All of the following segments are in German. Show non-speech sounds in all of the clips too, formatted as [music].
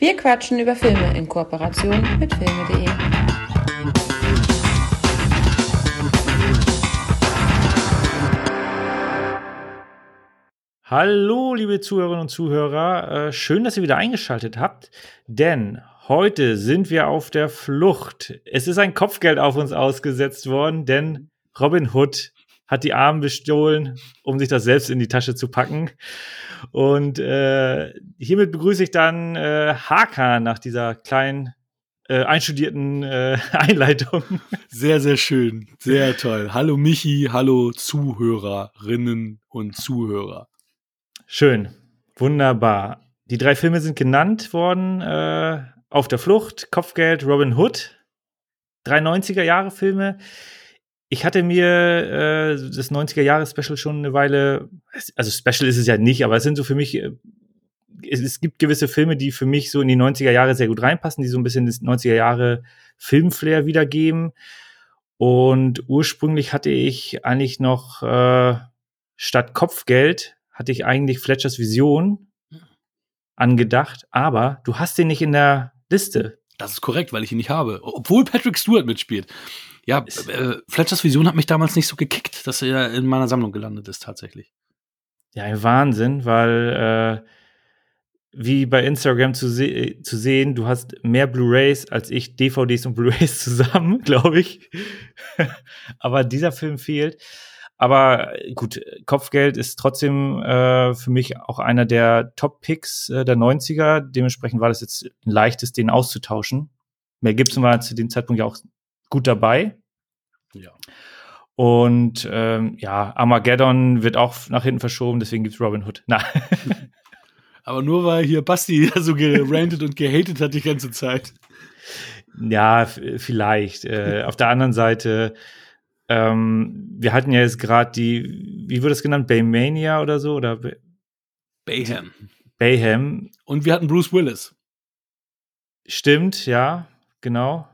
Wir quatschen über Filme in Kooperation mit filme.de. Hallo, liebe Zuhörerinnen und Zuhörer. Äh, schön, dass ihr wieder eingeschaltet habt, denn heute sind wir auf der Flucht. Es ist ein Kopfgeld auf uns ausgesetzt worden, denn Robin Hood hat die Arme bestohlen, um sich das selbst in die Tasche zu packen. Und äh, hiermit begrüße ich dann äh, Hakan nach dieser kleinen äh, einstudierten äh, [laughs] Einleitung. Sehr, sehr schön. Sehr toll. Hallo Michi, hallo Zuhörerinnen und Zuhörer. Schön. Wunderbar. Die drei Filme sind genannt worden. Äh, Auf der Flucht, Kopfgeld, Robin Hood. Drei 90er-Jahre-Filme ich hatte mir äh, das 90er-Jahre-Special schon eine Weile, also Special ist es ja nicht, aber es sind so für mich, äh, es, es, gibt gewisse Filme, die für mich so in die 90er Jahre sehr gut reinpassen, die so ein bisschen das 90er Jahre Filmflair wiedergeben. Und ursprünglich hatte ich eigentlich noch äh, statt Kopfgeld hatte ich eigentlich Fletchers Vision angedacht, aber du hast den nicht in der Liste. Das ist korrekt, weil ich ihn nicht habe. Obwohl Patrick Stewart mitspielt. Ja, äh, Fletchers Vision hat mich damals nicht so gekickt, dass er in meiner Sammlung gelandet ist, tatsächlich. Ja, ein Wahnsinn, weil äh, wie bei Instagram zu, se zu sehen, du hast mehr Blu-rays als ich DVDs und Blu-rays [laughs] zusammen, glaube ich. [laughs] Aber dieser Film fehlt. Aber gut, Kopfgeld ist trotzdem äh, für mich auch einer der Top-Picks äh, der 90er. Dementsprechend war das jetzt ein leichtes, den auszutauschen. Mel Gibson war zu dem Zeitpunkt ja auch gut dabei. Ja. Und ähm, ja, Armageddon wird auch nach hinten verschoben, deswegen gibt es Robin Hood. Na. [laughs] Aber nur weil hier Basti [laughs] so gerantet und gehatet hat die ganze Zeit. Ja, vielleicht. Äh, [laughs] auf der anderen Seite, ähm, wir hatten ja jetzt gerade die, wie wurde es genannt, Baymania oder so? Oder Bayham. Bayham. Und wir hatten Bruce Willis. Stimmt, ja, genau.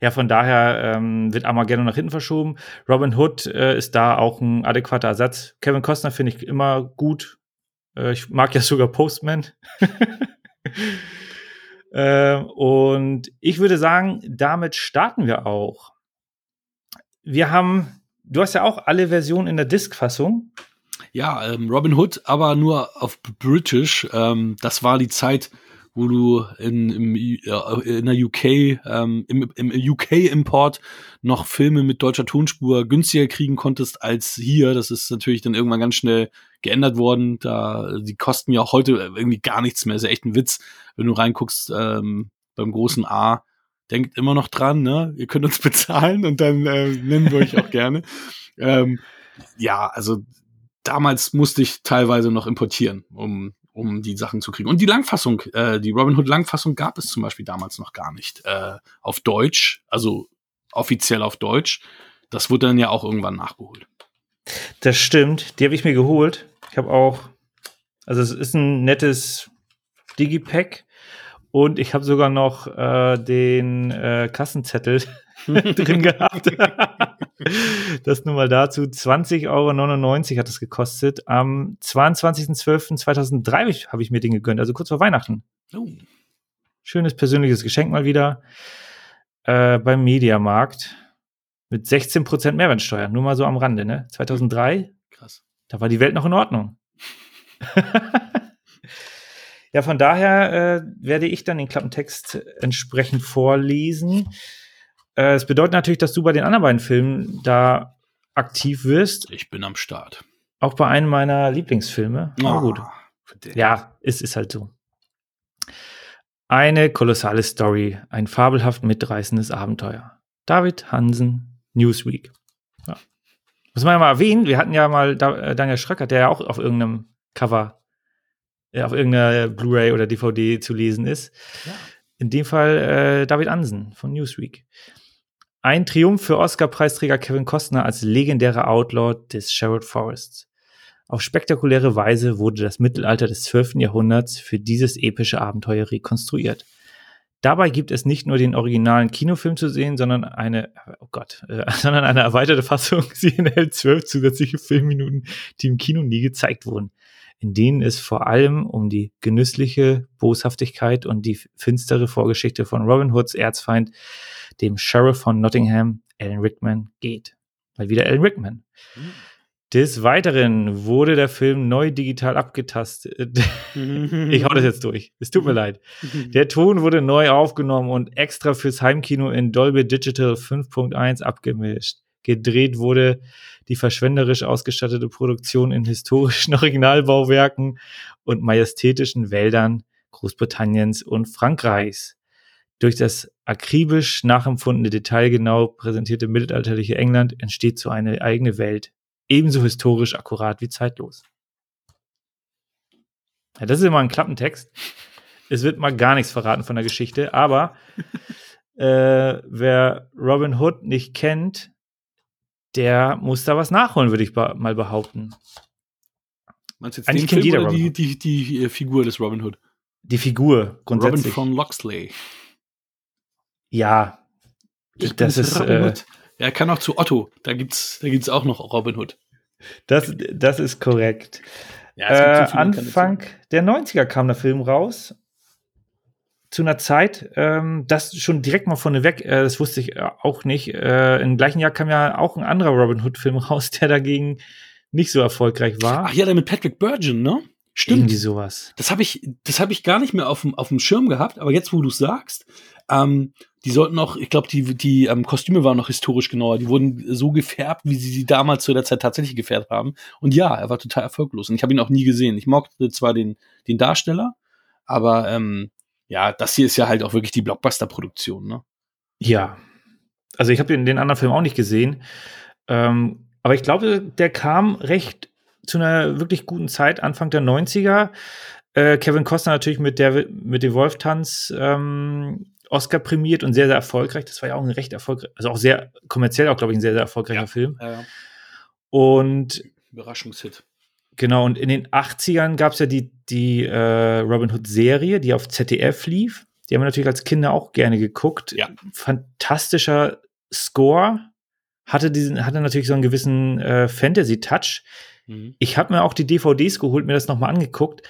Ja, von daher ähm, wird Armageddon nach hinten verschoben. Robin Hood äh, ist da auch ein adäquater Ersatz. Kevin Costner finde ich immer gut. Äh, ich mag ja sogar Postman. [laughs] äh, und ich würde sagen, damit starten wir auch. Wir haben, du hast ja auch alle Versionen in der Disk-Fassung. Ja, ähm, Robin Hood, aber nur auf British. Ähm, das war die Zeit, wo du in, im, in der UK, ähm, im, im UK-Import noch Filme mit deutscher Tonspur günstiger kriegen konntest als hier. Das ist natürlich dann irgendwann ganz schnell geändert worden. Da, die kosten ja auch heute irgendwie gar nichts mehr. ist ja echt ein Witz, wenn du reinguckst ähm, beim großen A. Denkt immer noch dran, ne? Ihr könnt uns [laughs] bezahlen und dann äh, nennen wir euch auch [laughs] gerne. Ähm, ja, also damals musste ich teilweise noch importieren, um um die Sachen zu kriegen. Und die Langfassung, äh, die Robin Hood Langfassung gab es zum Beispiel damals noch gar nicht äh, auf Deutsch, also offiziell auf Deutsch. Das wurde dann ja auch irgendwann nachgeholt. Das stimmt, die habe ich mir geholt. Ich habe auch, also es ist ein nettes Digipack und ich habe sogar noch äh, den äh, Kassenzettel [laughs] drin gehabt. [laughs] [laughs] das nur mal dazu. 20,99 Euro hat es gekostet. Am 22.12.2003 habe ich mir den gegönnt, also kurz vor Weihnachten. Oh. Schönes persönliches Geschenk mal wieder. Äh, beim Mediamarkt. Mit 16% Mehrwertsteuer. Nur mal so am Rande, ne? 2003. Krass. Da war die Welt noch in Ordnung. [laughs] ja, von daher äh, werde ich dann den Klappentext entsprechend vorlesen. Äh, es bedeutet natürlich, dass du bei den anderen beiden Filmen da aktiv wirst. Ich bin am Start. Auch bei einem meiner Lieblingsfilme. Oh, Aber gut. Ja, es ist halt so. Eine kolossale Story, ein fabelhaft mitreißendes Abenteuer. David Hansen, Newsweek. Ja. Muss man ja mal erwähnen, wir hatten ja mal äh, Daniel Schröcker, der ja auch auf irgendeinem Cover, äh, auf irgendeiner Blu-ray oder DVD zu lesen ist. Ja. In dem Fall äh, David Hansen von Newsweek. Ein Triumph für Oscar-Preisträger Kevin Costner als legendärer Outlaw des Sherwood Forests. Auf spektakuläre Weise wurde das Mittelalter des 12. Jahrhunderts für dieses epische Abenteuer rekonstruiert. Dabei gibt es nicht nur den originalen Kinofilm zu sehen, sondern eine, oh Gott, äh, [laughs] sondern eine erweiterte Fassung. [laughs] Sie enthält zwölf zusätzliche Filmminuten, die im Kino nie gezeigt wurden. in denen es vor allem um die genüssliche Boshaftigkeit und die finstere Vorgeschichte von Robin Hoods Erzfeind, dem Sheriff von Nottingham, Alan Rickman, geht. Mal wieder Alan Rickman. Mhm. Des Weiteren wurde der Film neu digital abgetastet. [laughs] ich hau das jetzt durch. Es tut mir leid. [laughs] Der Ton wurde neu aufgenommen und extra fürs Heimkino in Dolby Digital 5.1 abgemischt. Gedreht wurde die verschwenderisch ausgestattete Produktion in historischen [laughs] Originalbauwerken und majestätischen Wäldern Großbritanniens und Frankreichs. Durch das akribisch nachempfundene, detailgenau präsentierte mittelalterliche England entsteht so eine eigene Welt, ebenso historisch akkurat wie zeitlos. Ja, das ist immer ein Klappentext. Es wird mal gar nichts verraten von der Geschichte, aber [laughs] äh, wer Robin Hood nicht kennt, der muss da was nachholen, würde ich mal behaupten. Meinst du jetzt Eigentlich den Film oder die, die, die, die, Figur des Robin Hood? Die Figur, grundsätzlich. Robin von Loxley. Ja, ich das ist. Äh, er kann auch zu Otto. Da gibt's, da gibt's auch noch Robin Hood. Das, das ist korrekt. Ja, äh, Anfang der 90er kam der Film raus. Zu einer Zeit, ähm, das schon direkt mal vorneweg, äh, das wusste ich äh, auch nicht. Äh, Im gleichen Jahr kam ja auch ein anderer Robin Hood-Film [laughs] raus, der dagegen nicht so erfolgreich war. Ach ja, der mit Patrick Burgeon, ne? Stimmt. Irgendwie sowas. Das habe ich, das habe ich gar nicht mehr auf dem, auf dem Schirm gehabt, aber jetzt, wo du sagst, ähm, die sollten auch, ich glaube, die, die ähm, Kostüme waren noch historisch genauer. Die wurden so gefärbt, wie sie sie damals zu der Zeit tatsächlich gefärbt haben. Und ja, er war total erfolglos. Und ich habe ihn auch nie gesehen. Ich mochte zwar den, den Darsteller, aber ähm, ja, das hier ist ja halt auch wirklich die Blockbuster-Produktion, ne? Ja. Also ich habe den, den anderen Film auch nicht gesehen. Ähm, aber ich glaube, der kam recht zu einer wirklich guten Zeit, Anfang der 90er. Äh, Kevin Costner natürlich mit der mit dem Wolftanz ähm, Oscar prämiert und sehr, sehr erfolgreich. Das war ja auch ein recht erfolgreich, also auch sehr kommerziell auch, glaube ich, ein sehr, sehr erfolgreicher ja, Film. Ja, Und Überraschungshit. Genau, und in den 80ern gab es ja die, die äh, Robin Hood-Serie, die auf ZDF lief. Die haben wir natürlich als Kinder auch gerne geguckt. Ja. Fantastischer Score. Hatte, diesen, hatte natürlich so einen gewissen äh, Fantasy-Touch. Mhm. Ich habe mir auch die DVDs geholt, mir das nochmal angeguckt.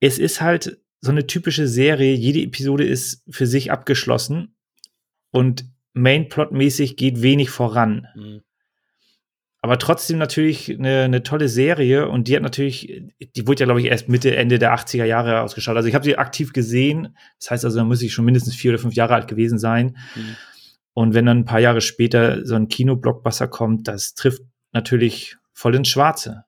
Es ist halt so eine typische Serie. Jede Episode ist für sich abgeschlossen und Mainplot-mäßig geht wenig voran. Mhm. Aber trotzdem natürlich eine, eine, tolle Serie und die hat natürlich, die wurde ja, glaube ich, erst Mitte, Ende der 80er Jahre ausgestrahlt. Also ich habe sie aktiv gesehen. Das heißt also, da muss ich schon mindestens vier oder fünf Jahre alt gewesen sein. Mhm. Und wenn dann ein paar Jahre später so ein Kino-Blockbuster kommt, das trifft natürlich voll ins Schwarze.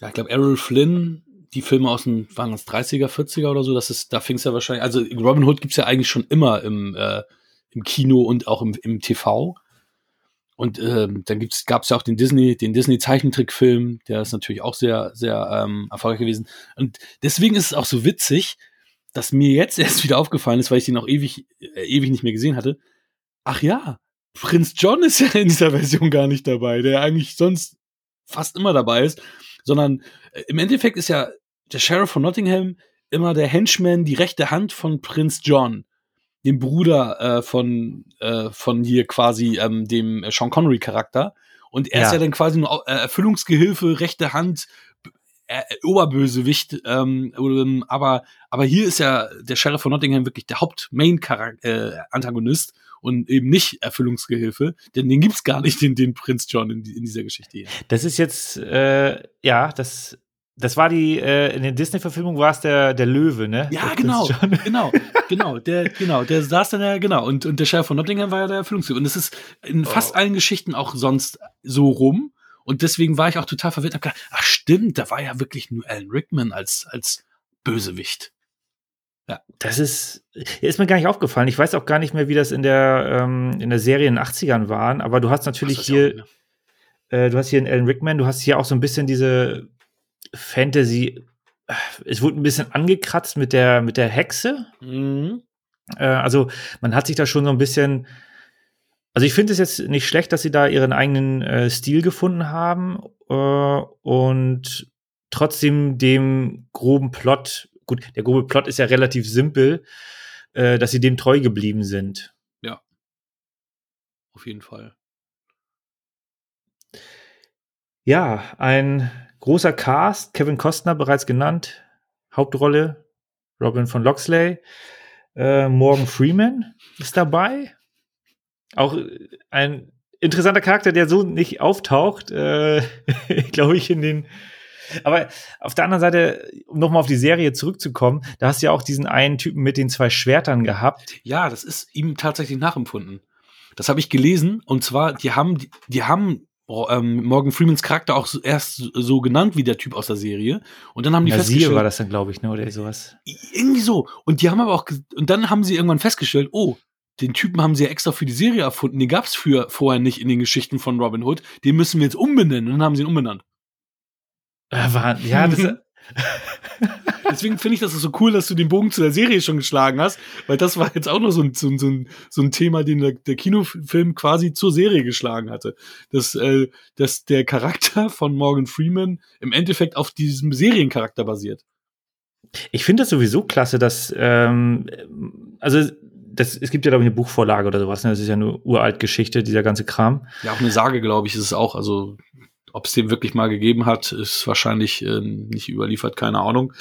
Ja, ich glaube, Errol Flynn die Filme aus den, waren das 30er, 40er oder so, das ist, da fing es ja wahrscheinlich, also Robin Hood gibt's ja eigentlich schon immer im, äh, im Kino und auch im, im TV. Und ähm, dann gibt's, gab's ja auch den Disney, den Disney-Zeichentrickfilm, der ist natürlich auch sehr, sehr ähm, erfolgreich gewesen. Und deswegen ist es auch so witzig, dass mir jetzt [laughs] erst wieder aufgefallen ist, weil ich den auch ewig, äh, ewig nicht mehr gesehen hatte. Ach ja, Prinz John ist ja in dieser [laughs] Version gar nicht dabei, der eigentlich sonst fast immer dabei ist, sondern äh, im Endeffekt ist ja der Sheriff von Nottingham immer der Henchman, die rechte Hand von Prinz John, dem Bruder äh, von, äh, von hier quasi ähm, dem Sean Connery-Charakter. Und er ja. ist ja dann quasi nur äh, Erfüllungsgehilfe, rechte Hand, äh, Oberbösewicht. Ähm, ähm, aber, aber hier ist ja der Sheriff von Nottingham wirklich der Haupt-Main-Antagonist. Äh, und eben nicht Erfüllungsgehilfe, denn den gibt's gar nicht, den, den Prinz John in, in dieser Geschichte hier. Das ist jetzt, äh, ja, das das war die, äh, in den Disney-Verfilmungen war es der, der Löwe, ne? Ja, der genau, genau, [laughs] genau, der, genau, der saß dann ja, genau, und, und der Sheriff von Nottingham war ja der Erfüllungsgehilfe. Und es ist in fast oh. allen Geschichten auch sonst so rum. Und deswegen war ich auch total verwirrt. Hab gedacht, ach stimmt, da war ja wirklich nur Alan Rickman als, als Bösewicht. Ja. Das ist, ist mir gar nicht aufgefallen. Ich weiß auch gar nicht mehr, wie das in der, ähm, in der Serie in den 80ern waren, aber du hast natürlich hier, äh, du hast hier einen Alan Rickman, du hast hier auch so ein bisschen diese Fantasy. Es wurde ein bisschen angekratzt mit der, mit der Hexe. Mhm. Äh, also, man hat sich da schon so ein bisschen. Also, ich finde es jetzt nicht schlecht, dass sie da ihren eigenen äh, Stil gefunden haben äh, und trotzdem dem groben Plot, gut, der grobe Plot ist ja relativ simpel, äh, dass sie dem treu geblieben sind. Ja. Auf jeden Fall. Ja, ein großer Cast, Kevin Costner bereits genannt, Hauptrolle, Robin von Loxley, äh, Morgan Freeman ist dabei. Auch ein interessanter Charakter, der so nicht auftaucht, äh, [laughs] glaube ich, in den. Aber auf der anderen Seite, um nochmal auf die Serie zurückzukommen, da hast du ja auch diesen einen Typen mit den zwei Schwertern gehabt. Ja, das ist ihm tatsächlich nachempfunden. Das habe ich gelesen und zwar, die haben, die haben ähm, Morgan Freemans Charakter auch erst so genannt wie der Typ aus der Serie. Und dann haben die Nasir festgestellt, war das dann, glaube ich, ne, oder sowas. irgendwie so. Und die haben aber auch und dann haben sie irgendwann festgestellt, oh, den Typen haben sie ja extra für die Serie erfunden, den gab es für vorher nicht in den Geschichten von Robin Hood, den müssen wir jetzt umbenennen. Und dann haben sie ihn umbenannt. Äh, war, ja, das, [laughs] [laughs] Deswegen finde ich das so cool, dass du den Bogen zu der Serie schon geschlagen hast, weil das war jetzt auch noch so ein, so ein, so ein, so ein Thema, den der, der Kinofilm quasi zur Serie geschlagen hatte. Dass, äh, dass der Charakter von Morgan Freeman im Endeffekt auf diesem Seriencharakter basiert. ich finde das sowieso klasse, dass, ähm, also, das, es gibt ja, glaube ich, eine Buchvorlage oder sowas, ne? Das ist ja eine uralt Geschichte, dieser ganze Kram. Ja, auch eine Sage, glaube ich, ist es auch. Also, ob es den wirklich mal gegeben hat, ist wahrscheinlich äh, nicht überliefert, keine Ahnung.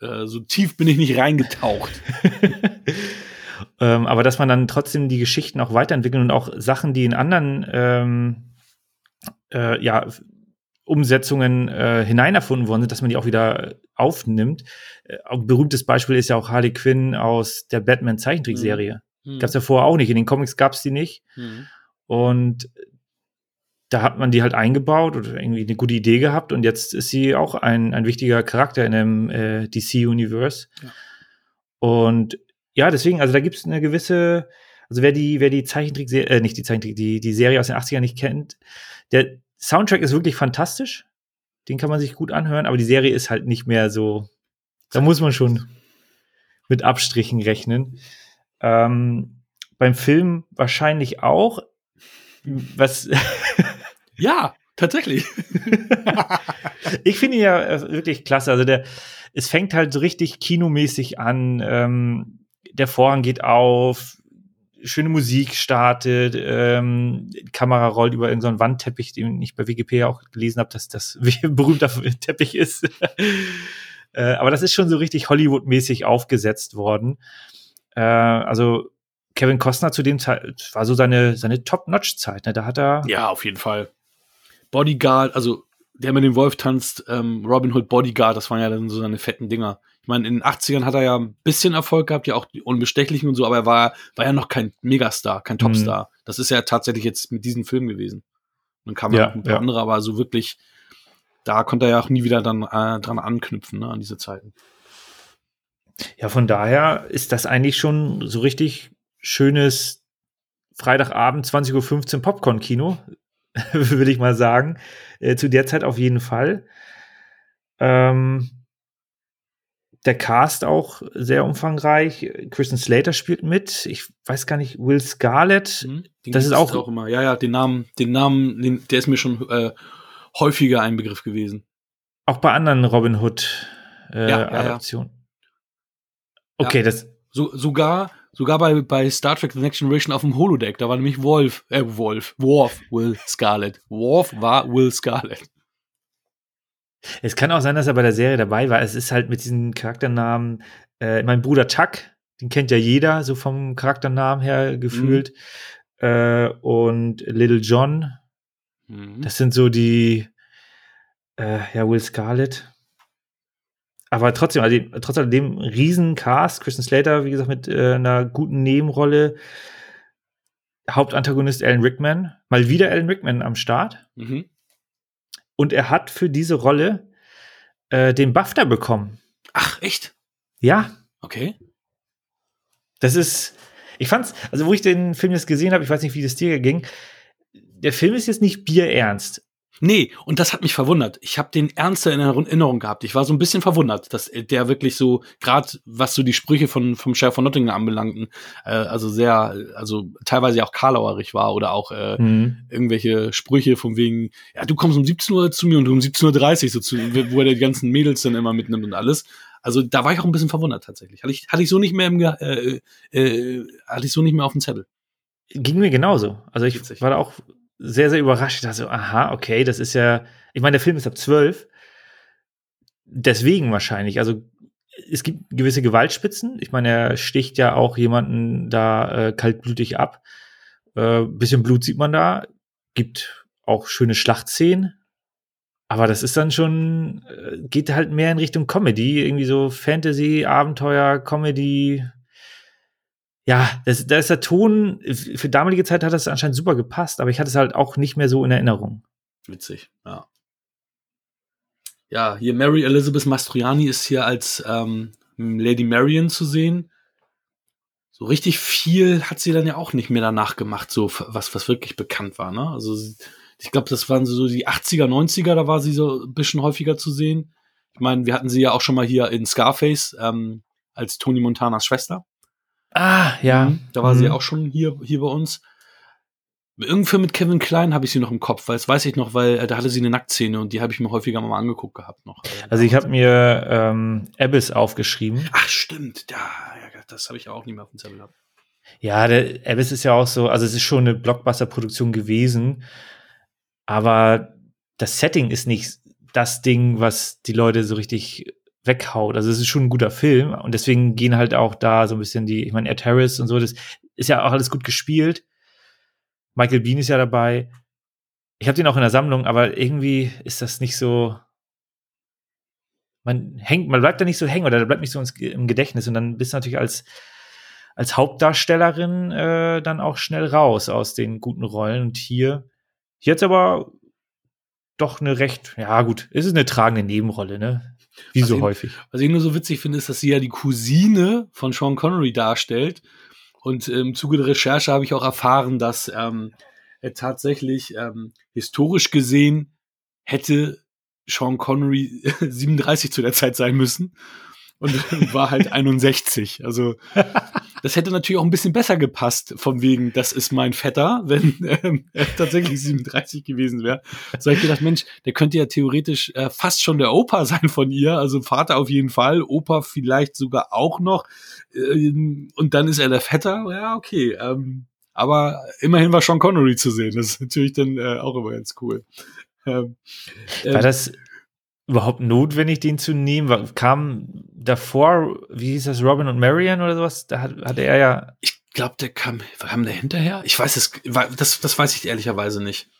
Äh, so tief bin ich nicht reingetaucht. [laughs] ähm, aber dass man dann trotzdem die Geschichten auch weiterentwickeln und auch Sachen, die in anderen ähm, äh, ja, Umsetzungen äh, hineinerfunden worden sind, dass man die auch wieder aufnimmt. Äh, ein berühmtes Beispiel ist ja auch Harley Quinn aus der Batman-Zeichentrickserie. Hm. Gab es ja vorher auch nicht. In den Comics gab es die nicht. Hm. Und da hat man die halt eingebaut oder irgendwie eine gute Idee gehabt und jetzt ist sie auch ein, ein wichtiger Charakter in dem äh, DC-Universe. Ja. Und ja, deswegen, also da gibt es eine gewisse, also wer die, wer die Zeichentrickserie, äh, nicht die Zeichentrick, die, die Serie aus den 80ern nicht kennt, der Soundtrack ist wirklich fantastisch. Den kann man sich gut anhören, aber die Serie ist halt nicht mehr so, da muss man schon mit Abstrichen rechnen. Ähm, beim Film wahrscheinlich auch. Was [laughs] Ja, tatsächlich. [laughs] ich finde ihn ja äh, wirklich klasse. Also der, es fängt halt so richtig kinomäßig an. Ähm, der Vorhang geht auf, schöne Musik startet, ähm, die Kamera rollt über irgendeinen Wandteppich, den ich bei Wikipedia auch gelesen habe, dass das [laughs] ein berühmter Teppich ist. [laughs] äh, aber das ist schon so richtig Hollywood-mäßig aufgesetzt worden. Äh, also Kevin Costner zu dem Zeit war so seine, seine Top-Notch-Zeit. Ne? Da hat er Ja, auf jeden Fall. Bodyguard, also der mit dem Wolf tanzt, ähm, Robin Hood Bodyguard, das waren ja dann so seine fetten Dinger. Ich meine, in den 80ern hat er ja ein bisschen Erfolg gehabt, ja auch die Unbestechlichen und so, aber er war, war ja noch kein Megastar, kein Topstar. Das ist ja tatsächlich jetzt mit diesem Film gewesen. Dann kamen ja ein paar ja. andere, aber so wirklich, da konnte er ja auch nie wieder dann äh, dran anknüpfen, ne, an diese Zeiten. Ja, von daher ist das eigentlich schon so richtig schönes Freitagabend 20.15 Uhr Popcorn-Kino, [laughs] würde ich mal sagen. Äh, zu der Zeit auf jeden Fall. Ähm, der Cast auch sehr umfangreich. Kristen Slater spielt mit. Ich weiß gar nicht, Will Scarlett. Den Das ist gibt's auch- immer. Ja, ja, den Namen, den Namen, den, der ist mir schon äh, häufiger ein Begriff gewesen. Auch bei anderen Robin Hood äh, Ja, ja, ja. Adaptionen. Okay, das, So, sogar, sogar bei, bei Star Trek The Next Generation auf dem Holodeck, da war nämlich Wolf, äh, Wolf, Worf, Will Scarlett. Worf war Will Scarlett. Es kann auch sein, dass er bei der Serie dabei war. Es ist halt mit diesen Charakternamen, äh, mein Bruder Chuck, den kennt ja jeder, so vom Charakternamen her gefühlt. Äh, und Little John, Mhm. das sind so die, äh, ja, Will Scarlett. Aber trotzdem, also trotz alledem riesen Cast, Kristen Slater, wie gesagt, mit äh, einer guten Nebenrolle. Hauptantagonist Alan Rickman, mal wieder Alan Rickman am Start. Mhm. Und er hat für diese Rolle äh, den BAFTA bekommen. Ach, echt? Ja, Okay. das ist. Ich fand's, also wo ich den Film jetzt gesehen habe, ich weiß nicht, wie das dir ging. Der Film ist jetzt nicht bierernst. Nee, und das hat mich verwundert. Ich habe den ernster in Erinnerung gehabt. Ich war so ein bisschen verwundert, dass der wirklich so, gerade was so die Sprüche von vom Sheriff von Nottingham anbelangten, äh, also sehr, also teilweise auch karlauerig war oder auch äh, irgendwelche Sprüche von wegen, ja, du kommst um 17 Uhr zu mir und du um 17.30 Uhr so zu, wo er die ganzen Mädels dann immer mitnimmt und alles. Also da war ich auch ein bisschen verwundert tatsächlich. Hatte ich, hatte ich so nicht mehr im, äh, äh, hatte ich so nicht mehr auf dem Zettel. Ging mir genauso. Also ich Witzig. war da auch sehr, sehr überrascht. Ich dachte so, aha, okay, das ist ja. Ich meine, der Film ist ab zwölf. deswegen wahrscheinlich. Also es gibt gewisse Gewaltspitzen. Ich meine, er sticht ja auch jemanden da äh, kaltblütig ab. Äh, bisschen Blut sieht man da. Gibt auch schöne Schlachtszenen. Aber das ist dann schon, äh, geht halt mehr in Richtung Comedy, irgendwie so Fantasy, Abenteuer, Comedy. Ja, da ist der Ton, für damalige Zeit hat das anscheinend super gepasst, aber ich hatte es halt auch nicht mehr so in Erinnerung. Witzig, ja. Ja, hier Mary Elizabeth Mastroianni ist hier als ähm, Lady Marion zu sehen. So richtig viel hat sie dann ja auch nicht mehr danach gemacht, so was, was wirklich bekannt war. Ne? Also ich glaube, das waren so die 80er, 90er, da war sie so ein bisschen häufiger zu sehen. Ich meine, wir hatten sie ja auch schon mal hier in Scarface ähm, als Tony Montanas Schwester. Ah, ja. Mhm, da war mhm. sie auch schon hier, hier bei uns. Irgendwie mit Kevin Klein habe ich sie noch im Kopf, weil das weiß ich noch, weil äh, da hatte sie eine Nacktszene und die habe ich mir häufiger mal angeguckt gehabt noch. Also ich habe mir ähm, Abyss aufgeschrieben. Ach stimmt, ja, ja das habe ich auch nicht mehr auf dem Zettel gehabt. Ja, der Abyss ist ja auch so, also es ist schon eine Blockbuster-Produktion gewesen, aber das Setting ist nicht das Ding, was die Leute so richtig weghaut. Also es ist schon ein guter Film und deswegen gehen halt auch da so ein bisschen die, ich meine, Ed Harris und so, das ist ja auch alles gut gespielt Michael Bean ist ja dabei. Ich habe den auch in der Sammlung, aber irgendwie ist das nicht so. Man hängt, man bleibt da nicht so hängen oder da bleibt nicht so ins, im Gedächtnis und dann bist du natürlich als als Hauptdarstellerin äh, dann auch schnell raus aus den guten Rollen. Und hier, hier jetzt aber doch eine recht, ja gut, es ist eine tragende Nebenrolle, ne? Wie was so ich, häufig. Was ich nur so witzig finde, ist, dass sie ja die Cousine von Sean Connery darstellt und im Zuge der Recherche habe ich auch erfahren, dass ähm, er tatsächlich ähm, historisch gesehen hätte Sean Connery [laughs] 37 zu der Zeit sein müssen und war halt 61. Also das hätte natürlich auch ein bisschen besser gepasst, von wegen, das ist mein Vetter, wenn ähm, er tatsächlich 37 gewesen wäre. So habe ich gedacht, Mensch, der könnte ja theoretisch äh, fast schon der Opa sein von ihr, also Vater auf jeden Fall, Opa vielleicht sogar auch noch. Ähm, und dann ist er der Vetter, ja, okay. Ähm, aber immerhin war Sean Connery zu sehen. Das ist natürlich dann äh, auch immer ganz cool. Ähm, war das überhaupt notwendig, den zu nehmen? Kam davor, wie hieß das, Robin und Marion oder sowas? Da hat, hatte er ja. Ich glaube, der kam, kam der hinterher? Ich weiß es, das, das weiß ich ehrlicherweise nicht.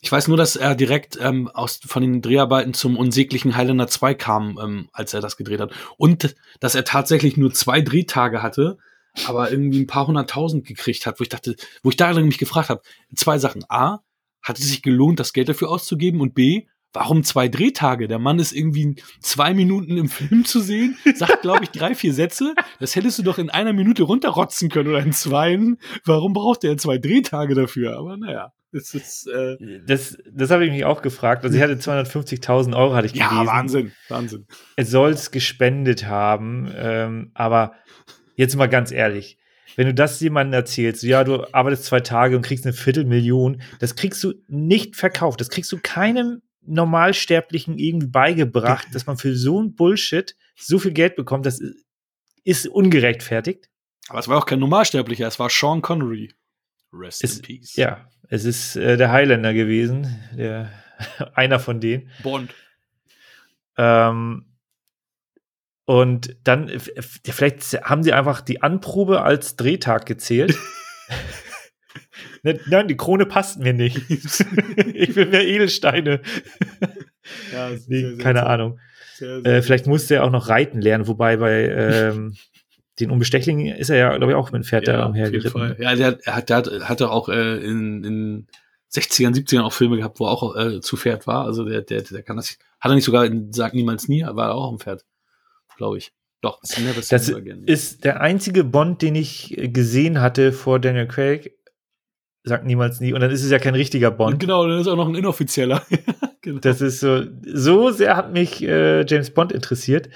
Ich weiß nur, dass er direkt ähm, aus, von den Dreharbeiten zum unsäglichen Highlander 2 kam, ähm, als er das gedreht hat. Und dass er tatsächlich nur zwei Drehtage hatte, aber irgendwie ein paar hunderttausend gekriegt hat, wo ich dachte, wo ich da mich gefragt habe, zwei Sachen. A, hat es sich gelohnt, das Geld dafür auszugeben? Und B, warum zwei Drehtage? Der Mann ist irgendwie zwei Minuten im Film zu sehen, sagt, glaube ich, drei, vier Sätze. Das hättest du doch in einer Minute runterrotzen können oder in zweien. Warum braucht er zwei Drehtage dafür? Aber naja. Das ist, äh das, das habe ich mich auch gefragt. Also, ich hatte 250.000 Euro, hatte ich gelesen. Ja, Wahnsinn, Wahnsinn. Er soll es gespendet haben, ähm, aber jetzt mal ganz ehrlich, wenn du das jemandem erzählst, ja, du arbeitest zwei Tage und kriegst eine Viertelmillion, das kriegst du nicht verkauft. Das kriegst du keinem Normalsterblichen irgendwie beigebracht, dass man für so ein Bullshit so viel Geld bekommt, das ist ungerechtfertigt. Aber es war auch kein Normalsterblicher, es war Sean Connery. Rest es, in peace. Ja, es ist äh, der Highlander gewesen, der [laughs] einer von denen. Bond. Ähm, und dann, vielleicht haben sie einfach die Anprobe als Drehtag gezählt. [laughs] Ne, nein, die Krone passt mir nicht. [laughs] ich will mehr Edelsteine. Ja, nee, sehr, keine sehr, Ahnung. Sehr, äh, vielleicht musste er auch noch reiten lernen, wobei bei ähm, den Unbestechlichen ist er ja, glaube ich, auch mit dem Pferd ja, da umhergeritten. Ja, der, der, hat, der hatte auch äh, in, in 60ern, 70ern auch Filme gehabt, wo er auch äh, zu Pferd war. Also der, der, der kann das. Hat er nicht sogar in Sag niemals nie, war er auch am Pferd, glaube ich. Doch, das ist der einzige Bond, den ich gesehen hatte vor Daniel Craig, sagt niemals nie. Und dann ist es ja kein richtiger Bond. Genau, dann ist auch noch ein inoffizieller. [laughs] genau. Das ist so, so sehr hat mich äh, James Bond interessiert.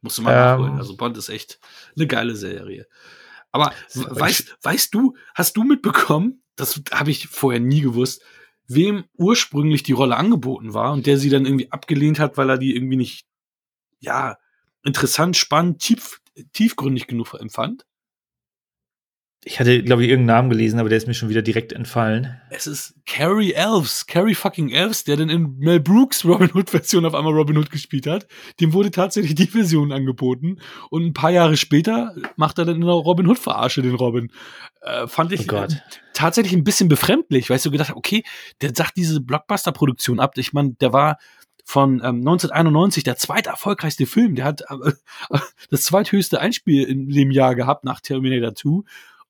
musst du mal ähm, nachholen. Also Bond ist echt eine geile Serie. Aber weißt, weißt du, hast du mitbekommen, das habe ich vorher nie gewusst, wem ursprünglich die Rolle angeboten war und der sie dann irgendwie abgelehnt hat, weil er die irgendwie nicht, ja, interessant, spannend, tief, tiefgründig genug empfand? Ich hatte, glaube ich, irgendeinen Namen gelesen, aber der ist mir schon wieder direkt entfallen. Es ist Carrie Elves, Carrie fucking Elves, der dann in Mel Brooks Robin Hood Version auf einmal Robin Hood gespielt hat. Dem wurde tatsächlich die Version angeboten. Und ein paar Jahre später macht er dann in der Robin Hood Verarsche den Robin. Äh, fand ich Oh äh, tatsächlich ein bisschen befremdlich, weil ich so gedacht habe, okay, der sagt diese Blockbuster-Produktion ab. Ich meine, der war von ähm, 1991 der zweit erfolgreichste Film. Der hat äh, [laughs] das zweithöchste Einspiel in dem Jahr gehabt nach Terminator 2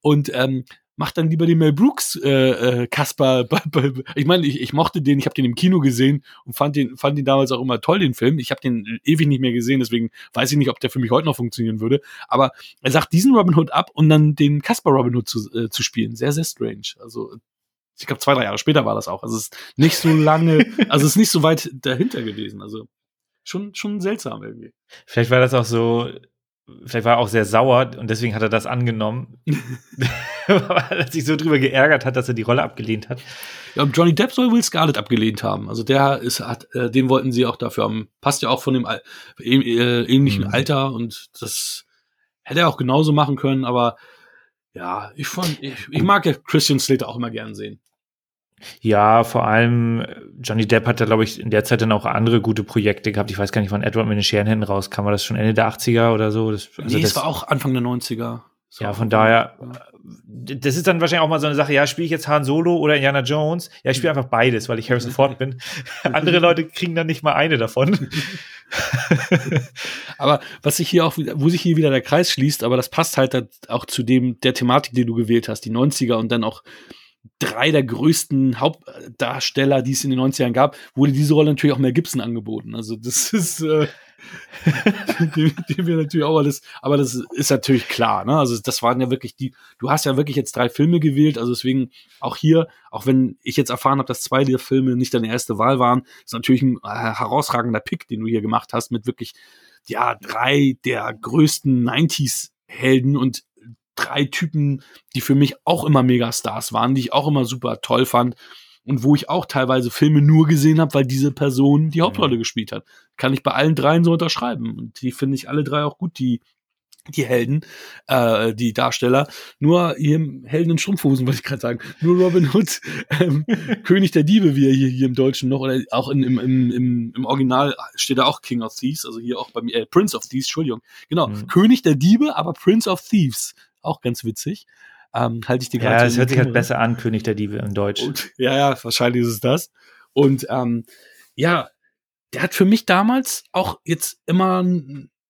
und ähm, macht dann lieber den Mel Brooks äh, äh, Kasper. [laughs] Ich meine, ich, ich mochte den, ich habe den im Kino gesehen und fand den fand den damals auch immer toll den Film. Ich habe den ewig nicht mehr gesehen, deswegen weiß ich nicht, ob der für mich heute noch funktionieren würde. Aber er sagt diesen Robin Hood ab und dann den Kasper Robin Hood zu, äh, zu spielen, sehr sehr strange. Also ich glaube zwei drei Jahre später war das auch. Also es ist nicht so lange, [laughs] also es ist nicht so weit dahinter gewesen. Also schon schon seltsam irgendwie. Vielleicht war das auch so, vielleicht war er auch sehr sauer und deswegen hat er das angenommen, [laughs] weil er sich so drüber geärgert hat, dass er die Rolle abgelehnt hat. Ja, Johnny Depp soll Will Scarlett abgelehnt haben. Also der ist, hat, äh, den wollten sie auch dafür haben. Passt ja auch von dem Al äh, ähnlichen Mhm. Alter und das hätte er auch genauso machen können, aber ja, ich fand, ich, ich mag ja Christian Slater auch immer gern sehen. Ja, vor allem äh, Johnny Depp hat da, glaube ich, in der Zeit dann auch andere gute Projekte gehabt. Ich weiß gar nicht, wann Edward mit den Scherenhänden rauskam. War das schon Ende der 80er oder so? Das, also nee, das, es war auch Anfang der 90er. So. Ja, von daher, das ist dann wahrscheinlich auch mal so eine Sache, ja, spiele ich jetzt Han Solo oder Indiana Jones? Ja, ich spiele einfach beides, weil ich Harrison Ford bin. [laughs] Andere Leute kriegen dann nicht mal eine davon. [laughs] Aber was sich hier auch, wo sich hier wieder der Kreis schließt, aber das passt halt auch zu dem, der Thematik, die du gewählt hast, die 90er und dann auch drei der größten Hauptdarsteller, die es in den 90ern gab, wurde diese Rolle natürlich auch Mel Gibson angeboten. Also das [laughs] ist, äh, [laughs] dem, dem wir natürlich auch alles, aber das ist natürlich klar, ne? Also das waren ja wirklich die, du hast ja wirklich jetzt drei Filme gewählt, also deswegen auch hier, auch wenn ich jetzt erfahren habe, dass zwei der Filme nicht deine erste Wahl waren, ist natürlich ein äh, herausragender Pick, den du hier gemacht hast, mit wirklich, ja, drei der größten 90s-Helden und drei Typen, die für mich auch immer Megastars waren, die ich auch immer super toll fand und wo ich auch teilweise Filme nur gesehen habe, weil diese Person die Hauptrolle gespielt hat. Kann ich bei allen dreien so unterschreiben. Und die finde ich alle drei auch gut, die die Helden, äh, die Darsteller. Nur hier im Helden in Strumpfhosen, wollte ich gerade sagen. Nur Robin Hood, ähm, [laughs] König der Diebe, wie er hier, hier im Deutschen noch, oder auch in, im, im, im, im Original steht da auch King of Thieves, also hier auch bei mir, äh, Prince of Thieves, Entschuldigung. Genau, Mhm. König der Diebe, aber Prince of Thieves. Auch ganz witzig. Ähm, halte ich dir gerade Ja, in hört sich halt besser an, König der Diebe im Deutsch. Und, ja, ja, wahrscheinlich ist es das. Und ähm, ja, der hat für mich damals auch jetzt immer,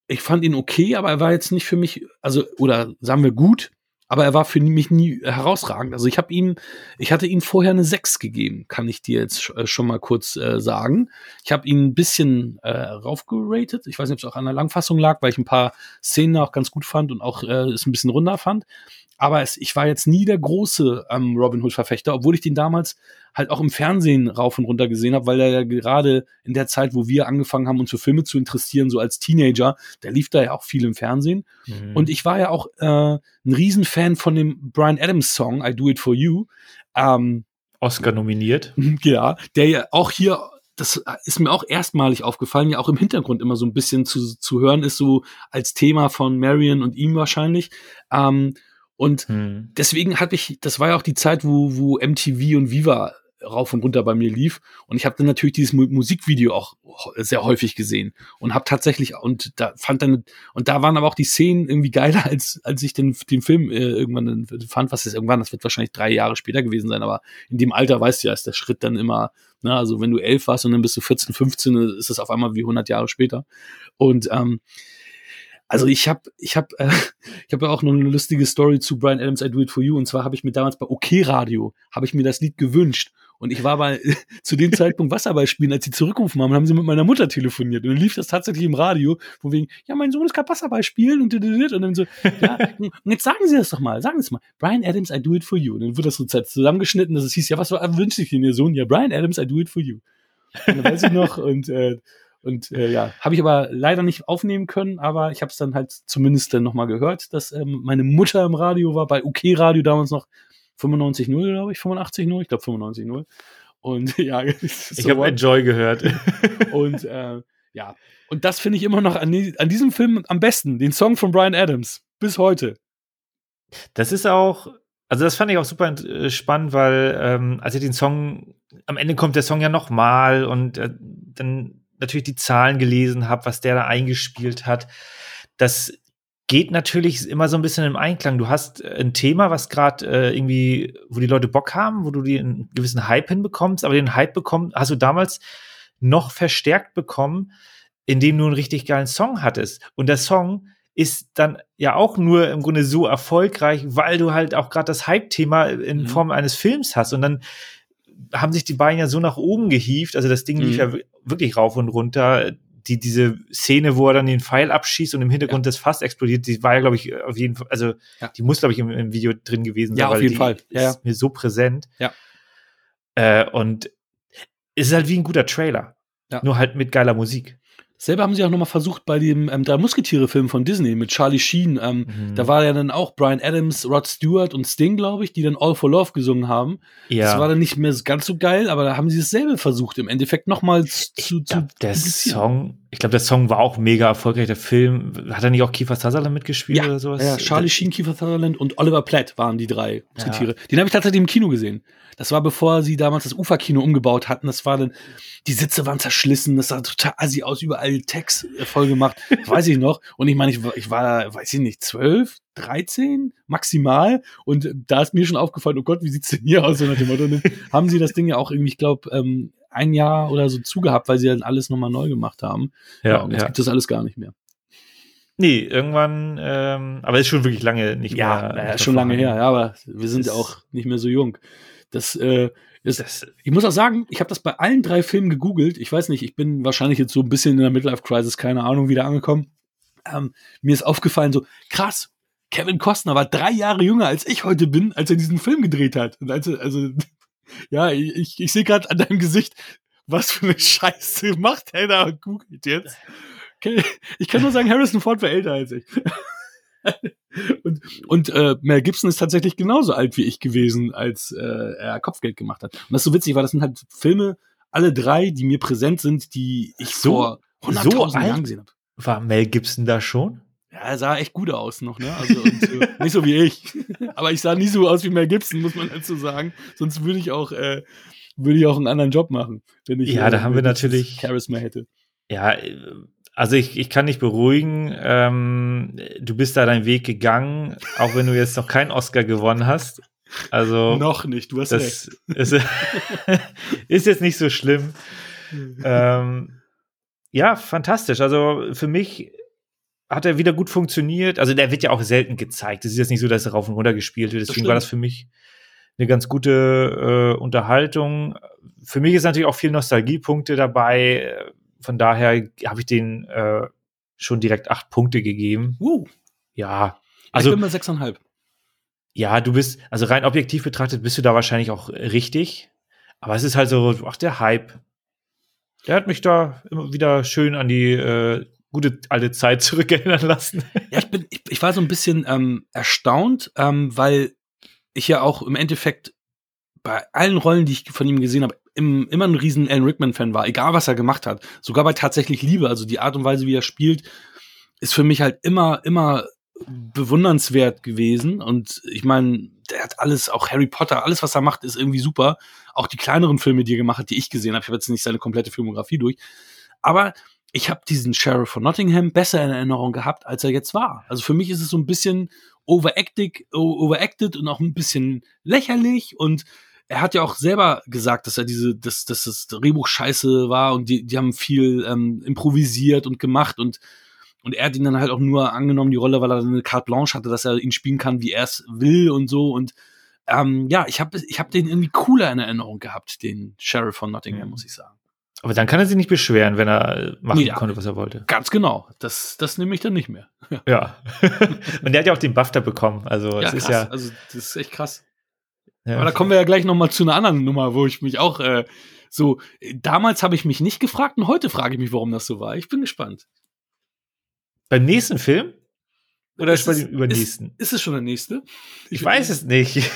ich fand ihn okay, aber er war jetzt nicht für mich, also, oder sagen wir gut, aber er war für mich nie herausragend. Also ich habe ihm, ich hatte ihm vorher eine 6 gegeben, kann ich dir jetzt äh, schon mal kurz äh, sagen. Ich habe ihn ein bisschen äh, raufgeratet. Ich weiß nicht, ob es auch an der Langfassung lag, weil ich ein paar Szenen auch ganz gut fand und auch äh, es ein bisschen runder fand. Aber es, ich war jetzt nie der große ähm, Robin Hood-Verfechter, obwohl ich den damals halt auch im Fernsehen rauf und runter gesehen habe, weil er ja gerade in der Zeit, wo wir angefangen haben, uns für Filme zu interessieren, so als Teenager, der lief da ja auch viel im Fernsehen. Mhm. Und ich war ja auch äh, ein Riesenfan von dem Brian Adams Song I Do It For You. Ähm, Oscar nominiert. [laughs] ja, der ja auch hier, das ist mir auch erstmalig aufgefallen, ja auch im Hintergrund immer so ein bisschen zu, zu hören ist, so als Thema von Marion und ihm wahrscheinlich. Ähm, und Hm. deswegen hatte ich, das war ja auch die Zeit, wo, wo MTV und Viva rauf und runter bei mir lief. Und ich habe dann natürlich dieses Mu Musikvideo auch sehr häufig gesehen und habe tatsächlich und da fand dann und da waren aber auch die Szenen irgendwie geiler [laughs] als als ich den den Film äh, irgendwann fand. Was ist irgendwann? Das wird wahrscheinlich drei Jahre später gewesen sein, aber in dem Alter weißt du ja, ist der Schritt dann immer. Ne, also wenn du elf warst und dann bist du 14, 15, ist es auf einmal wie 100 Jahre später. Und ähm, also ich habe ich habe äh, [laughs] ich habe ja auch noch eine lustige Story zu Brian Adams I Do It For You. Und zwar habe ich mir damals bei OK Radio habe ich mir das Lied gewünscht. Und ich war bei [laughs] zu dem [laughs] Zeitpunkt Wasserball spielen, als sie zurückgerufen haben, haben sie mit meiner Mutter telefoniert. Und dann lief das tatsächlich im Radio, von wegen ja mein Sohn ist gerade Wasserball spielen und und dann so ja und jetzt sagen Sie das doch mal, sagen Sie es mal. Brian Adams I Do It For You. Und dann wird das so zusammengeschnitten, dass es hieß ja was wünscht sich denn Ihr Sohn? Ja Brian Adams I Do It For You. Und dann weiß ich noch und äh, und äh, ja, habe ich aber leider nicht aufnehmen können, aber ich habe es dann halt zumindest dann nochmal gehört, dass ähm, meine Mutter im Radio war, bei UK Radio damals noch 95.0, glaube ich, 85.0, ich glaube 95.0 Und [laughs] ja, Ich habe Enjoy gehört. [laughs] und äh, ja, und das finde ich immer noch an, an diesem Film am besten, den Song von Brian Adams, bis heute. Das ist auch, also das fand ich auch super äh, spannend, weil ähm, als ich den Song, am Ende kommt der Song ja nochmal und äh, dann natürlich die Zahlen gelesen habe, was der da eingespielt hat. Das geht natürlich immer so ein bisschen im Einklang. Du hast äh, ein Thema, was gerade äh, irgendwie, wo die Leute Bock haben, wo du die einen gewissen Hype hinbekommst, aber den Hype bekommen, hast du damals noch verstärkt bekommen, indem du einen richtig geilen Song hattest. Und der Song ist dann ja auch nur im Grunde so erfolgreich, weil du halt auch gerade das Hype-Thema in mhm. Form eines Films hast. Und dann haben sich die beiden ja so nach oben gehievt. Also das Ding mhm. lief ja wirklich rauf und runter. Die, diese Szene, wo er dann den Pfeil abschießt und im Hintergrund ja. das Fass explodiert, die war ja, glaube ich, auf jeden Fall, also ja. die muss, glaube ich, im, im, Video drin gewesen sein. Ja, auf jeden Fall. Ja, ist mir so präsent. Ja. Äh, und es ist halt wie ein guter Trailer. Nur halt mit geiler Musik. Selber haben sie auch nochmal versucht bei dem ähm, Drei Musketiere-Film von Disney mit Charlie Sheen. Ähm, mhm. Da war ja dann auch Brian Adams, Rod Stewart und Sting, glaube ich, die dann All for Love gesungen haben. Ja. Das war dann nicht mehr ganz so geil, aber da haben sie dasselbe versucht, im Endeffekt nochmal zu, zu. Der Song, ich glaube, der Song war auch mega erfolgreich. Der Film, hat er nicht auch Kiefer Sutherland mitgespielt ja, oder sowas? Ja, Charlie Sheen, Kiefer Sutherland und Oliver Platt waren die drei Musketiere. Ja. Den habe ich tatsächlich im Kino gesehen. Das war bevor sie damals das Uferkino umgebaut hatten. Das war dann, die Sitze waren zerschlissen, das sah total assi aus, überall Text voll gemacht, [laughs] weiß ich noch. Und ich meine, ich, ich war, weiß ich nicht, zwölf, 13 maximal. Und da ist mir schon aufgefallen, oh Gott, wie sieht's denn hier aus? So nach dem Motto. Dann [laughs] haben sie das Ding ja auch irgendwie, ich glaube, ähm, ein Jahr oder so zugehabt, weil sie dann alles nochmal neu gemacht haben. Ja, ja und jetzt ja. gibt es alles gar nicht mehr. Nee, irgendwann, ähm, aber ist schon wirklich lange nicht ja, mehr. Ja, schon lange her, ja, aber wir sind ja auch nicht mehr so jung. Das, äh, ist, das, ich muss auch sagen, ich habe das bei allen drei Filmen gegoogelt. Ich weiß nicht, ich bin wahrscheinlich jetzt so ein bisschen in der Midlife-Crisis, keine Ahnung, wieder angekommen. Ähm, mir ist aufgefallen, so krass, Kevin Costner war drei Jahre jünger als ich heute bin, als er diesen Film gedreht hat. Und als, also, [laughs] ja, ich, ich sehe gerade an deinem Gesicht, was für eine Scheiße macht er da und googelt jetzt. [laughs] Okay. Ich kann nur sagen, Harrison Ford war älter als ich. [laughs] [laughs] und und äh, Mel Gibson ist tatsächlich genauso alt wie ich gewesen, als äh, er Kopfgeld gemacht hat. Und das ist so witzig, weil das sind halt Filme, alle drei, die mir präsent sind, die ich so, vor 100.000 so Jahren gesehen habe. War Mel Gibson da schon? Ja, er sah echt gut aus noch, ne? Also und, äh, [laughs] nicht so wie ich. [laughs] Aber ich sah nie so aus wie Mel Gibson, muss man dazu sagen. Sonst würde ich auch, äh, würde ich auch einen anderen Job machen, wenn ich ja, äh, da haben wir natürlich Charisma hätte. Ja, also ich, ich kann dich beruhigen, ähm, du bist da deinen Weg gegangen, auch wenn du jetzt noch keinen Oscar gewonnen hast. Also noch nicht, du hast das recht. Ist, [laughs] ist jetzt nicht so schlimm. ähm, ja, fantastisch. Also für mich hat er wieder gut funktioniert. Also der wird ja auch selten gezeigt. Es ist jetzt nicht so, dass er rauf und runter gespielt wird. Deswegen war das für mich eine ganz gute äh, Unterhaltung. Für mich ist natürlich auch viel Nostalgiepunkte dabei von daher habe ich den äh, schon direkt acht Punkte gegeben. Uh. Ja. Also, ich bin bei sechseinhalb. Ja, du bist, also rein objektiv betrachtet, bist du da wahrscheinlich auch richtig. Aber es ist halt so, ach, der Hype. Der hat mich da immer wieder schön an die äh, gute alte Zeit [laughs] zurückerinnern lassen. Ja, ich bin, ich, ich war so ein bisschen ähm, erstaunt, ähm, weil ich ja auch im Endeffekt bei allen Rollen, die ich von ihm gesehen habe, im, immer ein riesen Alan Rickman-Fan war, egal was er gemacht hat. Sogar bei tatsächlich Liebe, also die Art und Weise, wie er spielt, ist für mich halt immer, immer bewundernswert gewesen. Und ich meine, der hat alles, auch Harry Potter, alles, was er macht, ist irgendwie super. Auch die kleineren Filme, die er gemacht hat, die ich gesehen habe. Ich habe jetzt nicht seine komplette Filmografie durch. Aber ich habe diesen Sheriff von Nottingham besser in Erinnerung gehabt, als er jetzt war. Also für mich ist es so ein bisschen overacted, overacted und auch ein bisschen lächerlich und er hat ja auch selber gesagt, dass er diese, dass, dass das Drehbuch scheiße war und die, die haben viel ähm, improvisiert und gemacht und und er hat ihn dann halt auch nur angenommen, die Rolle, weil er eine Carte Blanche hatte, dass er ihn spielen kann, wie er es will und so. Und ähm, ja, ich habe ich hab den irgendwie cooler in Erinnerung gehabt, den Sheriff von Nottingham, mhm. muss ich sagen. Aber dann kann er sich nicht beschweren, wenn er machen ja, konnte, was er wollte. Ganz genau. Das, das nehme ich dann nicht mehr. Ja. ja. [laughs] und der hat ja auch den BAFTA bekommen. Also, ja, das ist ja. Also, das ist echt krass. Ja. Aber da kommen wir ja gleich noch mal zu einer anderen Nummer, wo ich mich auch äh, so damals habe ich mich nicht gefragt und heute frage ich mich, warum das so war. Ich bin gespannt. Beim nächsten Film oder ist bei dem übernächsten? Ist, ist es schon der nächste? Ich, ich weiß es nicht. [laughs]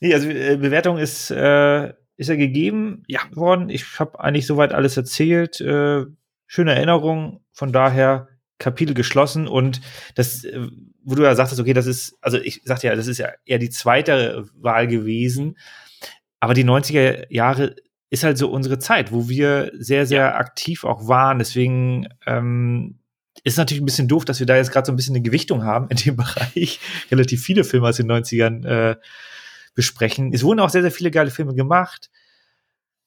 nee, also äh, Bewertung ist äh, ist ja gegeben ja. worden. Ich habe eigentlich soweit alles erzählt. Äh, schöne Erinnerung. Von daher Kapitel geschlossen und das, äh, wo du ja sagtest, okay, das ist, also ich sagte ja, das ist ja eher die zweite Wahl gewesen, aber die 90er Jahre ist halt so unsere Zeit, wo wir sehr, sehr ja. aktiv auch waren. Deswegen ähm, ist natürlich ein bisschen doof, dass wir da jetzt gerade so ein bisschen eine Gewichtung haben in dem [laughs] Bereich. Relativ viele Filme aus den 90ern äh, besprechen. Es wurden auch sehr, sehr viele geile Filme gemacht.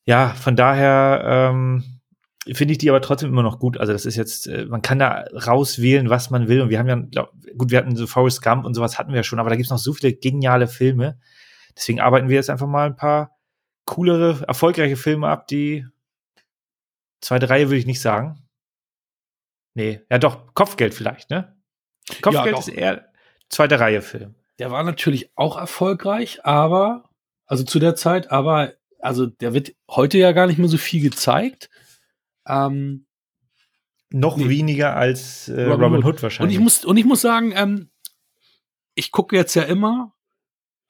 Ja, von daher ähm, finde ich die aber trotzdem immer noch gut. Also das ist jetzt, äh, man kann da rauswählen, was man will. Und wir haben ja, glaub, gut, wir hatten so Forrest Gump und sowas hatten wir ja schon, aber da gibt es noch so viele geniale Filme. Deswegen arbeiten wir jetzt einfach mal ein paar coolere, erfolgreiche Filme ab, die zweite Reihe würde ich nicht sagen. Nee, ja doch, Kopfgeld vielleicht, ne? Kopfgeld ja, ist eher zweite Reihe Film. Der war natürlich auch erfolgreich, aber, also zu der Zeit, aber, also der wird heute ja gar nicht mehr so viel gezeigt. Ähm, noch nee. weniger als äh, Robin, Robin Hood. Hood. wahrscheinlich. Und ich muss, und ich muss sagen, ähm, ich gucke jetzt ja immer,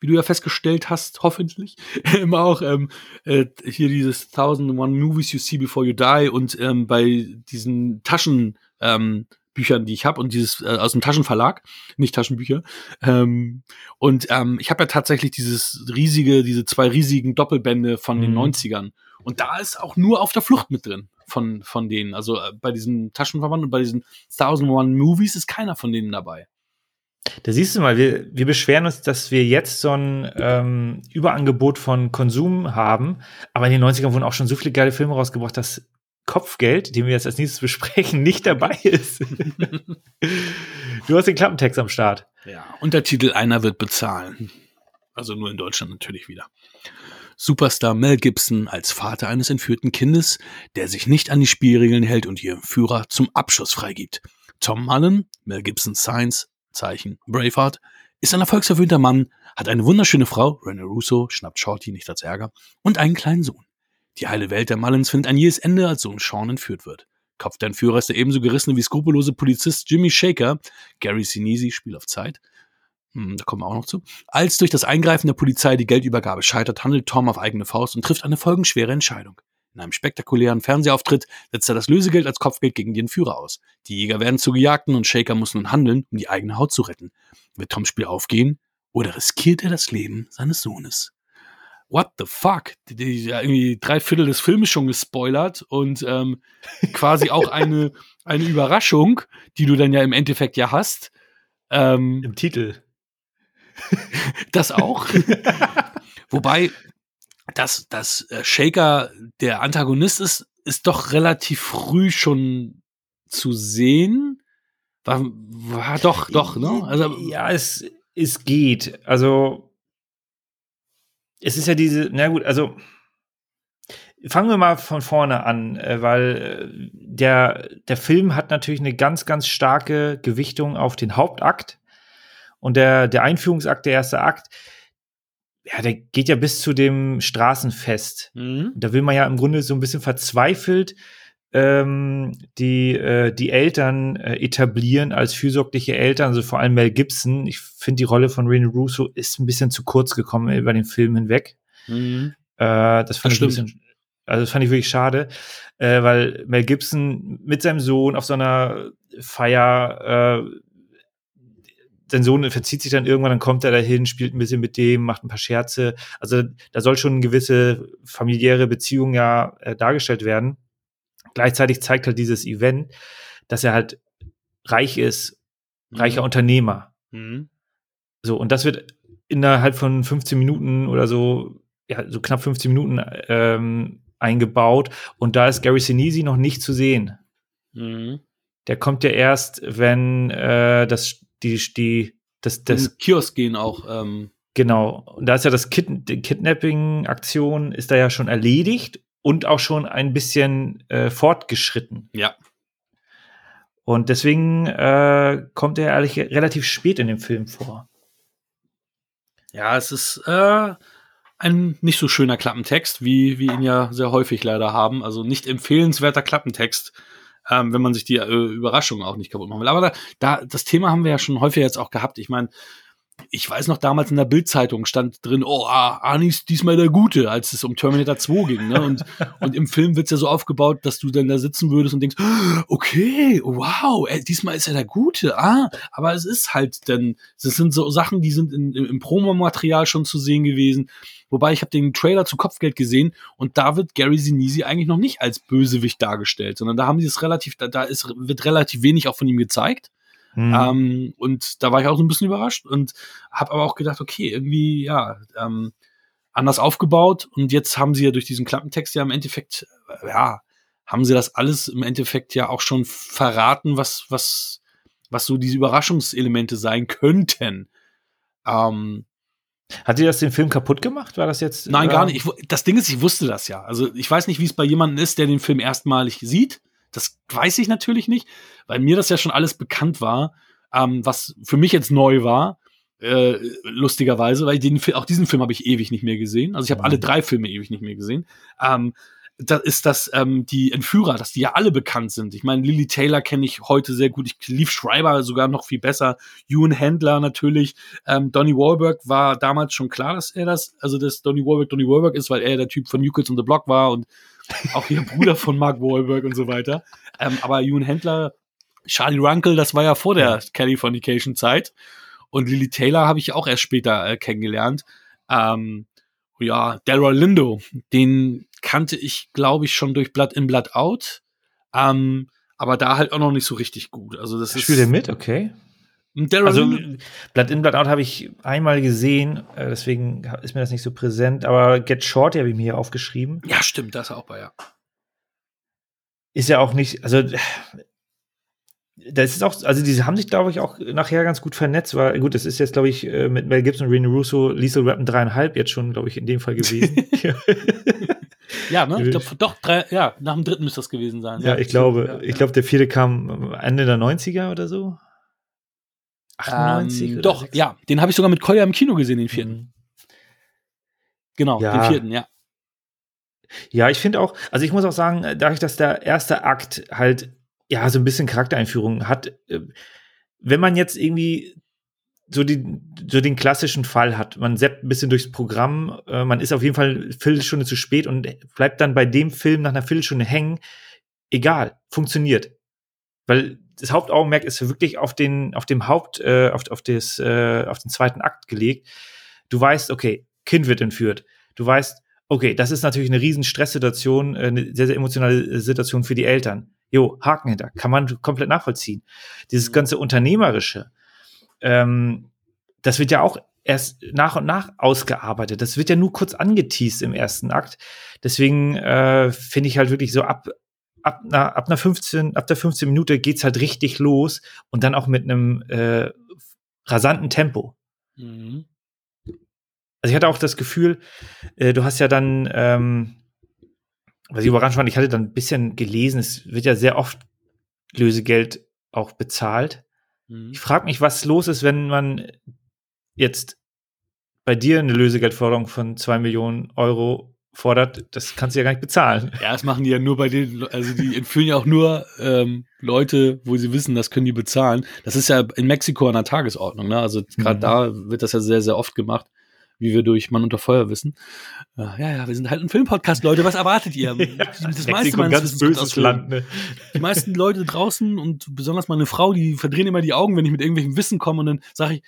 wie du ja festgestellt hast, hoffentlich, [laughs] immer auch ähm, äh, hier dieses 1001 Movies You See Before You Die und ähm, bei diesen Taschen ähm, die ich habe und dieses äh, aus dem Taschenverlag, nicht Taschenbücher. Ähm, und ähm, ich habe ja tatsächlich dieses riesige, diese zwei riesigen Doppelbände von mhm. den 90ern. Und da ist auch nur auf der Flucht mit drin von, von denen. Also äh, bei diesen Taschenverwandten und bei diesen 1001 Movies ist keiner von denen dabei. Da siehst du mal, wir, wir beschweren uns, dass wir jetzt so ein ähm, Überangebot von Konsum haben, aber in den 90ern wurden auch schon so viele geile Filme rausgebracht, dass Kopfgeld, den wir jetzt als nächstes besprechen, nicht dabei ist. [laughs] du hast den Klappentext am Start. Ja, Untertitel Einer wird bezahlen. Also nur in Deutschland natürlich wieder. Superstar Mel Gibson als Vater eines entführten Kindes, der sich nicht an die Spielregeln hält und ihren Führer zum Abschuss freigibt. Tom Mullen, Mel Gibsons Science, Zeichen Braveheart, ist ein erfolgsverwöhnter Mann, hat eine wunderschöne Frau, Rene Russo, schnappt Shorty nicht als Ärger, und einen kleinen Sohn. Die heile Welt der Mullins findet ein jähes Ende, als Sohn Sean entführt wird. Kopf der Entführer ist der ebenso gerissene wie skrupellose Polizist Jimmy Shaker, Gary Sinise, Spiel auf Zeit, da kommen wir auch noch zu. Als durch das Eingreifen der Polizei die Geldübergabe scheitert, handelt Tom auf eigene Faust und trifft eine folgenschwere Entscheidung. In einem spektakulären Fernsehauftritt setzt er das Lösegeld als Kopfgeld gegen den Führer aus. Die Jäger werden zu Gejagten und Shaker muss nun handeln, um die eigene Haut zu retten. Wird Toms Spiel aufgehen oder riskiert er das Leben seines Sohnes? What the fuck? Die, die, ja, irgendwie drei Viertel des Films schon gespoilert und ähm, [laughs] quasi auch eine, eine Überraschung, die du dann ja im Endeffekt ja hast. Ähm, Im Titel. [laughs] das auch. Wobei, dass, dass äh, Shaker der Antagonist ist, ist doch relativ früh schon zu sehen. War, war doch, doch, ne? Also, ja, es, es geht. Also, es ist ja diese, na gut, also, fangen wir mal von vorne an, äh, weil äh, der, der Film hat natürlich eine ganz, ganz starke Gewichtung auf den Hauptakt. Und der, der Einführungsakt, der erste Akt, ja, der geht ja bis zu dem Straßenfest. Mhm. Da will man ja im Grunde so ein bisschen verzweifelt ähm, die, äh, die Eltern äh, etablieren als fürsorgliche Eltern, also vor allem Mel Gibson. Ich finde, die Rolle von Rene Russo ist ein bisschen zu kurz gekommen über den Film hinweg. Mhm. Äh, das fand das ich ein bisschen, also das fand ich wirklich schade, äh, weil Mel Gibson mit seinem Sohn auf so einer Feier äh, sein Sohn verzieht sich dann irgendwann, dann kommt er dahin, spielt ein bisschen mit dem, macht ein paar Scherze. Also da soll schon eine gewisse familiäre Beziehung ja äh, dargestellt werden. Gleichzeitig zeigt halt dieses Event, dass er halt reich ist, mhm. reicher Unternehmer. Mhm. So, und das wird innerhalb von 15 Minuten oder so, ja, so knapp 15 Minuten ähm, eingebaut. Und da ist Gary Sinise noch nicht zu sehen. Mhm. Der kommt ja erst, wenn äh, das die, die, das, das Kiosk gehen auch. Ähm. Genau. Und da ist ja das Kid die Kidnapping-Aktion ist da ja schon erledigt und auch schon ein bisschen äh, fortgeschritten. Ja. Und deswegen äh, kommt er eigentlich relativ spät in dem Film vor. Ja, es ist äh, ein nicht so schöner Klappentext, wie wir ihn ja sehr häufig leider haben. Also nicht empfehlenswerter Klappentext ähm, wenn man sich die äh, Überraschung auch nicht kaputt machen will. Aber da, da, das Thema haben wir ja schon häufig jetzt auch gehabt. Ich meine, ich weiß noch, damals in der Bildzeitung stand drin, oh, Arnie ist diesmal der Gute, als es um Terminator 2 ging. Ne? Und, [laughs] und im Film wird's ja so aufgebaut, dass du dann da sitzen würdest und denkst, okay, wow, ey, diesmal ist er der Gute. Ah, aber es ist halt dann, das sind so Sachen, die sind in, im Promomaterial schon zu sehen gewesen. Wobei ich habe den Trailer zu Kopfgeld gesehen und da wird Gary Sinise eigentlich noch nicht als Bösewicht dargestellt, sondern da haben sie es relativ, da, da ist, wird relativ wenig auch von ihm gezeigt. Mhm. Ähm, und da war ich auch so ein bisschen überrascht und habe aber auch gedacht, okay, irgendwie, ja, ähm, anders aufgebaut und jetzt haben sie ja durch diesen Klappentext ja im Endeffekt, äh, ja, haben sie das alles im Endeffekt ja auch schon verraten, was, was, was so diese Überraschungselemente sein könnten. Ähm, hat dir das den Film kaputt gemacht? War das jetzt? Nein, gar nicht. Ich, das Ding ist, ich wusste das ja. Also ich weiß nicht, wie es bei jemandem ist, der den Film erstmalig sieht. Das weiß ich natürlich nicht, weil mir das ja schon alles bekannt war, ähm, was für mich jetzt neu war. Äh, lustigerweise, weil den, auch diesen Film habe ich ewig nicht mehr gesehen. Also ich habe mhm. alle drei Filme ewig nicht mehr gesehen. Ähm, da ist das ähm, die Entführer, dass die ja alle bekannt sind. Ich meine, Lily Taylor kenne ich heute sehr gut. Ich lief Schreiber sogar noch viel besser. Ewan Handler natürlich. Ähm, Donny Wahlberg war damals schon klar, dass er das, also dass Donny Wahlberg Donny Wahlberg ist, weil er der Typ von New Kids on the Block war und auch ihr Bruder von Mark Wahlberg und so weiter. Ähm, aber Ewan Handler, Charlie Runkle, das war ja vor der Californication-Zeit. Und Lily Taylor habe ich auch erst später äh, kennengelernt. Ähm, ja, Delroy Lindo, den kannte ich, glaube ich, schon durch Blood in, Blood Out. Ähm, aber da halt auch noch nicht so richtig gut. Also das Spielt er mit, okay. Daryl also Blood in, Blood Out habe ich einmal gesehen, äh, deswegen ist mir das nicht so präsent. Aber Get Short habe ich mir hier aufgeschrieben. Ja, stimmt, das ist auch bei, ja. Ist ja auch nicht, also das ist auch, also die haben sich, glaube ich, auch nachher ganz gut vernetzt, weil gut, das ist jetzt, glaube ich, äh, mit Mel Gibson und Rene Russo, Lethal Weapon dreieinhalb jetzt schon, glaube ich, in dem Fall gewesen. [laughs] [laughs] ja, ne? Ich glaube, doch, drei, ja, nach dem dritten müsste das gewesen sein. Ja, ja ich glaube, ja, ich glaube, der vierte kam Ende der 90er oder so. 98 ähm, Doch, 6? ja, den habe ich sogar mit Kolja im Kino gesehen, den vierten. Mhm. Genau, ja. den vierten, ja. Ja, ich finde auch, also ich muss auch sagen, dadurch, dass der erste Akt halt ja so ein bisschen Charaktereinführung hat, äh, wenn man jetzt irgendwie so, die, so den klassischen Fall hat, man seppt ein bisschen durchs Programm, äh, man ist auf jeden Fall eine Viertelstunde zu spät und bleibt dann bei dem Film nach einer Viertelstunde hängen, egal, funktioniert. Weil das Hauptaugenmerk ist wirklich auf den, auf dem Haupt, äh, auf, auf, des, äh, auf den zweiten Akt gelegt. Du weißt, okay, Kind wird entführt. Du weißt, okay, das ist natürlich eine riesen Stresssituation, äh, eine sehr, sehr emotionale Situation für die Eltern. Jo, Haken hinter, kann man komplett nachvollziehen. Dieses mhm. ganze Unternehmerische, ähm, das wird ja auch erst nach und nach ausgearbeitet. Das wird ja nur kurz angeteased im ersten Akt. Deswegen äh, finde ich halt wirklich so ab, ab, na, ab einer 15, ab der 15 Minute geht's halt richtig los und dann auch mit einem äh, rasanten Tempo. Mhm. Also ich hatte auch das Gefühl, äh, du hast ja dann, ähm, was ich überrascht fand, ich hatte dann ein bisschen gelesen, es wird ja sehr oft Lösegeld auch bezahlt. Mhm. Ich frage mich, was los ist, wenn man jetzt bei dir eine Lösegeldforderung von zwei Millionen Euro fordert, das kannst du ja gar nicht bezahlen. Ja, das machen die ja nur bei den, also die entführen ja auch nur ähm, Leute, wo sie wissen, das können die bezahlen. Das ist ja in Mexiko an der Tagesordnung, ne? Also gerade mhm. da wird das ja sehr, sehr oft gemacht, wie wir durch Mann unter Feuer wissen. Äh, ja, ja, wir sind halt ein Filmpodcast, Leute. Was erwartet ihr? [laughs] ja, das meiste ein ganz böses Land, ne? Die meisten Leute draußen und besonders meine Frau, die verdrehen immer die Augen, wenn ich mit irgendwelchem Wissen komme und dann sage ich,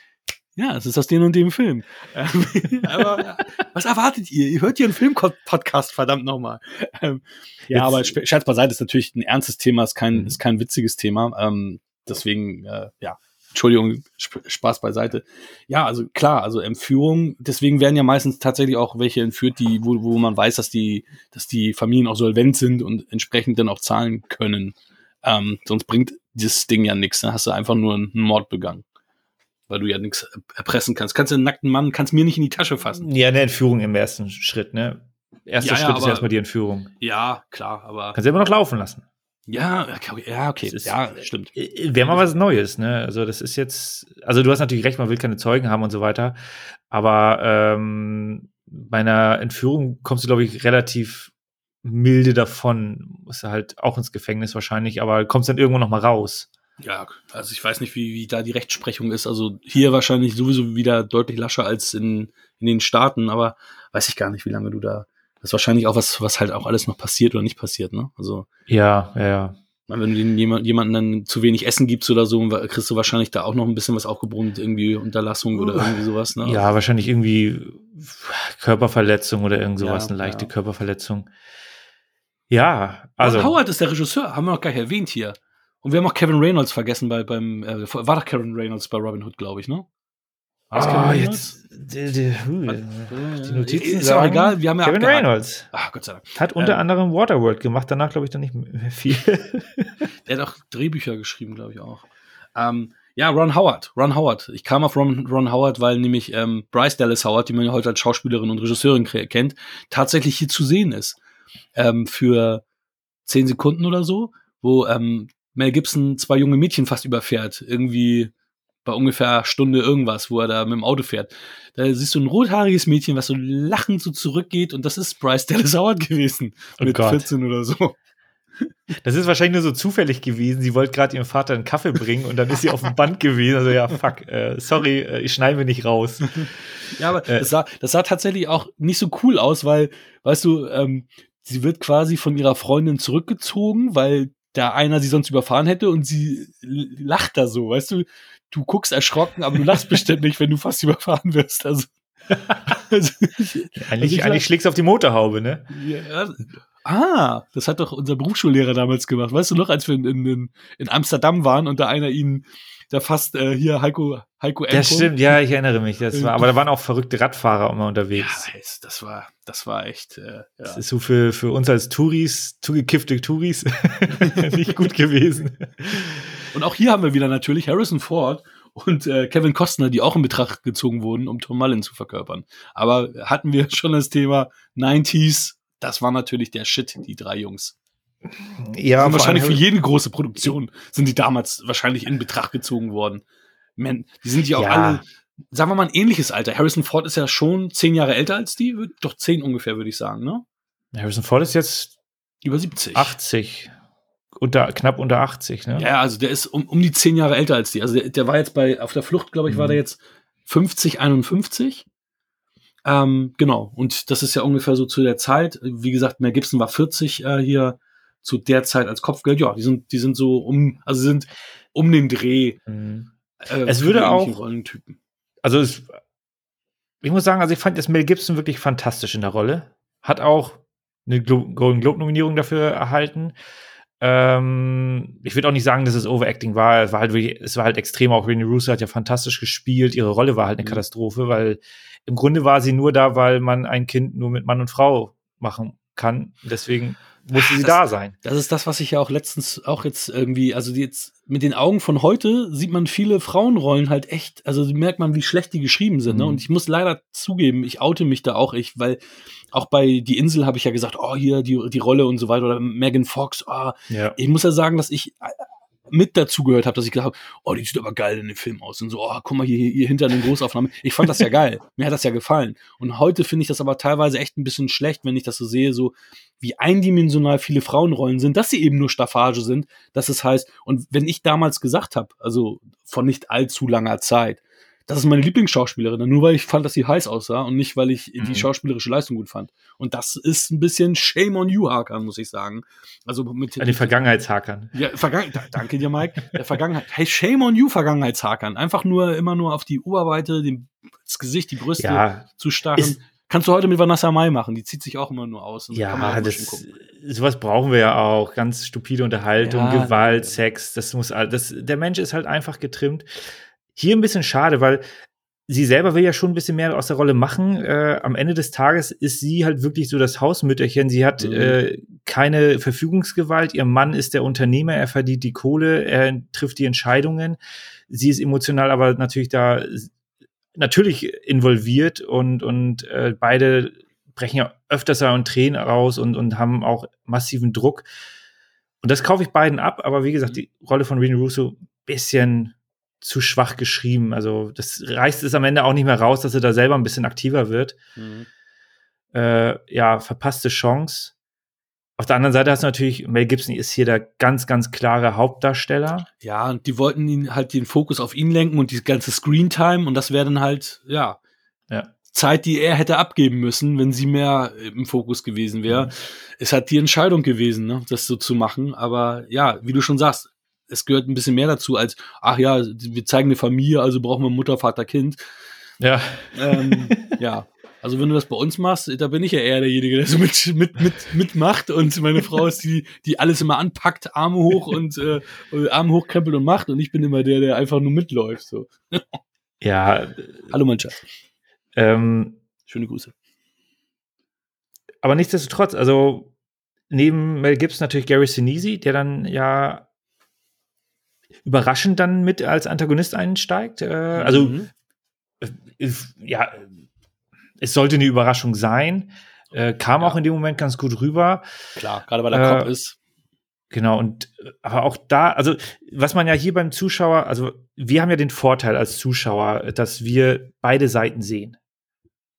ja, es ist aus dem und dem Film. [laughs] aber was erwartet ihr? Ihr hört hier einen Film-Podcast, verdammt nochmal. Ähm, ja, aber Scherz beiseite ist natürlich ein ernstes Thema, ist kein, mhm. ist kein witziges Thema. Ähm, deswegen, äh, ja, Entschuldigung, Spaß beiseite. Ja, also klar, also Entführung, deswegen werden ja meistens tatsächlich auch welche entführt, die, wo, wo man weiß, dass die, dass die Familien auch solvent sind und entsprechend dann auch zahlen können. Ähm, sonst bringt dieses Ding ja nichts. Dann hast du einfach nur einen Mord begangen weil du ja nichts erpressen kannst. Kannst du einen nackten Mann, kannst mir nicht in die Tasche fassen. Ja, eine Entführung im ersten Schritt, ne? Erster ja, Schritt ja, ist erstmal die Entführung. Ja, klar, aber. Kannst du immer noch laufen lassen. Ja, okay, ja, okay. Ist, ja, stimmt. Äh, Wäre mal was Neues, ne? Also, das ist jetzt, also du hast natürlich recht, man will keine Zeugen haben und so weiter. Aber ähm, bei einer Entführung kommst du, glaube ich, relativ milde davon. Musst du halt auch ins Gefängnis wahrscheinlich, aber kommst dann irgendwo noch mal raus. Ja, also ich weiß nicht, wie, wie da die Rechtsprechung ist. Also hier wahrscheinlich sowieso wieder deutlich lascher als in, in den Staaten, aber weiß ich gar nicht, wie lange du da. Das ist wahrscheinlich auch was, was halt auch alles noch passiert oder nicht passiert, ne? Also. Ja, ja, ja. Wenn du jemand, jemanden dann zu wenig Essen gibst oder so, kriegst du wahrscheinlich da auch noch ein bisschen was aufgebrummt, irgendwie Unterlassung oder irgendwie sowas. Ne? Ja, wahrscheinlich irgendwie Körperverletzung oder irgend sowas, Ja, eine leichte ja. Körperverletzung. Ja, also. Ron Howard ist der Regisseur, haben wir noch gar nicht erwähnt hier. Und wir haben auch Kevin Reynolds vergessen bei, beim, äh, war doch Kevin Reynolds bei Robin Hood, glaube ich, ne? Ah, jetzt. Die, die, die Notizen Ist auch egal, wir haben ja Kevin abgehakt. Reynolds Ach, Gott sei Dank. hat unter Ähm. anderem Waterworld gemacht, danach glaube ich dann nicht mehr viel. [laughs] Der hat auch Drehbücher geschrieben, glaube ich auch. Ähm, ja, Ron Howard. Ron Howard. Ich kam auf Ron, Ron Howard, weil nämlich ähm, Bryce Dallas Howard, die man ja heute als Schauspielerin und Regisseurin kennt, tatsächlich hier zu sehen ist. Ähm, für zehn Sekunden oder so, wo ähm, Mel Gibson zwei junge Mädchen fast überfährt. Irgendwie bei ungefähr Stunde irgendwas, wo er da mit dem Auto fährt. Da siehst du ein rothaariges Mädchen, was so lachend so zurückgeht und das ist Bryce Dallas Howard gewesen. Oh mit Gott. 14 oder so. Das ist wahrscheinlich nur so zufällig gewesen. Sie wollte gerade ihrem Vater einen Kaffee bringen und dann ist sie auf dem Band gewesen. Also ja, fuck, äh, sorry, äh, ich schneide mir nicht raus. [laughs] Ja, aber Äh. das, sah, das sah tatsächlich auch nicht so cool aus, weil, weißt du, ähm, sie wird quasi von ihrer Freundin zurückgezogen, weil da einer sie sonst überfahren hätte und sie lacht da so, weißt du, du guckst erschrocken, aber du lachst bestimmt nicht, wenn du fast überfahren wirst. Also, [laughs] also Eigentlich, ich eigentlich schlägst du auf die Motorhaube, ne? ja, ah, das hat doch unser Berufsschullehrer damals gemacht. Weißt du noch, als wir in, in, in Amsterdam waren und da einer ihn da fast äh, hier Heiko Heiko M. Das stimmt, ja, ich erinnere mich. Das war, aber da waren auch verrückte Radfahrer immer Ja, unterwegs. es- das war das war echt äh, ja. Das ist so für, für uns als Touris, zugekiffte Touris, [laughs] nicht gut gewesen. Und auch hier haben wir wieder natürlich Harrison Ford und äh, Kevin Costner, die auch in Betracht gezogen wurden, um Tom Mullen zu verkörpern. Aber hatten wir schon das Thema 90s, das war natürlich der Shit, die drei Jungs. Ja, wahrscheinlich für jede große Produktion sind die damals wahrscheinlich in Betracht gezogen worden. Man, die sind ja auch Ja. alle, sagen wir mal, ein ähnliches Alter. Harrison Ford ist ja schon zehn Jahre älter als die, doch zehn ungefähr, würde ich sagen, ne? Harrison Ford ist jetzt Über 70. 80. Unter, knapp unter 80, ne? Ja, also der ist um, um die zehn Jahre älter als die. Also der, der war jetzt bei, auf der Flucht, glaube ich, war Mhm. der jetzt 50, 51. Ähm, genau. Und das ist ja ungefähr so zu der Zeit. Wie gesagt, Mel Gibson war 40 äh, hier zu der Zeit als Kopfgeld. Ja, die sind, die sind so um, also sind um den Dreh. Mhm. Äh, Es würde auch- Rollentypen. Also es, ich muss sagen, also ich fand das Mel Gibson wirklich fantastisch in der Rolle. Hat auch eine Glo Golden Globe Nominierung dafür erhalten. Ähm, ich würde auch nicht sagen, dass es Overacting war. Es war halt wirklich, es war halt extrem. Auch Renee Russo hat ja fantastisch gespielt. Ihre Rolle war halt eine Mhm. Katastrophe, weil im Grunde war sie nur da, weil man ein Kind nur mit Mann und Frau machen kann. Deswegen musste sie Das- da sein. Das ist das, was ich ja auch letztens auch jetzt irgendwie, also jetzt mit den Augen von heute sieht man viele Frauenrollen halt echt, also merkt man, wie schlecht die geschrieben sind. Ne? Mhm. Und ich muss leider zugeben, ich oute mich da auch, ich, weil auch bei Die Insel habe ich ja gesagt, oh, hier die, die Rolle und so weiter, oder Megan Fox, ah, Ja. ich muss ja sagen, dass ich mit dazu gehört habe, dass ich gesagt habe, oh, die sieht aber geil in dem Film aus. Und so, oh, guck mal hier, hier hinter den Großaufnahmen. Ich fand das ja geil. [laughs] Mir hat das ja gefallen. Und heute finde ich das aber teilweise echt ein bisschen schlecht, wenn ich das so sehe, so wie eindimensional viele Frauenrollen sind, dass sie eben nur Staffage sind, dass es heißt, und wenn ich damals gesagt habe, also von nicht allzu langer Zeit, das ist meine Lieblingsschauspielerin, nur weil ich fand, dass sie heiß aussah und nicht, weil ich Mhm. die schauspielerische Leistung gut fand. Und das ist ein bisschen Shame on you, Hakan, muss ich sagen. Also mit An den Vergangenheitshackern. ja, Vergangen da, danke dir, Mike. Der Vergangenheit. Hey, shame on you, Vergangenheitshakern. Einfach nur immer nur auf die Oberweite, den, das Gesicht, die Brüste Ja, zu starren. Kannst du heute mit Vanessa Mai machen. Die zieht sich auch immer nur aus. Und kann man auch Ja, das, sowas brauchen wir ja auch. Ganz stupide Unterhaltung, Ja. Gewalt, Sex, das muss, all- das, der Mensch ist halt einfach getrimmt. Hier ein bisschen schade, weil sie selber will ja schon ein bisschen mehr aus der Rolle machen. Äh, am Ende des Tages ist sie halt wirklich so das Hausmütterchen. Sie hat Mhm. äh, keine Verfügungsgewalt. Ihr Mann ist der Unternehmer, er verdient die Kohle, er trifft die Entscheidungen. Sie ist emotional aber natürlich da natürlich involviert und, und äh, beide brechen ja öfters in Tränen raus und, und haben auch massiven Druck. Und das kaufe ich beiden ab, aber wie gesagt, die Rolle von Rene Russo bisschen zu schwach geschrieben. Also das reißt es am Ende auch nicht mehr raus, dass er da selber ein bisschen aktiver wird. Mhm. Äh, ja, verpasste Chance. Auf der anderen Seite hast du natürlich, Mel Gibson ist hier der ganz, ganz klare Hauptdarsteller. Ja, und die wollten ihn halt den Fokus auf ihn lenken und die ganze Screentime und das wäre dann halt, ja, Ja. Zeit, die er hätte abgeben müssen, wenn sie mehr im Fokus gewesen wäre. Es hat die Entscheidung gewesen, ne, das so zu machen. Aber ja, wie du schon sagst, es gehört ein bisschen mehr dazu als, ach ja, wir zeigen eine Familie, also brauchen wir Mutter, Vater, Kind. Ja. Ähm, [laughs] ja. Also wenn du das bei uns machst, da bin ich ja eher derjenige, der so mit, mit, mit, mitmacht und meine Frau ist die, die alles immer anpackt, Arme hoch und äh, Arme hochkrempelt und macht und ich bin immer der, der einfach nur mitläuft. So. Ja, Hallo mein Schatz. ähm, Schöne Grüße. aber nichtsdestotrotz, also neben Mel Gibson natürlich Gary Sinise, der dann ja überraschend dann mit als Antagonist einsteigt. Äh, also Mhm. äh, ja, es sollte eine Überraschung sein. Äh, kam Ja. auch in dem Moment ganz gut rüber. klar, gerade weil er Äh, Kopf ist. Genau, und äh, aber auch da, also was man ja hier beim Zuschauer, also wir haben ja den Vorteil als Zuschauer, dass wir beide Seiten sehen.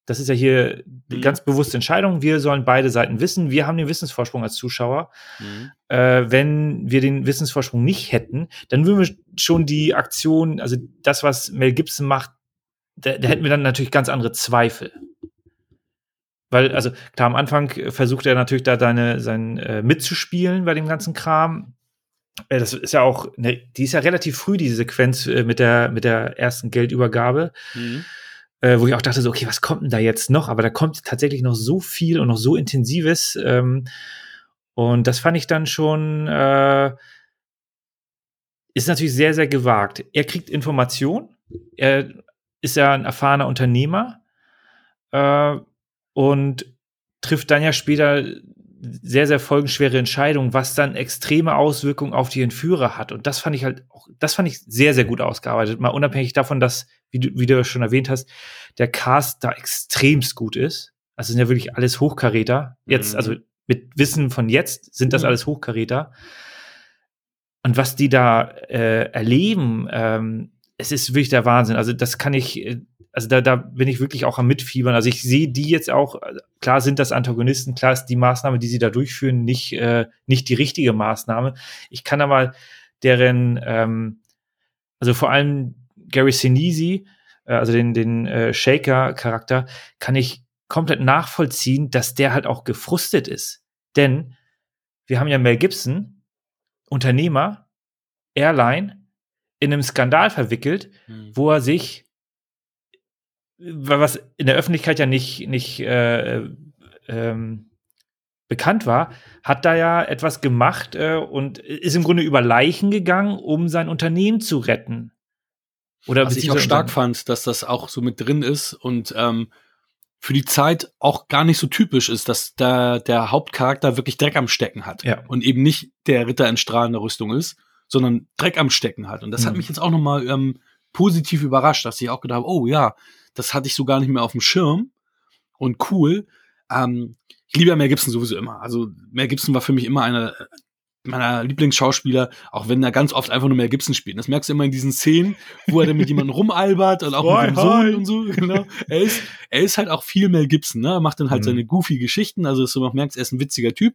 Das ist ja hier Mhm. ganz bewusste Entscheidung. Wir sollen beide Seiten wissen. Wir haben den Wissensvorsprung als Zuschauer. Mhm. Äh, wenn wir den Wissensvorsprung nicht hätten, dann würden wir schon die Aktion, also das, was Mel Gibson macht, da, da hätten wir dann natürlich ganz andere Zweifel. Weil, also klar, am Anfang versucht er natürlich da seine, sein äh, mitzuspielen bei dem ganzen Kram. Äh, das ist ja auch, ne, die ist ja relativ früh, diese Sequenz äh, mit der, mit der ersten Geldübergabe, Mhm. Äh, wo ich auch dachte, so, okay, was kommt denn da jetzt noch? Aber da kommt tatsächlich noch so viel und noch so Intensives. Ähm, und das fand ich dann schon, äh, ist natürlich sehr, sehr gewagt. Er kriegt Information. Er ist ja ein erfahrener Unternehmer äh, und trifft dann ja später sehr, sehr folgenschwere Entscheidungen, was dann extreme Auswirkungen auf die Entführer hat. Und das fand ich halt auch, das fand ich sehr, sehr gut ausgearbeitet. Mal unabhängig davon, dass, wie du, wie du schon erwähnt hast, der Cast da extremst gut ist. Also sind ja wirklich alles Hochkaräter. Jetzt, Mhm. also mit Wissen von jetzt sind das Mhm. alles Hochkaräter. Und was die da äh, erleben, ähm, es ist wirklich der Wahnsinn. Also das kann ich, äh, also da, da bin ich wirklich auch am Mitfiebern. Also ich sehe die jetzt auch, also klar sind das Antagonisten, klar ist die Maßnahme, die sie da durchführen, nicht, äh, nicht die richtige Maßnahme. Ich kann aber deren, ähm, also vor allem Gary Sinise, äh, also den, den äh, Shaker-Charakter, kann ich komplett nachvollziehen, dass der halt auch gefrustet ist. Denn wir haben ja Mel Gibson, Unternehmer, Airline, in einem Skandal verwickelt, Mhm. wo er sich, was in der Öffentlichkeit ja nicht, nicht äh, ähm, bekannt war, hat da ja etwas gemacht äh, und ist im Grunde über Leichen gegangen, um sein Unternehmen zu retten. Oder Was ich auch stark fand, dass das auch so mit drin ist und ähm, für die Zeit auch gar nicht so typisch ist, dass da der Hauptcharakter wirklich Dreck am Stecken hat Ja. und eben nicht der Ritter in strahlender Rüstung ist, sondern Dreck am Stecken hat. Und das hat Mhm. mich jetzt auch noch mal ähm, positiv überrascht, dass ich auch gedacht habe, oh ja, das hatte ich so gar nicht mehr auf dem Schirm und cool. Ähm, ich liebe ja Mel Gibson sowieso immer. Also Mel Gibson war für mich immer einer meiner Lieblingsschauspieler, auch wenn er ganz oft einfach nur Mel Gibson spielt. Das merkst du immer in diesen Szenen, wo er dann mit jemandem rumalbert und auch mit dem Sohn und so. Genau. Er ist, er ist halt auch viel Mel Gibson. Ne? Er macht dann halt Mhm. seine goofy Geschichten. Also dass du noch merkst, er ist ein witziger Typ.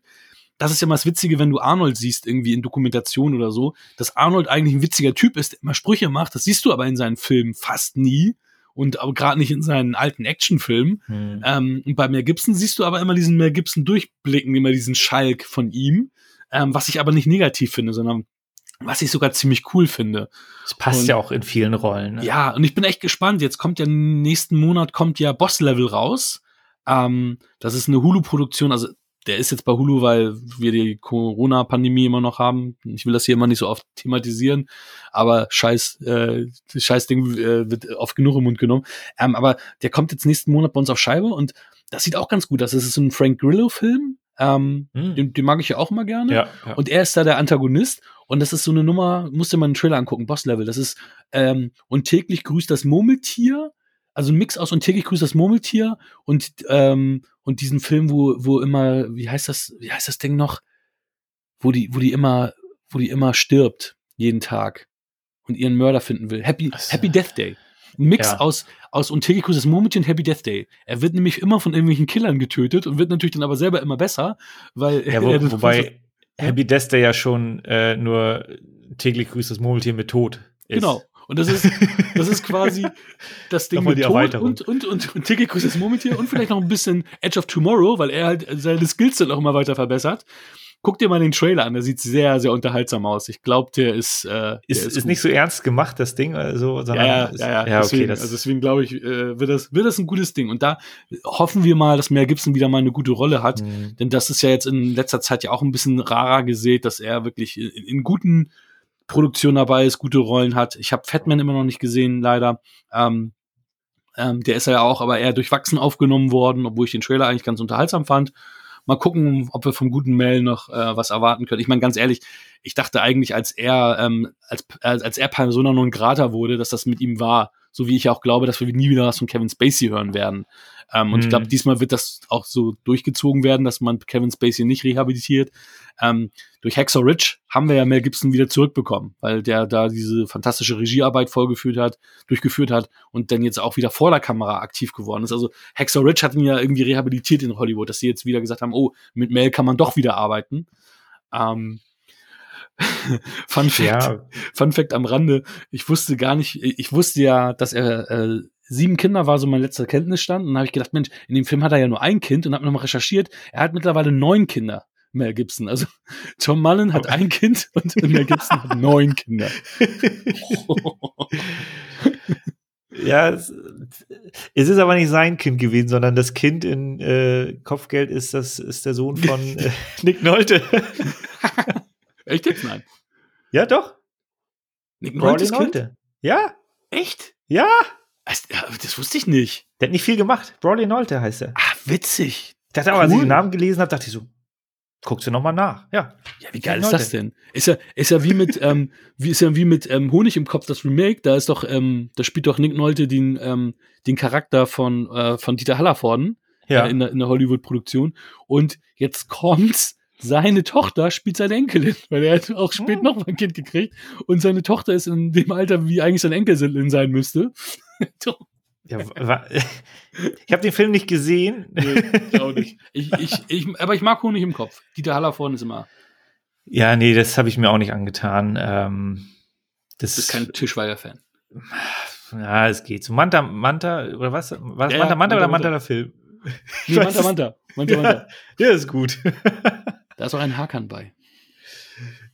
Das ist ja mal das Witzige, wenn du Arnold siehst, irgendwie in Dokumentation oder so, dass Arnold eigentlich ein witziger Typ ist, der immer Sprüche macht. Das siehst du aber in seinen Filmen fast nie. Und aber gerade nicht in seinen alten Actionfilmen. Hm. Ähm, und bei Mel Gibson siehst du aber immer diesen Mel Gibson durchblicken, immer diesen Schalk von ihm, ähm, was ich aber nicht negativ finde, sondern was ich sogar ziemlich cool finde. Das passt Und- ja auch in vielen Rollen. Ne? Ja, und ich bin echt gespannt. Jetzt kommt ja nächsten Monat kommt ja Boss Level raus. Ähm, das ist eine Hulu-Produktion, also der ist jetzt bei Hulu, weil wir die Corona-Pandemie immer noch haben. Ich will das hier immer nicht so oft thematisieren, aber scheiß, äh, scheiß Ding äh, wird oft genug im Mund genommen. Ähm, aber der kommt jetzt nächsten Monat bei uns auf Scheibe und das sieht auch ganz gut aus. Das ist so ein Frank Grillo-Film. Ähm, Hm. den, den mag ich ja auch mal gerne. Ja, ja. Und er ist da der Antagonist. Und das ist so eine Nummer, musst dir mal einen Trailer angucken, Boss Level. Das ist, ähm, und täglich grüßt das Murmeltier. Also ein Mix aus und täglich grüßt das Murmeltier und, ähm, und diesen Film, wo, wo immer, wie heißt das, wie heißt das Ding noch? Wo die, wo die immer, wo die immer stirbt, jeden Tag und ihren Mörder finden will. Happy, so. Happy Death Day. Ein Mix Ja. aus, aus Cruises Murmeltier und Happy Death Day. Er wird nämlich immer von irgendwelchen Killern getötet und wird natürlich dann aber selber immer besser, weil Ja, [laughs] wo, er das- wobei Happy Death Day ja schon äh, nur täglich grüßt das Murmeltier mit Tod ist. Genau. Und das ist, das ist quasi [laughs] das Ding mit Tod und, und, und, und Tilly Cruises Murmeltier und vielleicht noch ein bisschen Edge of Tomorrow, weil er halt seine Skills dann auch immer weiter verbessert. Guck dir mal den Trailer an, der sieht sehr, sehr unterhaltsam aus. Ich glaube, der ist, äh, der Ist, ist, gut. nicht so ernst gemacht, das Ding, also, sondern Ja, ja, ist, ja, ja. ja okay, deswegen, das, also deswegen glaube ich, äh, wird, das, wird das ein gutes Ding. Und da hoffen wir mal, dass Mel Gibson wieder mal eine gute Rolle hat. Mhm. Denn das ist ja jetzt in letzter Zeit ja auch ein bisschen rarer gesät, dass er wirklich in, in guten Produktionen dabei ist, gute Rollen hat. Ich habe Fatman immer noch nicht gesehen, leider. Ähm, ähm, der ist ja auch aber eher durchwachsen aufgenommen worden, obwohl ich den Trailer eigentlich ganz unterhaltsam fand. Mal gucken, ob wir vom guten Mel noch äh, was erwarten können. Ich meine, ganz ehrlich, ich dachte eigentlich, als er, ähm, als, als als er Persona non grata wurde, dass das mit ihm war. So wie ich auch glaube, dass wir nie wieder was von Kevin Spacey hören werden. Ähm, und ich Mhm. glaube, diesmal wird das auch so durchgezogen werden, dass man Kevin Spacey nicht rehabilitiert. Ähm, durch Hacksaw Ridge haben wir ja Mel Gibson wieder zurückbekommen, weil der da diese fantastische Regiearbeit vorgeführt hat, durchgeführt hat und dann jetzt auch wieder vor der Kamera aktiv geworden ist. Also Hacksaw Ridge hat ihn ja irgendwie rehabilitiert in Hollywood, dass sie jetzt wieder gesagt haben, oh, mit Mel kann man doch wieder arbeiten. Ähm, [laughs] Fun Fact, ja, Fun Fact am Rande, ich wusste gar nicht, ich wusste ja, dass er äh, sieben Kinder war so mein letzter Kenntnisstand und dann habe ich gedacht, Mensch, in dem Film hat er ja nur ein Kind und habe nochmal recherchiert, er hat mittlerweile neun Kinder. Mel Gibson. Also Tom Mullen hat ein Kind und [laughs] Mel Gibson hat neun Kinder. [laughs] ja, es, es ist aber nicht sein Kind gewesen, sondern das Kind in äh, Kopfgeld ist das ist der Sohn von [laughs] äh, Nick Nolte. Echt jetzt? Nein. ja, doch. Nick Noltes Kind? Nolte. Ja, Echt? ja. Das, wusste ich nicht. Der hat nicht viel gemacht. Brawley Nolte heißt er. Ah, witzig. Ich dachte aber, als ich Cool. den Namen gelesen habe, dachte ich so, guckst du noch mal nach. Ja. Ja, wie geil ist das denn? Ist ja, ist ja wie mit, ähm, wie ist ja wie mit ähm, Honig im Kopf das Remake. Da ist doch, ähm, da spielt doch Nick Nolte den, ähm, den Charakter von äh, von Dieter Hallervorden Ja. äh, in der, in der Hollywood-Produktion. Und jetzt kommt's. Seine Tochter spielt seine Enkelin, weil er hat auch spät Hm. noch mal ein Kind gekriegt und seine Tochter ist in dem Alter, wie eigentlich sein Enkelin sein müsste. [laughs] ja [laughs] ich habe den Film nicht gesehen. Nee, ich auch nicht. Ich, ich, ich, aber ich mag Honig im Kopf. Dieter Hallervorden ist immer, Ja, nee, das habe ich mir auch nicht angetan. Ähm, das ist kein Tischweiger-Fan. Ja, es geht. So Manta, Manta, oder was? War das Ja, Manta, ja, Manta oder Manta, Manta Manta. der Film? Nee, Manta, Manta. Manta, Manta. Ja, der ist gut. Da ist auch ein Hakan bei.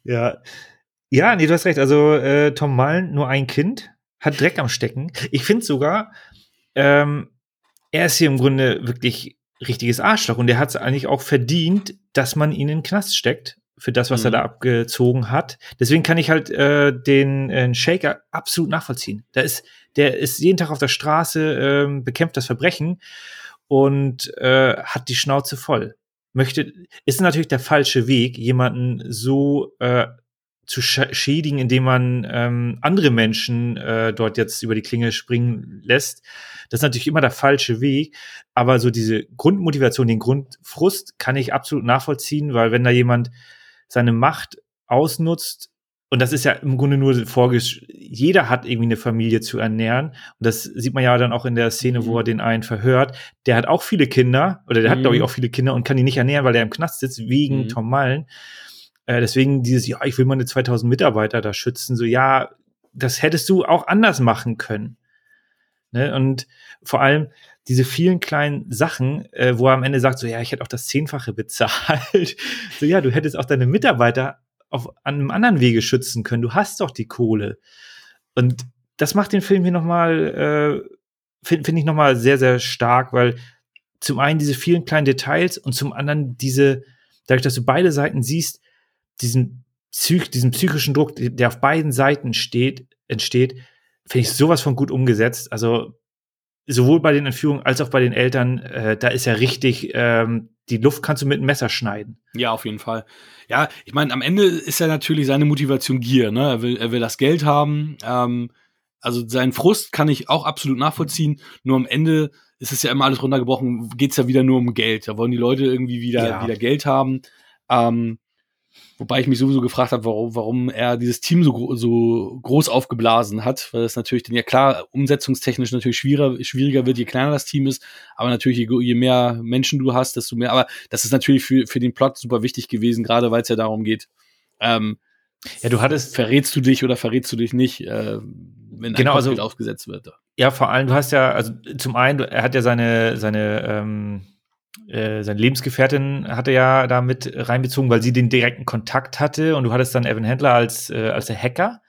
ja. Ja, nee, du hast recht. Also äh, Tom Mullen, nur ein Kind, hat Dreck am Stecken. Ich finde sogar, ähm, er ist hier im Grunde wirklich richtiges Arschloch und er hat es eigentlich auch verdient, dass man ihn in den Knast steckt für das, was er Mhm. da abgezogen hat. Deswegen kann ich halt äh, den äh, Shaker absolut nachvollziehen. Da ist, der ist jeden Tag auf der Straße, ähm, bekämpft das Verbrechen und äh, hat die Schnauze voll. Möchte, ist natürlich der falsche Weg, jemanden so äh, zu sch schädigen, indem man ähm, andere Menschen äh, dort jetzt über die Klinge springen lässt. Das ist natürlich immer der falsche Weg. Aber so diese Grundmotivation, den Grundfrust kann ich absolut nachvollziehen, weil wenn da jemand seine Macht ausnutzt, und das ist ja im Grunde nur vorgesch jeder hat irgendwie eine Familie zu ernähren. Und das sieht man ja dann auch in der Szene, wo Mhm. er den einen verhört. Der hat auch viele Kinder, oder der hat, Mhm. glaube ich, auch viele Kinder und kann die nicht ernähren, weil der im Knast sitzt, wegen Mhm. Tom Mullen. Äh, deswegen dieses, ja, ich will meine 2000 Mitarbeiter da schützen. So, ja, das hättest du auch anders machen können. Ne? Und vor allem diese vielen kleinen Sachen, äh, wo er am Ende sagt, so, ja, ich hätte auch das Zehnfache bezahlt. [laughs] so, ja, du hättest auch deine Mitarbeiter auf an einem anderen Wege schützen können. Du hast doch die Kohle. Und das macht den Film hier noch mal, äh, finde find ich noch mal sehr, sehr stark, weil zum einen diese vielen kleinen Details und zum anderen diese, dadurch, dass du beide Seiten siehst, diesen, Psych diesen psychischen Druck, der auf beiden Seiten steht, entsteht, finde ich sowas von gut umgesetzt. Also sowohl bei den Entführungen als auch bei den Eltern, äh, da ist ja richtig, ähm, die Luft kannst du mit einem Messer schneiden. Ja, auf jeden Fall. Ja, ich meine, am Ende ist ja natürlich seine Motivation Gier, ne? Er will, er will das Geld haben. Ähm, also seinen Frust kann ich auch absolut nachvollziehen. Nur am Ende ist es ja immer alles runtergebrochen, geht's ja wieder nur um Geld. Da wollen die Leute irgendwie wieder, Ja. wieder Geld haben. Ähm, Wobei ich mich sowieso gefragt habe, warum, warum er dieses Team so, so groß aufgeblasen hat, weil es natürlich dann ja klar umsetzungstechnisch natürlich schwieriger, schwieriger wird, je kleiner das Team ist, aber natürlich je, je mehr Menschen du hast, desto mehr, aber das ist natürlich für, für den Plot super wichtig gewesen, gerade weil es ja darum geht, ähm, ja, du hattest. Verrätst du dich oder verrätst du dich nicht, äh, wenn genau, ein also, aufgesetzt wird? Ja, vor allem, du hast ja, also zum einen, er hat ja seine, seine, ähm, äh, seine Lebensgefährtin hatte ja da mit reinbezogen, weil sie den direkten Kontakt hatte und du hattest dann Evan Handler als, äh, als der Hacker.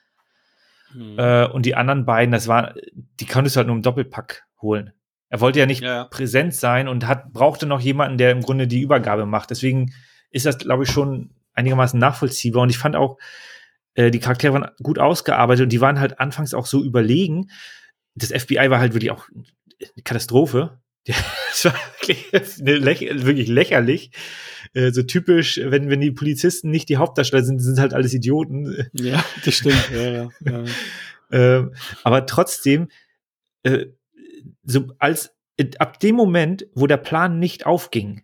Mhm. Äh, und die anderen beiden, das war, die konntest du halt nur im Doppelpack holen. Er wollte ja nicht ja. präsent sein und hat, brauchte noch jemanden, der im Grunde die Übergabe macht. Deswegen ist das, glaube ich, schon einigermaßen nachvollziehbar. Und ich fand auch, äh, die Charaktere waren gut ausgearbeitet und die waren halt anfangs auch so überlegen. Das FBI war halt wirklich auch eine Katastrophe. [laughs] Das war wirklich, wirklich lächerlich. Äh, so typisch, wenn, wenn die Polizisten nicht die Hauptdarsteller sind, sind halt alles Idioten. Ja, das stimmt. ja, ja, ja. [laughs] Ähm, aber trotzdem, äh, so als ab dem Moment, wo der Plan nicht aufging,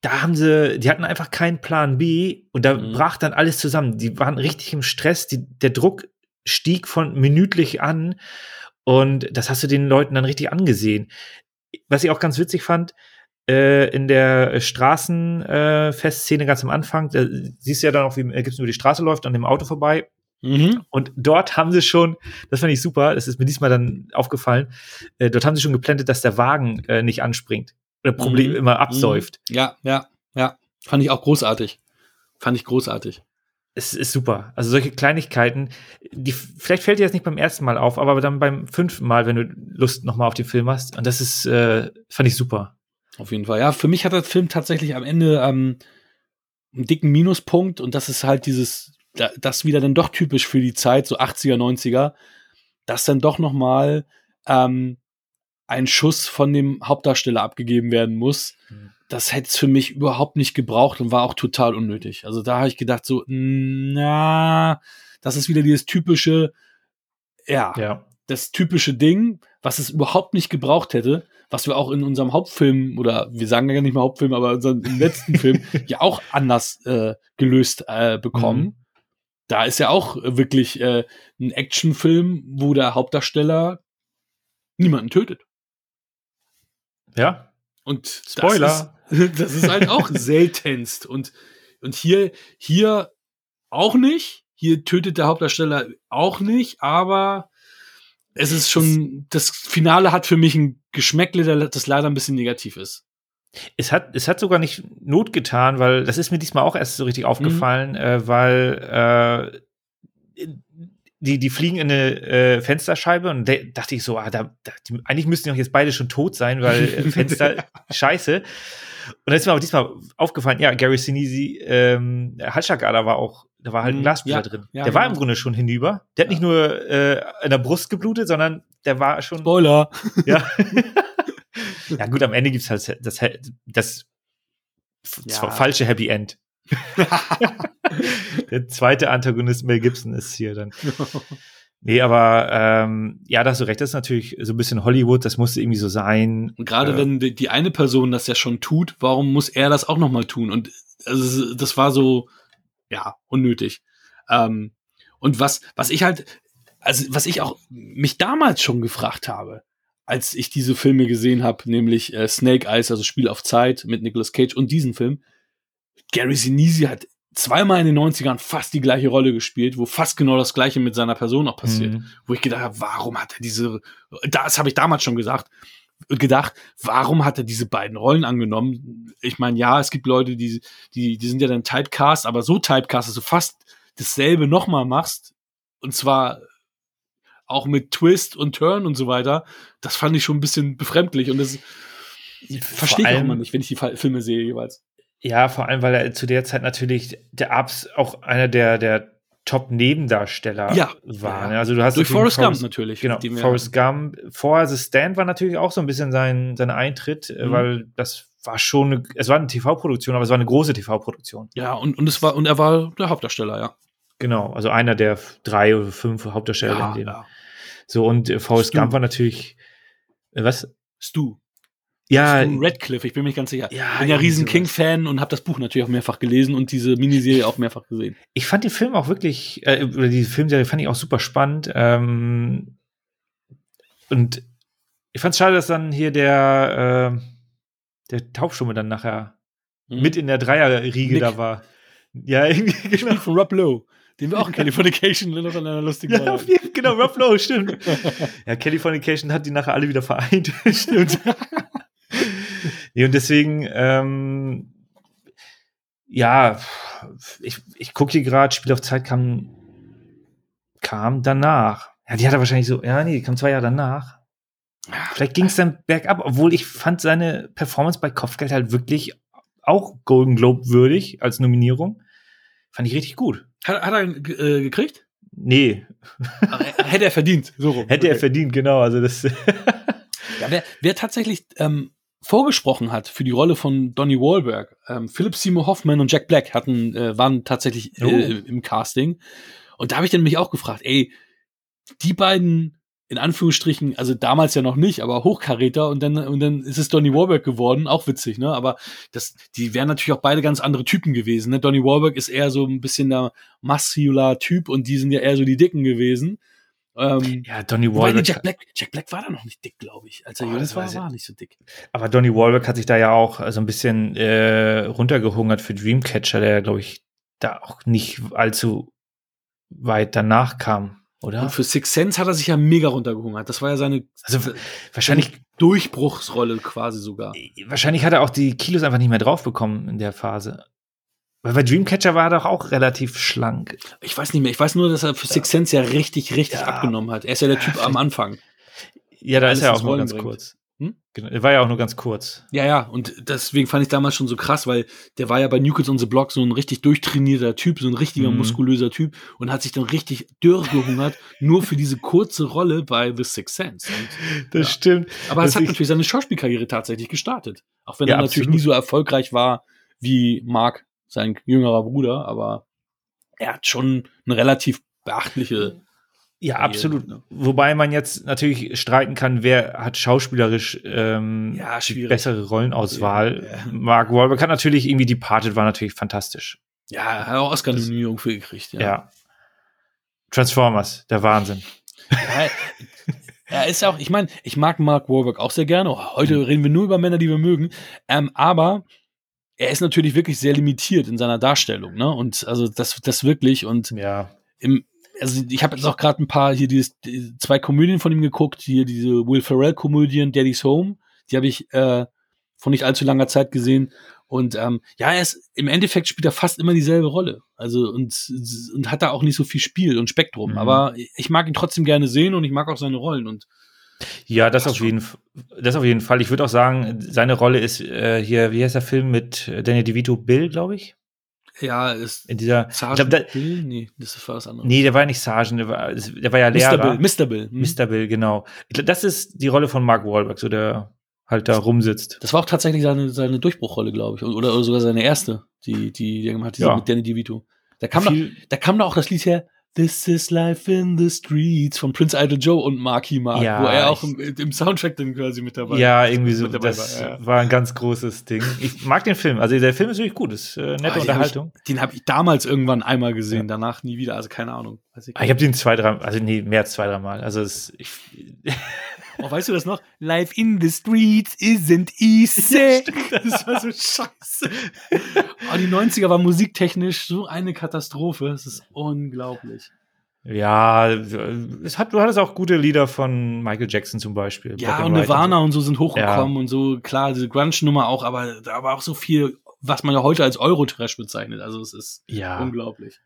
da haben sie, die hatten einfach keinen Plan B und da mhm. brach dann alles zusammen. Die waren richtig im Stress, die, der Druck stieg von minütlich an und das hast du den Leuten dann richtig angesehen. Was ich auch ganz witzig fand, äh, in der Straßenfestszene äh, ganz am Anfang, da siehst du ja dann auch, wie Gibson über die Straße läuft, an dem Auto vorbei. Mhm. Und dort haben sie schon, das fand ich super, das ist mir diesmal dann aufgefallen, äh, dort haben sie schon geplantet, dass der Wagen äh, nicht anspringt oder Problem mhm. immer absäuft. Mhm. Ja, ja, ja. Fand ich auch großartig. Fand ich großartig. Es ist super. Also solche Kleinigkeiten, die vielleicht fällt dir das nicht beim ersten Mal auf, aber dann beim fünften Mal, wenn du Lust nochmal auf den Film hast. Und das ist, äh, fand ich super. Auf jeden Fall. Ja, für mich hat der Film tatsächlich am Ende ähm, einen dicken Minuspunkt und das ist halt dieses, das wieder dann doch typisch für die Zeit, so 80er, 90er, dass dann doch nochmal ähm, ein Schuss von dem Hauptdarsteller abgegeben werden muss. Mhm. Das hätte es für mich überhaupt nicht gebraucht und war auch total unnötig. Also da habe ich gedacht, so, na, das ist wieder dieses typische, ja, ja, das typische Ding, was es überhaupt nicht gebraucht hätte, was wir auch in unserem Hauptfilm, oder wir sagen ja nicht mal Hauptfilm, aber unseren, im letzten Film [laughs] ja auch anders äh, gelöst äh, bekommen. Mhm. Da ist ja auch wirklich äh, ein Actionfilm, wo der Hauptdarsteller niemanden tötet. Ja. Und Spoiler. Das ist, [laughs] das ist halt auch seltenst. Und, und hier, hier auch nicht. Hier tötet der Hauptdarsteller auch nicht, aber es ist schon, das Finale hat für mich ein Geschmäckle, das leider ein bisschen negativ ist. Es hat, es hat sogar nicht Not getan, weil das ist mir diesmal auch erst so richtig aufgefallen, mhm. äh, weil äh, die, die fliegen in eine äh, Fensterscheibe und da dachte ich so, ah, da, da die, eigentlich müssten die doch jetzt beide schon tot sein, weil äh, [laughs] Fenster scheiße. Und dann ist mir aber diesmal aufgefallen, ja, Gary Sinise, ähm, Halschagader war auch, da war halt ein mhm, Glasspieler ja, drin. Ja, der war im genau. Grunde schon hinüber. Der hat nicht nur äh, in der Brust geblutet, sondern der war schon. Spoiler! Ja. [laughs] ja, gut, am Ende gibt's halt das, das, das falsche Happy End. [laughs] Der zweite Antagonist Mel Gibson ist hier dann. [laughs] Nee, aber ähm, ja, da hast du recht, das ist natürlich so ein bisschen Hollywood, das musste irgendwie so sein. Und gerade äh, wenn die, eine Person das ja schon tut, warum muss er das auch nochmal tun? Und also, das war so, ja, unnötig. Ähm, und was, was ich halt, also was ich auch mich damals schon gefragt habe, als ich diese Filme gesehen habe, nämlich äh, Snake Eyes, also Spiel auf Zeit mit Nicolas Cage und diesen Film, Gary Sinise hat zweimal in den 90ern fast die gleiche Rolle gespielt, wo fast genau das gleiche mit seiner Person auch passiert. Mhm. Wo ich gedacht habe, warum hat er diese, das habe ich damals schon gesagt, gedacht, warum hat er diese beiden Rollen angenommen? Ich meine, ja, es gibt Leute, die, die, die sind ja dann Typecast, aber so Typecast, dass du fast dasselbe nochmal machst, und zwar auch mit Twist und Turn und so weiter, das fand ich schon ein bisschen befremdlich und das verstehe ich auch immer nicht, wenn ich die Filme sehe jeweils. Ja, vor allem, weil er zu der Zeit natürlich der Abs auch einer der, der Top-Nebendarsteller ja, war. Ja. Also du hast Durch Forrest Gump natürlich. Genau, Forrest Gump. Vorher The Stand war natürlich auch so ein bisschen sein, sein Eintritt, äh, mhm. weil das war schon, eine, es war eine TV-Produktion, aber es war eine große TV-Produktion. Ja, und, und es war, und er war der Hauptdarsteller, ja. Genau, also einer der drei oder fünf Hauptdarsteller ja. Ja. So, und äh, Forrest Stu. Gump war natürlich, äh, was? Stu. Ja, Radcliffe, ich bin mir nicht ganz sicher. Ja, ich bin ja riesen. King-Fan und habe das Buch natürlich auch mehrfach gelesen und diese Miniserie auch mehrfach gesehen. ich fand den Film auch wirklich, äh, oder die Filmserie fand ich auch super spannend. Ähm, und ich fand es schade, dass dann hier der, äh, der Taubstumme dann nachher Mhm. mit in der Dreierriege Nick. da war. Ja, [laughs] irgendwie, genau. Gespielt von Rob Lowe, den wir auch in Californication noch in einer lustigen Ja, Rolle auf jeden, genau, Rob Lowe, stimmt. [laughs] ja, Californication hat die nachher alle wieder vereint. [laughs] stimmt. Nee, und deswegen, ähm, ja, ich, ich gucke hier gerade, Spiel auf Zeit kam, kam danach. Ja, die hat er wahrscheinlich so, ja, nee, die kam zwei Jahre danach. Vielleicht ging es dann bergab, obwohl ich fand seine Performance bei Kopfgeld halt wirklich auch Golden Globe würdig als Nominierung. Fand ich richtig gut. Hat, hat er ihn äh, gekriegt? Nee, Ach, Hätte er verdient, so rum. hätte er Okay. verdient, genau. Also das. Ja, wer, wer tatsächlich ähm, vorgesprochen hat für die Rolle von Donnie Wahlberg, ähm, Philip Seymour Hoffman und Jack Black hatten, äh, waren tatsächlich äh, Oh. im Casting. Und da habe ich dann mich auch gefragt, ey, die beiden, in Anführungsstrichen, also damals ja noch nicht, aber Hochkaräter und dann, und dann ist es Donnie Wahlberg geworden, auch witzig, ne? Aber das, die wären natürlich auch beide ganz andere Typen gewesen. Ne? Donnie Wahlberg ist eher so ein bisschen der muscular Typ und die sind ja eher so die Dicken gewesen. Ähm, ja, Donny Wahlberg. Jack Black, Jack Black war da noch nicht dick, glaube ich. Als er Oh, jung das war, war er nicht so dick. Aber Donny Wahlberg hat sich da ja auch so ein bisschen äh, runtergehungert für Dreamcatcher, der, glaube ich, da auch nicht allzu weit danach kam, oder? Und für Six Sense hat er sich ja mega runtergehungert. Das war ja seine Also wahrscheinlich, Durchbruchsrolle quasi sogar. wahrscheinlich hat er auch die Kilos einfach nicht mehr drauf bekommen in der Phase. Weil bei Dreamcatcher war er doch auch relativ schlank. Ich weiß nicht mehr. Ich weiß nur, dass er für Six Sense ja richtig, richtig Ja. abgenommen hat. Er ist ja der Typ am Anfang. Ja, da Alles ist er auch nur ganz bringt. kurz. Hm? Genau, er war ja auch nur ganz kurz. Ja, ja. Und deswegen fand ich damals schon so krass, weil der war ja bei New Kids on the Block so ein richtig durchtrainierter Typ, so ein richtiger Mhm. muskulöser Typ und hat sich dann richtig dürr gehungert, [laughs] nur für diese kurze Rolle bei The Six Sense. Und Das Ja. stimmt. Aber es Was hat ich- natürlich seine Schauspielkarriere tatsächlich gestartet. Auch wenn Ja, er natürlich absolut. nie so erfolgreich war wie Mark, sein jüngerer Bruder, aber er hat schon eine relativ beachtliche. Ja, Karriere, absolut. ne? Wobei man jetzt natürlich streiten kann, wer hat schauspielerisch ähm, Ja, die bessere Rollenauswahl. Ja, ja. Mark Wahlberg hat natürlich irgendwie Departed war natürlich fantastisch. Ja, er hat auch Oscar-Nominierung für gekriegt. Ja. Ja. Transformers, der Wahnsinn. ja. Er ist auch, ich meine, ich mag Mark Wahlberg auch sehr gerne. Heute reden wir nur über Männer, die wir mögen. Ähm, aber er ist natürlich wirklich sehr limitiert in seiner Darstellung, ne? Und also das, das wirklich und Ja. im, also ich habe jetzt auch gerade ein paar hier dieses, die, zwei Komödien von ihm geguckt, hier diese Will Ferrell Komödien Daddy's Home, die habe ich äh, vor nicht allzu langer Zeit gesehen und ähm, ja, er ist im Endeffekt spielt er fast immer dieselbe Rolle, also und und hat da auch nicht so viel Spiel und Spektrum, Mhm. aber ich mag ihn trotzdem gerne sehen und ich mag auch seine Rollen und Ja, das auf jeden das auf jeden Fall. Ich würde auch sagen, seine Rolle ist äh, hier, wie heißt der Film mit Danny DeVito, Bill, glaube ich? ja, ist In dieser, Sergeant glaube, da, Bill? Nee, das war was anderes. nee, der war ja nicht Sergeant, der war, der war ja Mr. Lehrer. Bill, Mr. Bill. hm. Mr. Bill, genau. Glaub, das ist die Rolle von Mark Wahlberg, so der halt da rumsitzt. Das war auch tatsächlich seine, seine Durchbruchrolle, glaube ich. Oder, oder sogar seine erste, die, die, die er gemacht hat, diese Ja. mit Danny DeVito. Da kam, da, da kam da auch das Lied her, This is Life in the Streets von Prince Idol Joe und Marky Mark, Ja, wo er auch im, im Soundtrack dann quasi mit dabei Ja, irgendwie so, das war, ja. war ein ganz großes Ding. Ich mag den Film, also der Film ist wirklich gut, ist äh, nette Ah, Unterhaltung. Hab ich, den habe ich damals irgendwann einmal gesehen, danach nie wieder, also keine Ahnung. Weiß ich Ah, Ich habe den zwei, drei, also nee, mehr als zwei, drei Mal. Also es, ich, oh, weißt du das noch? Life in the Streets isn't easy. [laughs] das war so scheiße. Oh, die 90er war musiktechnisch so eine Katastrophe. Das ist unglaublich. ja, es hat, du hattest auch gute Lieder von Michael Jackson zum Beispiel. Ja, und Nirvana so. und so sind hochgekommen und so, klar, diese Grunge-Nummer auch, aber da war auch so viel, was man ja heute als Eurotrash bezeichnet. Also es ist Ja, unglaublich.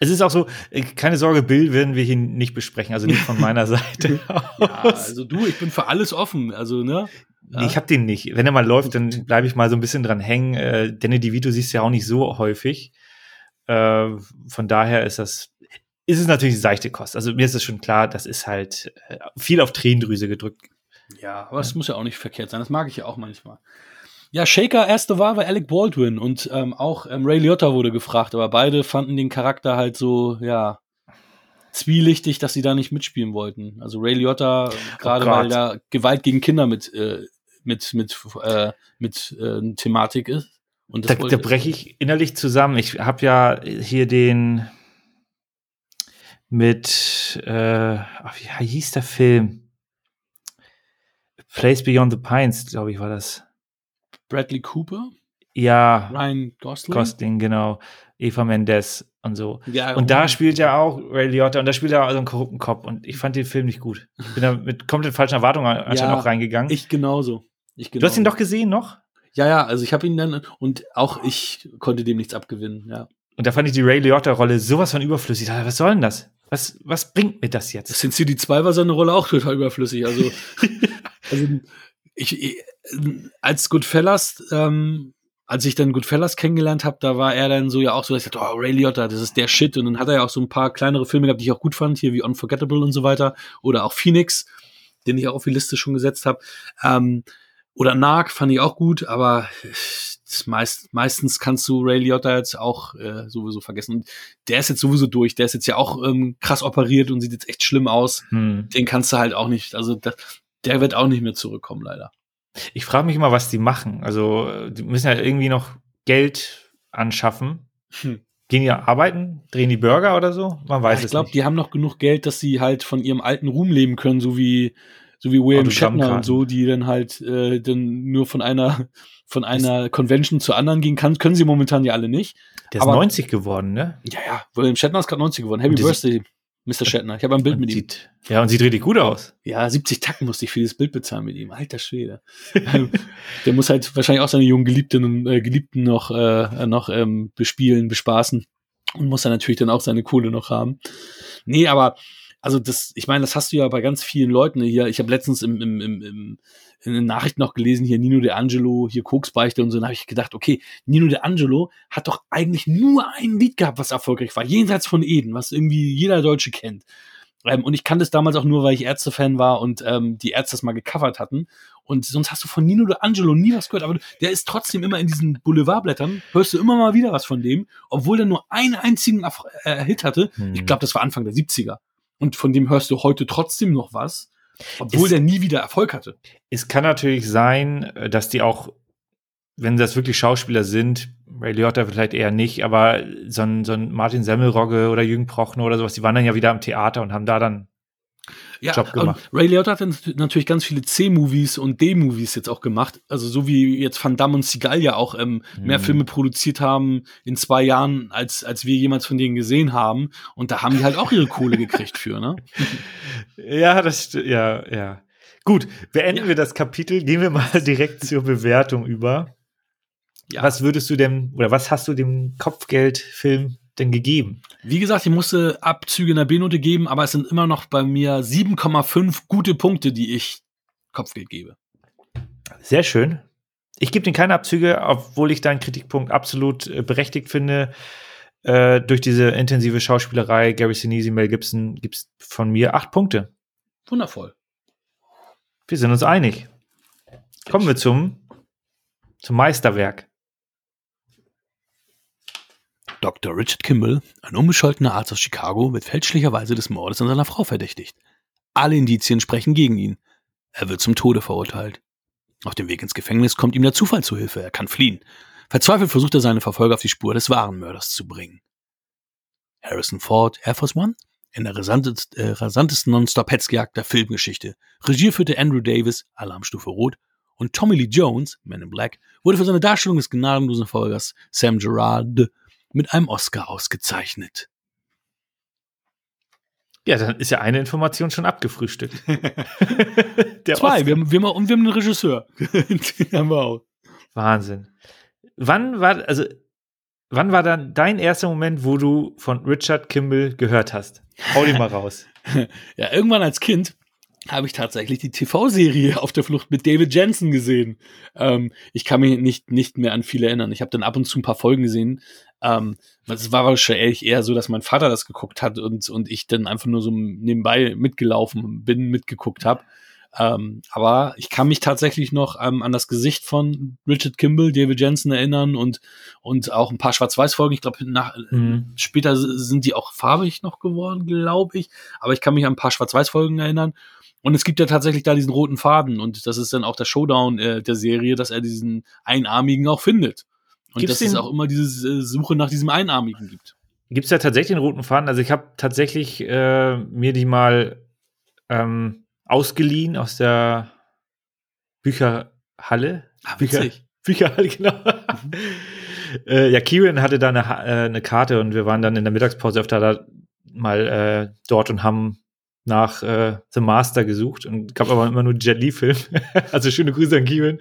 Es ist auch so, äh, keine Sorge, Bill werden wir hier nicht besprechen, also nicht von meiner [laughs] Seite Ja, also du, ich bin für alles offen. Also, ne? Nee, ich habe den nicht. Wenn er mal läuft, dann bleibe ich mal so ein bisschen dran hängen. Äh, Danny DeVito siehst du ja auch nicht so häufig. Äh, von daher ist das, ist es natürlich seichte Kost. Also mir ist es schon klar, das ist halt äh, viel auf Tränendrüse gedrückt. Ja, aber es muss ja auch nicht verkehrt sein. Das mag ich ja auch manchmal. Ja, Shaker erste Wahl war Alec Baldwin und ähm, auch ähm, Ray Liotta wurde gefragt, aber beide fanden den Charakter halt so, ja, zwielichtig, dass sie da nicht mitspielen wollten. Also Ray Liotta, äh, gerade Gott. weil da Gewalt gegen Kinder mit, äh, mit, mit, äh, mit äh, Thematik ist. Und da, da breche ich innerlich zusammen. Ich habe ja hier den mit, äh, wie hieß der Film? Place Beyond the Pines, glaube ich, war das. Bradley Cooper? Ja. Ryan Gosling? Gosling, genau. Eva Mendes und so. Ja, und da spielt ja auch Ray Liotta und da spielt er auch so einen korrupten Kopf und ich fand den Film nicht gut. Ich bin da mit komplett falschen Erwartungen anscheinend ja, noch reingegangen. Ich genauso. ich genauso. Du hast ihn doch gesehen noch? Ja, ja, also ich habe ihn dann und auch ich konnte dem nichts abgewinnen, ja. Und da fand ich die Ray Liotta-Rolle sowas von überflüssig. Dachte, was soll denn das? Was, was bringt mir das jetzt? Sin City 2 war seine Rolle auch total überflüssig. Also, [laughs] also ich, ich, als Goodfellas ähm, als ich dann Goodfellas kennengelernt habe, da war er dann so ja auch so, dass ich dachte, oh, Ray Liotta, das ist der Shit. Und dann hat er ja auch so ein paar kleinere Filme gehabt, die ich auch gut fand, hier wie Unforgettable und so weiter. Oder auch Phoenix, den ich auch auf die Liste schon gesetzt habe. Ähm, oder Narc fand ich auch gut, aber meist, meistens kannst du Ray Liotta jetzt auch äh, sowieso vergessen. Der ist jetzt sowieso durch, der ist jetzt ja auch ähm, krass operiert und sieht jetzt echt schlimm aus. Hm. Den kannst du halt auch nicht, also der, der wird auch nicht mehr zurückkommen, leider. Ich frage mich immer, was die machen. Also, die müssen ja irgendwie noch Geld anschaffen. Hm. Gehen die arbeiten? Drehen die Burger oder so? Man weiß ja, ich glaub, nicht. Ich glaube, die haben noch genug Geld, dass sie halt von ihrem alten Ruhm leben können, so wie, so wie William Shatner und so, die dann halt äh, dann nur von einer von einer Convention zur anderen gehen kann, können sie momentan ja alle nicht. Der ist Aber, 90 geworden, ne? Ja, ja. William Shatner ist gerade 90 geworden. Happy Birthday. Mr. Shatner. Ich habe ein Bild mit sieht, ihm. Ja, und sieht richtig gut aus. Ja, 70 Tacken musste ich für dieses Bild bezahlen mit ihm. Alter Schwede. [laughs] der muss halt wahrscheinlich auch seine jungen Geliebten, äh, Geliebten noch, äh, noch ähm, bespielen, bespaßen. Und muss dann natürlich dann auch seine Kohle noch haben. Nee, aber also das, ich meine, das hast du ja bei ganz vielen Leuten hier. Ich habe letztens im, im, im, im in den Nachrichten noch gelesen, hier Nino De Angelo, hier Koksbeichte und so, dann habe ich gedacht, okay, Nino De Angelo hat doch eigentlich nur ein Lied gehabt, was erfolgreich war, jenseits von Eden, was irgendwie jeder Deutsche kennt. Ähm, und ich kannte es damals auch nur, weil ich Ärzte-Fan war und ähm, die Ärzte das mal gecovert hatten. Und sonst hast du von Nino De Angelo nie was gehört, aber der ist trotzdem immer in diesen Boulevardblättern, hörst du immer mal wieder was von dem, obwohl der nur einen einzigen äh, Hit hatte. Hm. Ich glaube, das war Anfang der 70er. Und von dem hörst du heute trotzdem noch was. Obwohl es, der nie wieder Erfolg hatte. Es kann natürlich sein, äh, dass die auch, wenn das wirklich Schauspieler sind, Ray Liotta vielleicht eher nicht, aber so ein, so ein Martin Semmelrogge oder Jürgen Prochnow oder sowas, die waren dann ja wieder am Theater und haben da dann ja, Job gemacht. Ray Liotta hat natürlich ganz viele C-Movies und D-Movies jetzt auch gemacht. Also so wie jetzt Van Damme und Seagal ja auch ähm, mhm. mehr Filme produziert haben in zwei Jahren, als, als wir jemals von denen gesehen haben. Und da haben die halt auch ihre Kohle gekriegt für, ne? [laughs] Ja, das ja, ja. Gut, beenden ja. wir das Kapitel, gehen wir mal [laughs] direkt zur Bewertung über. Ja. Was würdest du denn, oder was hast du dem Kopfgeldfilm denn gegeben? Wie gesagt, ich musste Abzüge in der B-Note geben, aber es sind immer noch bei mir 7,5 gute Punkte, die ich Kopfgeld gebe. Sehr schön. Ich gebe den keine Abzüge, obwohl ich deinen Kritikpunkt absolut äh, berechtigt finde. Äh, durch diese intensive Schauspielerei, Gary Sinise, Mel Gibson, gibt es von mir acht Punkte. Wundervoll. Wir sind uns einig. Kommen wir zum, zum Meisterwerk. Dr. Richard Kimball, ein unbescholtener Arzt aus Chicago, wird fälschlicherweise des Mordes an seiner Frau verdächtigt. Alle Indizien sprechen gegen ihn. Er wird zum Tode verurteilt. Auf dem Weg ins Gefängnis kommt ihm der Zufall zu Hilfe. Er kann fliehen. Verzweifelt versucht er seine Verfolger auf die Spur des wahren Mörders zu bringen. Harrison Ford, Air Force One, in der rasantest, äh, rasantesten Non-Stop-Hetzjagd der Filmgeschichte. Regie führte Andrew Davis, Alarmstufe Rot, und Tommy Lee Jones, Man in Black, wurde für seine Darstellung des gnadenlosen Folgers Sam Gerard mit einem Oscar ausgezeichnet. Ja, dann ist ja eine Information schon abgefrühstückt. [laughs] Zwei, wir haben, wir, haben, wir haben einen Regisseur. [laughs] Den haben wir auch. Wahnsinn. Wann war, also, wann war dann dein erster Moment, wo du von Richard Kimball gehört hast? Hau die mal raus. [laughs] ja, irgendwann als Kind habe ich tatsächlich die TV-Serie auf der Flucht mit David Jensen gesehen. Ähm, ich kann mich nicht, nicht mehr an viele erinnern. Ich habe dann ab und zu ein paar Folgen gesehen. Ähm, es war wahrscheinlich eher so, dass mein Vater das geguckt hat und, und ich dann einfach nur so nebenbei mitgelaufen bin, mitgeguckt habe. Ähm, aber ich kann mich tatsächlich noch ähm, an das Gesicht von Richard Kimball, David Jensen erinnern und, und auch ein paar Schwarz-Weiß-Folgen. Ich glaube, mhm. später sind die auch farbig noch geworden, glaube ich. Aber ich kann mich an ein paar Schwarz-Weiß-Folgen erinnern. Und es gibt ja tatsächlich da diesen roten Faden und das ist dann auch der Showdown äh, der Serie, dass er diesen Einarmigen auch findet. Und Gibt's dass es auch immer diese äh, Suche nach diesem Einarmigen gibt. Gibt es da tatsächlich einen roten Faden? Also ich habe tatsächlich äh, mir die mal ähm, ausgeliehen aus der Bücherhalle. Ah, Bücher, [laughs] Bücherhalle, genau. äh, ja, Kieran hatte da eine, äh, eine Karte und wir waren dann in der Mittagspause öfter da mal äh, dort und haben nach äh, The Master gesucht und gab aber immer nur Jet Li-Film. [laughs] also schöne Grüße an Kieran.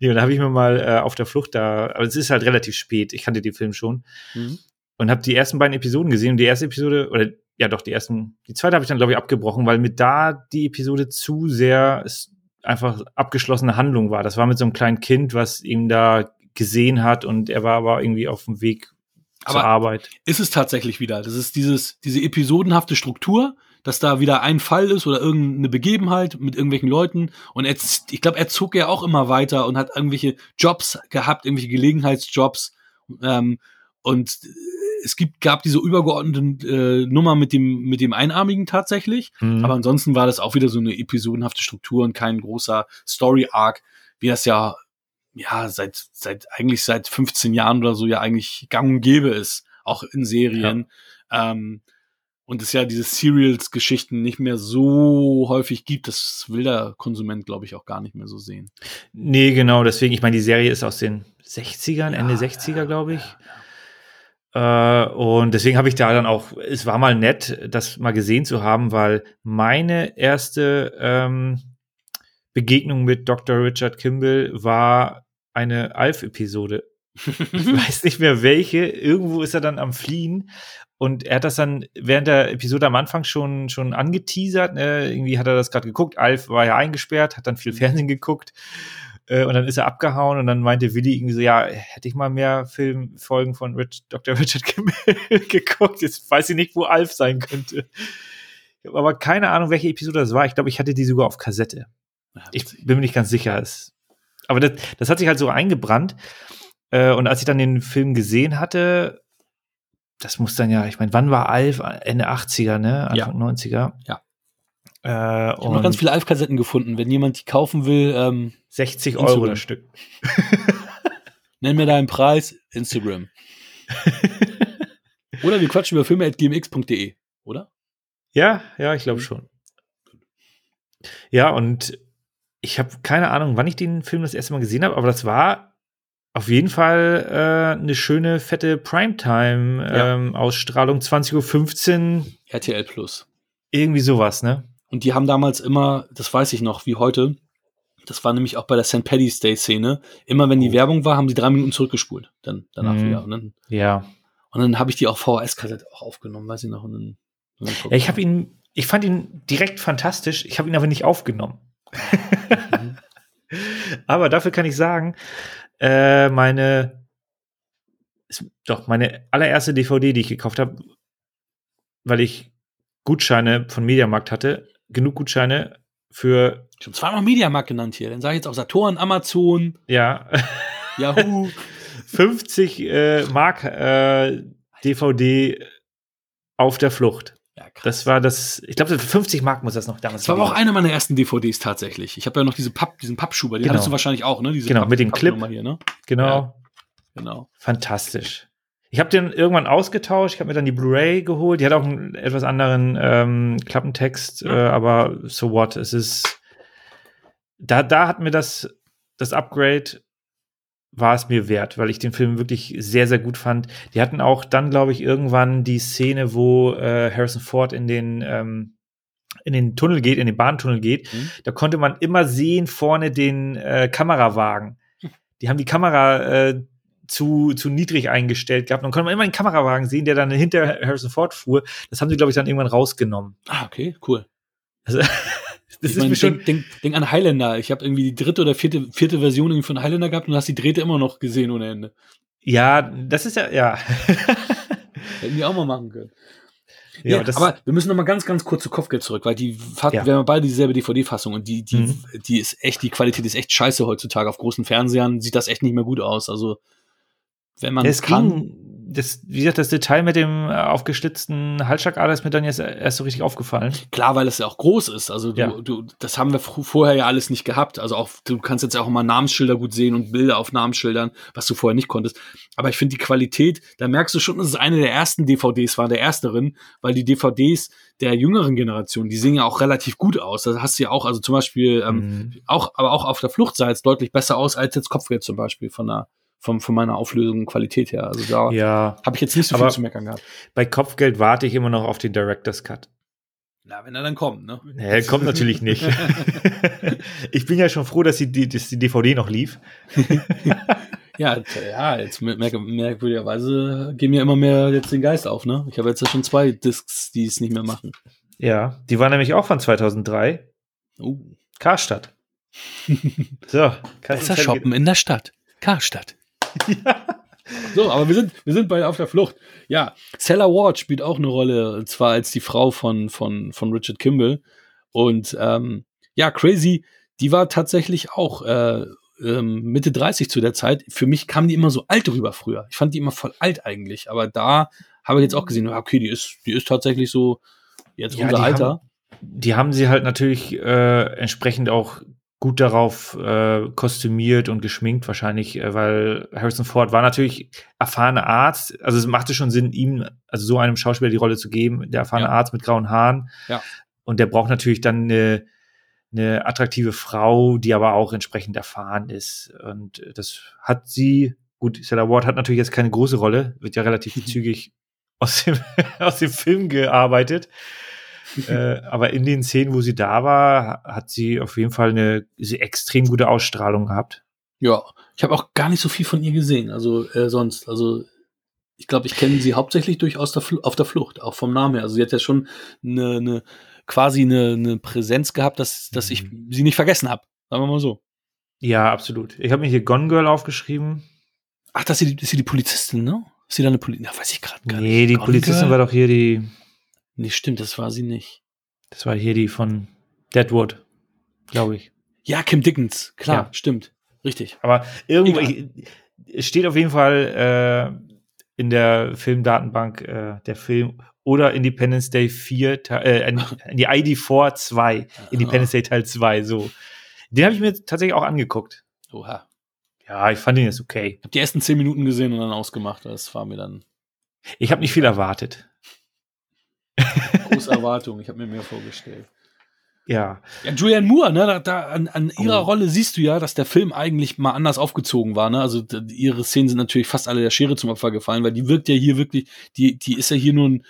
Nee, und da habe ich mir mal äh, auf der Flucht da, aber es ist halt relativ spät, ich kannte den Film schon Mhm. und habe die ersten beiden Episoden gesehen und die erste Episode oder ja doch die ersten die zweite habe ich dann glaube ich abgebrochen weil mir da die Episode zu sehr es einfach abgeschlossene Handlung war das war mit so einem kleinen Kind was ihn da gesehen hat und er war aber irgendwie auf dem Weg zur Aber- Arbeit Ist es tatsächlich wieder. Das ist dieses, diese episodenhafte Struktur, dass da wieder ein Fall ist oder irgendeine Begebenheit mit irgendwelchen Leuten. Und jetzt, ich glaube, er zog ja auch immer weiter und hat irgendwelche Jobs gehabt, irgendwelche Gelegenheitsjobs. Ähm, und es gibt, gab diese übergeordnete äh, Nummer mit dem, mit dem Einarmigen tatsächlich. Mhm. Aber ansonsten war das auch wieder so eine episodenhafte Struktur und kein großer Story-Arc, wie das ja, ja, seit, seit, eigentlich seit 15 Jahren oder so ja eigentlich gang und gäbe ist. Auch in Serien. Ähm, und es ja diese Serials-Geschichten nicht mehr so häufig gibt, das will der Konsument, glaube ich, auch gar nicht mehr so sehen. nee genau deswegen ich meine die Serie ist aus den 60ern Ende Ja, 60er ja, glaube ich ja, Äh, und deswegen habe ich da dann auch, es war mal nett, das mal gesehen zu haben, weil meine erste ähm, Begegnung mit Dr. Richard Kimball war eine Alf-Episode. Ich [laughs] weiß nicht mehr welche. Irgendwo ist er dann am Fliehen. Und er hat das dann während der Episode am Anfang schon, schon angeteasert. Ne? Irgendwie hat er das gerade geguckt. Alf war ja eingesperrt, hat dann viel Fernsehen geguckt. Äh, und dann ist er abgehauen und dann meinte Willi irgendwie so, ja, hätte ich mal mehr Filmfolgen von Rich, Dr. [laughs] Richard geguckt. Jetzt weiß ich nicht, wo Alf sein könnte. Ich habe aber keine Ahnung, welche Episode das war. Ich glaube, ich hatte die sogar auf Kassette. Ja, Ich bin mir nicht ganz sicher. Es, aber das, das hat sich halt so eingebrannt. Äh, und als ich dann den Film gesehen hatte, das muss dann ja, ich meine, wann war Alf? Ende 80er, ne? Anfang 90er. Ja. Äh, ich habe noch ganz viele Alf-Kassetten gefunden. Wenn jemand die kaufen will, ähm, 60 Instagram. Euro das Stück. [laughs] nenn mir deinen Preis, Instagram. [laughs] oder wir quatschen über filme.gmx.de, oder? Ja, ja, ich Mhm. glaube schon. Ja, und ich habe keine Ahnung, wann ich den Film das erste Mal gesehen habe, aber das war auf jeden Fall äh, eine schöne, fette Ja. Primetime-Ausstrahlung, 20.15 Uhr, RTL Plus. irgendwie sowas, ne? Und die haben damals immer, das weiß ich noch, wie heute, das war nämlich auch bei der St. Paddy's Day Szene, immer wenn die Oh. Werbung war, haben die drei Minuten zurückgespult. Dann danach Mhm. wieder. Und dann, Ja. und dann habe ich die auf VHS-Kassette auch aufgenommen, weiß ich noch. Und dann, und dann ja ich habe ihn, ich fand ihn direkt fantastisch, ich habe ihn aber nicht aufgenommen. Mhm. [laughs] Aber dafür kann ich sagen, äh, meine, doch, meine allererste DVD, die ich gekauft habe, weil ich Gutscheine von Mediamarkt hatte, genug Gutscheine für, Ich habe zweimal Mediamarkt genannt hier. Dann sage ich jetzt auch Saturn, Amazon, ja, [laughs] Yahoo. [laughs] 50 äh, Mark äh, DVD auf der Flucht. Ja, krass. Das war das, ich glaube, für 50 Mark muss das noch damals Das war auch eine meiner ersten DVDs tatsächlich. ich habe ja noch diese Papp, diesen Pappschuber, den Genau. hattest du wahrscheinlich auch, ne? Diese Genau, mit dem Clip. Hier, ne? Genau. Ja. Genau. Fantastisch. Ich habe den irgendwann ausgetauscht, ich habe mir dann die Blu-ray geholt. Die hat auch einen etwas anderen ähm, Klappentext, äh, aber so what? Es ist da, da hat mir das das Upgrade war es mir wert, weil ich den Film wirklich sehr sehr gut fand. Die hatten auch dann glaube ich irgendwann die Szene, wo äh, Harrison Ford in den ähm, in den Tunnel geht, in den Bahntunnel geht. Mhm. Da konnte man immer sehen vorne den äh, Kamerawagen. Die haben die Kamera äh, zu, zu niedrig eingestellt gehabt. Und konnte man immer den Kamerawagen sehen, der dann hinter Harrison Ford fuhr. Das haben sie, glaube ich, dann irgendwann rausgenommen. Ah, okay, cool. Also, [laughs] das ich ist mein, mir schon. denk, denk, denk an Highlander. Ich habe irgendwie die dritte oder vierte, vierte Version irgendwie von Highlander gehabt und hast die dritte immer noch gesehen ohne Ende. Ja, das ist ja, ja. [laughs] Hätten die auch mal machen können. ja, das, aber wir müssen noch mal ganz, ganz kurz zu Kopfgeld zurück, weil die hat, Ja. wir haben beide dieselbe DVD-Fassung und die, die, Mhm. die ist echt, die Qualität ist echt scheiße heutzutage. Auf großen Fernsehern sieht das echt nicht mehr gut aus. Also, wenn man es kann. ging das, wie gesagt, das Detail mit dem äh, aufgeschlitzten Halsschlagader ist mir dann jetzt erst so richtig aufgefallen. Klar, weil es ja auch groß ist. Also du, Ja. du, das haben wir vorher ja alles nicht gehabt. Also auch, du kannst jetzt auch mal Namensschilder gut sehen und Bilder auf Namensschildern, was du vorher nicht konntest. Aber ich finde die Qualität, da merkst du schon, dass es eine der ersten DVDs war, der ersteren, weil die DVDs der jüngeren Generation, die sehen ja auch relativ gut aus. Da hast du ja auch, also zum Beispiel, ähm, Mhm. auch, aber auch auf der Flucht sah es deutlich besser aus als jetzt Kopfgeld zum Beispiel von der, von, von meiner Auflösung und Qualität her. Also da Ja, habe ich jetzt nicht so viel zu meckern gehabt. bei Kopfgeld warte ich immer noch auf den Director's Cut. Na, wenn er dann kommt, ne? Nee, kommt natürlich nicht. [laughs] ich bin ja schon froh, dass die, die, dass die DVD noch lief. [laughs] Ja, ja, jetzt merk merkwürdigerweise gehen mir immer mehr jetzt den Geist auf, ne? Ich habe jetzt ja schon zwei Discs, die es nicht mehr machen. Ja, die war nämlich auch von 2003. Uh. Karstadt. So, Besser shoppen in der Stadt. Karstadt. [laughs] So, aber wir sind, wir sind bei Auf der Flucht. Ja, Sarah Ward spielt auch eine Rolle, und zwar als die Frau von, von, von Richard Kimball. Und ähm, ja, Crazy, die war tatsächlich auch äh, ähm, Mitte 30 zu der Zeit. Für mich kam die immer so alt rüber früher. Ich fand die immer voll alt eigentlich. Aber da habe ich jetzt auch gesehen, okay, die ist, die ist tatsächlich so jetzt Ja, unser Alter. haben- Die haben sie halt natürlich äh, entsprechend auch gut darauf äh, kostümiert und geschminkt wahrscheinlich, äh, weil Harrison Ford war natürlich erfahrener Arzt. Also es machte schon Sinn, ihm, also so einem Schauspieler die Rolle zu geben, der erfahrene Ja. Arzt mit grauen Haaren. Ja. Und der braucht natürlich dann eine, eine attraktive Frau, die aber auch entsprechend erfahren ist. Und das hat sie, gut, Sarah Ward hat natürlich jetzt keine große Rolle, wird ja relativ [laughs] zügig aus dem, [laughs] aus dem Film gearbeitet. Äh, aber in den Szenen, wo sie da war, hat sie auf jeden Fall eine sie extrem gute Ausstrahlung gehabt. Ja, ich habe auch gar nicht so viel von ihr gesehen, also äh, sonst. Also ich glaube, ich kenne sie hauptsächlich durch aus der Fl auf der Flucht, auch vom Namen her. Also sie hat ja schon eine, eine quasi eine, eine Präsenz gehabt, dass, dass ich Mhm. sie nicht vergessen habe. Sagen wir mal so. Ja, absolut. Ich habe mir hier Gone Girl aufgeschrieben. Ach, das ist, die, ist sie die Polizistin, ne? Ist sie da eine Polizistin? Ja, weiß ich gerade gar Nee, nicht. die Gone Polizistin Girl? war doch hier die, Nee, stimmt, das war sie nicht. das war hier die von Deadwood, glaube ich. Ja, Kim Dickens, klar, Ja. stimmt. Richtig. Aber irgendwo, Egal. ich, steht auf jeden Fall äh, in der Filmdatenbank äh, der Film oder Independence Day 4, Te- äh, [laughs] die ID4 2, Independence Day Teil 2, so. Den habe ich mir tatsächlich auch angeguckt. Oha. Ja, ich fand ihn jetzt okay. Ich habe die ersten zehn Minuten gesehen und dann ausgemacht. Das war mir dann Ich habe nicht viel erwartet. Große Erwartung. Ich habe mir mehr vorgestellt. Ja, Ja, Julianne Moore, ne, da, da an, an ihrer Oh. Rolle siehst du ja, dass der Film eigentlich mal anders aufgezogen war, ne? Also ihre Szenen sind natürlich fast alle der Schere zum Opfer gefallen, weil die wirkt ja hier wirklich, die, die ist ja hier nur ein,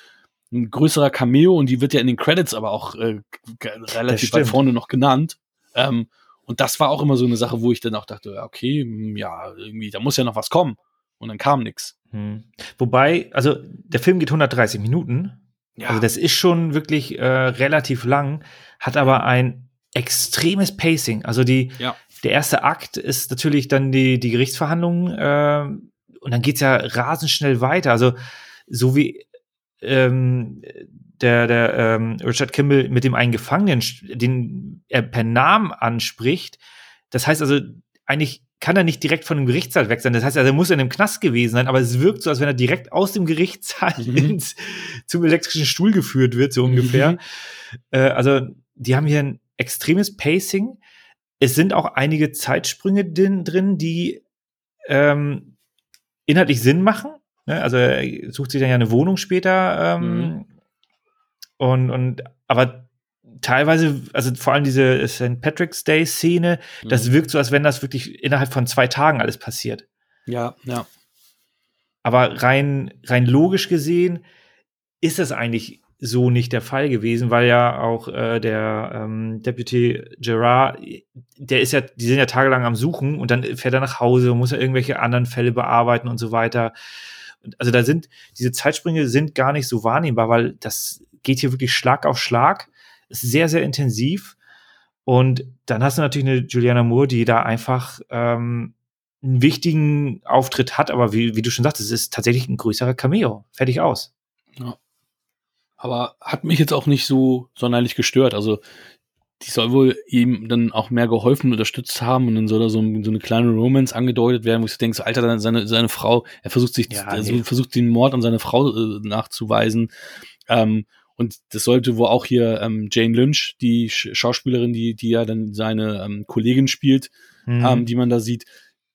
ein größerer Cameo und die wird ja in den Credits aber auch äh, relativ weit vorne noch genannt. Ähm, und das war auch immer so eine Sache, wo ich dann auch dachte, okay, hm, ja, irgendwie, da muss ja noch was kommen. Und dann kam nix. hm. wobei, also der Film geht 130 Minuten. Ja, Also das ist schon wirklich äh, relativ lang, hat aber ein extremes Pacing. Also die, Ja. der erste Akt ist natürlich dann die, die Gerichtsverhandlung äh, und dann geht's ja rasend schnell weiter. Also so wie ähm, der, der ähm, Richard Kimball mit dem einen Gefangenen, den er per Namen anspricht. Das heißt also, eigentlich kann er nicht direkt von dem Gerichtssaal weg sein. Das heißt, er muss in einem Knast gewesen sein, aber es wirkt so, als wenn er direkt aus dem Gerichtssaal Mhm. ins, zum elektrischen Stuhl geführt wird, so ungefähr. Mhm. Äh, also, die haben hier ein extremes Pacing. Es sind auch einige Zeitsprünge drin, drin die ähm, inhaltlich Sinn machen. Ne? Also, er sucht sich dann ja eine Wohnung später. Ähm, Mhm. und, und, aber teilweise, also vor allem diese St. Patrick's Day-Szene, das Mhm. wirkt so, als wenn das wirklich innerhalb von zwei Tagen alles passiert. ja, ja. Aber rein, rein logisch gesehen ist das eigentlich so nicht der Fall gewesen, weil ja auch äh, der ähm, Deputy Gerard, der ist ja, die sind ja tagelang am Suchen und dann fährt er nach Hause und muss ja irgendwelche anderen Fälle bearbeiten und so weiter. Und also da sind, diese Zeitsprünge sind gar nicht so wahrnehmbar, weil das geht hier wirklich Schlag auf Schlag, ist sehr, sehr intensiv. Und dann hast du natürlich eine Juliana Moore, die da einfach ähm, einen wichtigen Auftritt hat, aber wie, wie du schon sagtest, es ist tatsächlich ein größerer Cameo. Fertig aus. Aber hat mich jetzt auch nicht so sonderlich gestört. Also die soll wohl ihm dann auch mehr geholfen, unterstützt haben und dann soll da so, so eine kleine Romance angedeutet werden, wo ich denke, so, Alter, seine, seine Frau, er versucht sich, ja, also versucht den Mord an seine Frau äh, nachzuweisen. Ähm, und das sollte wohl auch hier ähm, Jane Lynch, die Schauspielerin, die, die ja dann seine ähm, Kollegin spielt, mhm. ähm, die man da sieht.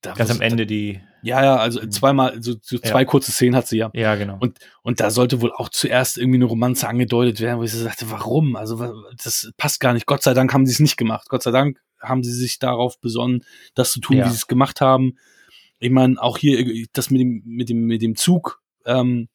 Da Ganz am Ende die. Ja, ja, also mhm. zweimal, so, so zwei ja. kurze Szenen hat sie ja. Ja, genau. Und, und da sollte wohl auch zuerst irgendwie eine Romanze angedeutet werden, wo ich so sagte, warum? Also das passt gar nicht. Gott sei Dank haben sie es nicht gemacht. Gott sei Dank haben sie sich darauf besonnen, das zu tun, ja. wie sie es gemacht haben. Ich meine, auch hier das mit dem, mit dem, mit dem Zug ähm,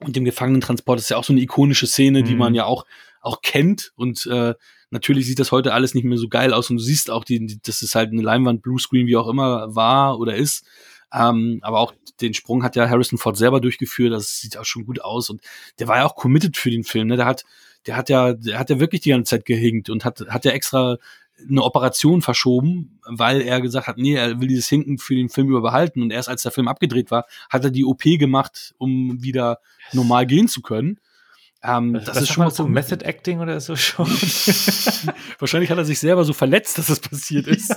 und dem Gefangenentransport ist ja auch so eine ikonische Szene, mhm. die man ja auch, auch kennt und äh, Natürlich sieht das heute alles nicht mehr so geil aus und du siehst auch, die, das ist halt eine Leinwand, Bluescreen, wie auch immer war oder ist. Ähm, aber auch den Sprung hat ja Harrison Ford selber durchgeführt, das sieht auch schon gut aus und der war ja auch committed für den Film, ne? Der hat, der hat ja, der hat ja wirklich die ganze Zeit gehinkt und hat, hat ja extra eine Operation verschoben, weil er gesagt hat, nee, er will dieses Hinken für den Film überbehalten und erst als der Film abgedreht war, hat er die OP gemacht, um wieder normal gehen zu können. Ähm, das, das ist schon mal so Method Acting oder so schon. [laughs] Wahrscheinlich hat er sich selber so verletzt, dass das passiert [laughs] ist.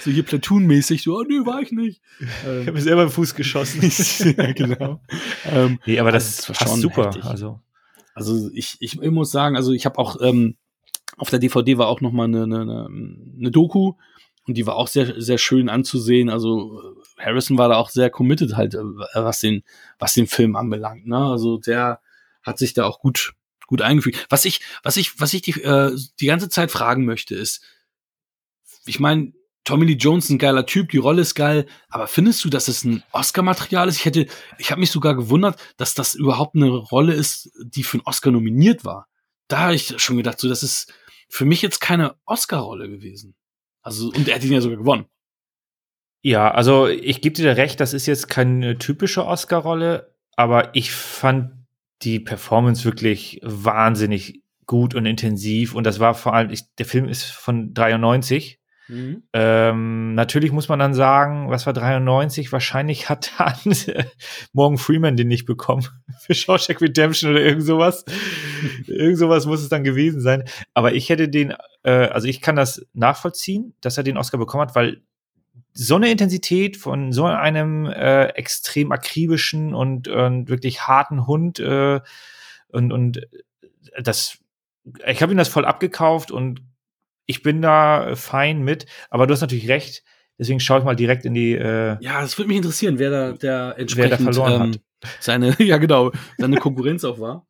so hier Platoon-mäßig, so, oh, nee, war ich nicht. ich habe mir selber im Fuß geschossen. [laughs] ja, genau. Ähm, nee, aber das also, war schon super. Heftig. Also, also ich, ich, ich muss sagen, also ich habe auch ähm, auf der DVD war auch noch mal eine, eine, eine Doku und die war auch sehr sehr schön anzusehen. Also Harrison war da auch sehr committed halt, äh, was den was den Film anbelangt. Ne? Also der hat sich da auch gut, gut eingefügt. Was ich, was ich, was ich die, äh, die ganze Zeit fragen möchte, ist, ich meine, Tommy Lee Jones ein geiler Typ, die Rolle ist geil, aber findest du, dass es ein Oscar-Material ist? Ich hätte, ich habe mich sogar gewundert, dass das überhaupt eine Rolle ist, die für einen Oscar nominiert war. Da habe ich schon gedacht, so, das ist für mich jetzt keine Oscar-Rolle gewesen. Also, und er hat ihn ja sogar gewonnen. Ja, also ich gebe dir recht, das ist jetzt keine typische Oscar-Rolle, aber ich fand die Performance wirklich wahnsinnig gut und intensiv. Und das war vor allem, ich, der Film ist von 93. Mhm. Ähm, natürlich muss man dann sagen, was war 93? Wahrscheinlich hat [laughs] dann Morgan Freeman den nicht bekommen [laughs] für Shawshank Redemption oder irgend sowas. [laughs] irgend sowas muss es dann gewesen sein. Aber ich hätte den, äh, also ich kann das nachvollziehen, dass er den Oscar bekommen hat, weil so eine Intensität von so einem äh, extrem akribischen und, und wirklich harten Hund äh, und, und das, ich habe ihm das voll abgekauft und ich bin da fein mit, aber du hast natürlich recht, deswegen schaue ich mal direkt in die. Äh, ja, das würde mich interessieren, wer da der entsprechend wer da verloren ähm, hat. Seine, [laughs] ja genau, seine Konkurrenz auch war.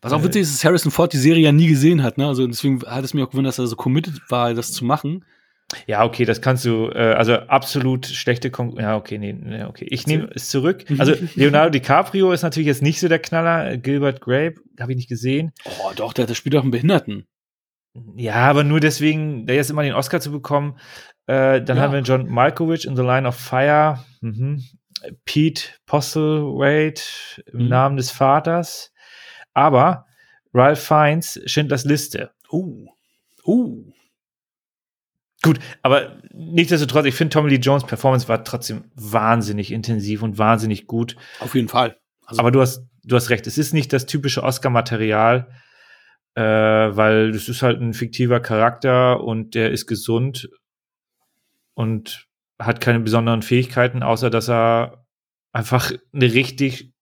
Was auch witzig ist, dass Harrison Ford die Serie ja nie gesehen hat, ne? Also deswegen hat es mir auch gewundert, dass er so committed war, das zu machen. Ja, okay, das kannst du, äh, also absolut schlechte Konkurrenz. Ja, okay, nee, nee, okay. Ich nehme es zurück. [laughs] Also Leonardo DiCaprio ist natürlich jetzt nicht so der Knaller. Gilbert Grape habe ich nicht gesehen. Oh, doch, der, der spielt doch einen Behinderten. Ja, aber nur deswegen, der jetzt immer den Oscar zu bekommen. Äh, dann ja. haben wir John Malkovich in The Line of Fire. Mhm. Pete Postlewaite im mhm. Namen des Vaters. Aber Ralph Fiennes, Schindlers Liste. Oh. Oh. Gut, aber nichtsdestotrotz, ich finde Tommy Lee Jones Performance war trotzdem wahnsinnig intensiv und wahnsinnig gut. Auf jeden Fall. Also aber du hast, du hast recht, es ist nicht das typische Oscar-Material, äh, weil es ist halt ein fiktiver Charakter und der ist gesund und hat keine besonderen Fähigkeiten, außer dass er einfach eine richtig,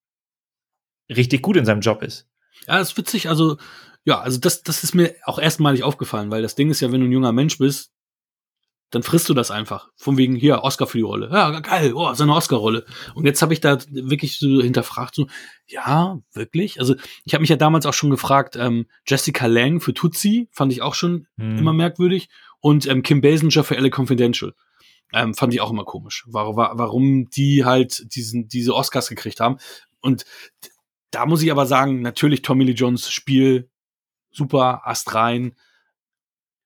richtig gut in seinem Job ist. Ja, das ist witzig. Also, ja, also das, das ist mir auch erstmalig aufgefallen, weil das Ding ist ja, wenn du ein junger Mensch bist, dann frisst du das einfach. Von wegen, hier, Oscar für die Rolle. Ja, geil, oh, so eine Oscar-Rolle. Und jetzt habe ich da wirklich so hinterfragt, so, ja, wirklich? Also ich habe mich ja damals auch schon gefragt, ähm, Jessica Lang für Tutsi fand ich auch schon hm. immer merkwürdig. Und ähm, Kim Basinger für LA Confidential. Ähm, fand ich auch immer komisch. Warum, warum die halt diesen, diese Oscars gekriegt haben. Und da muss ich aber sagen, natürlich Tommy Lee Jones Spiel super, Ast rein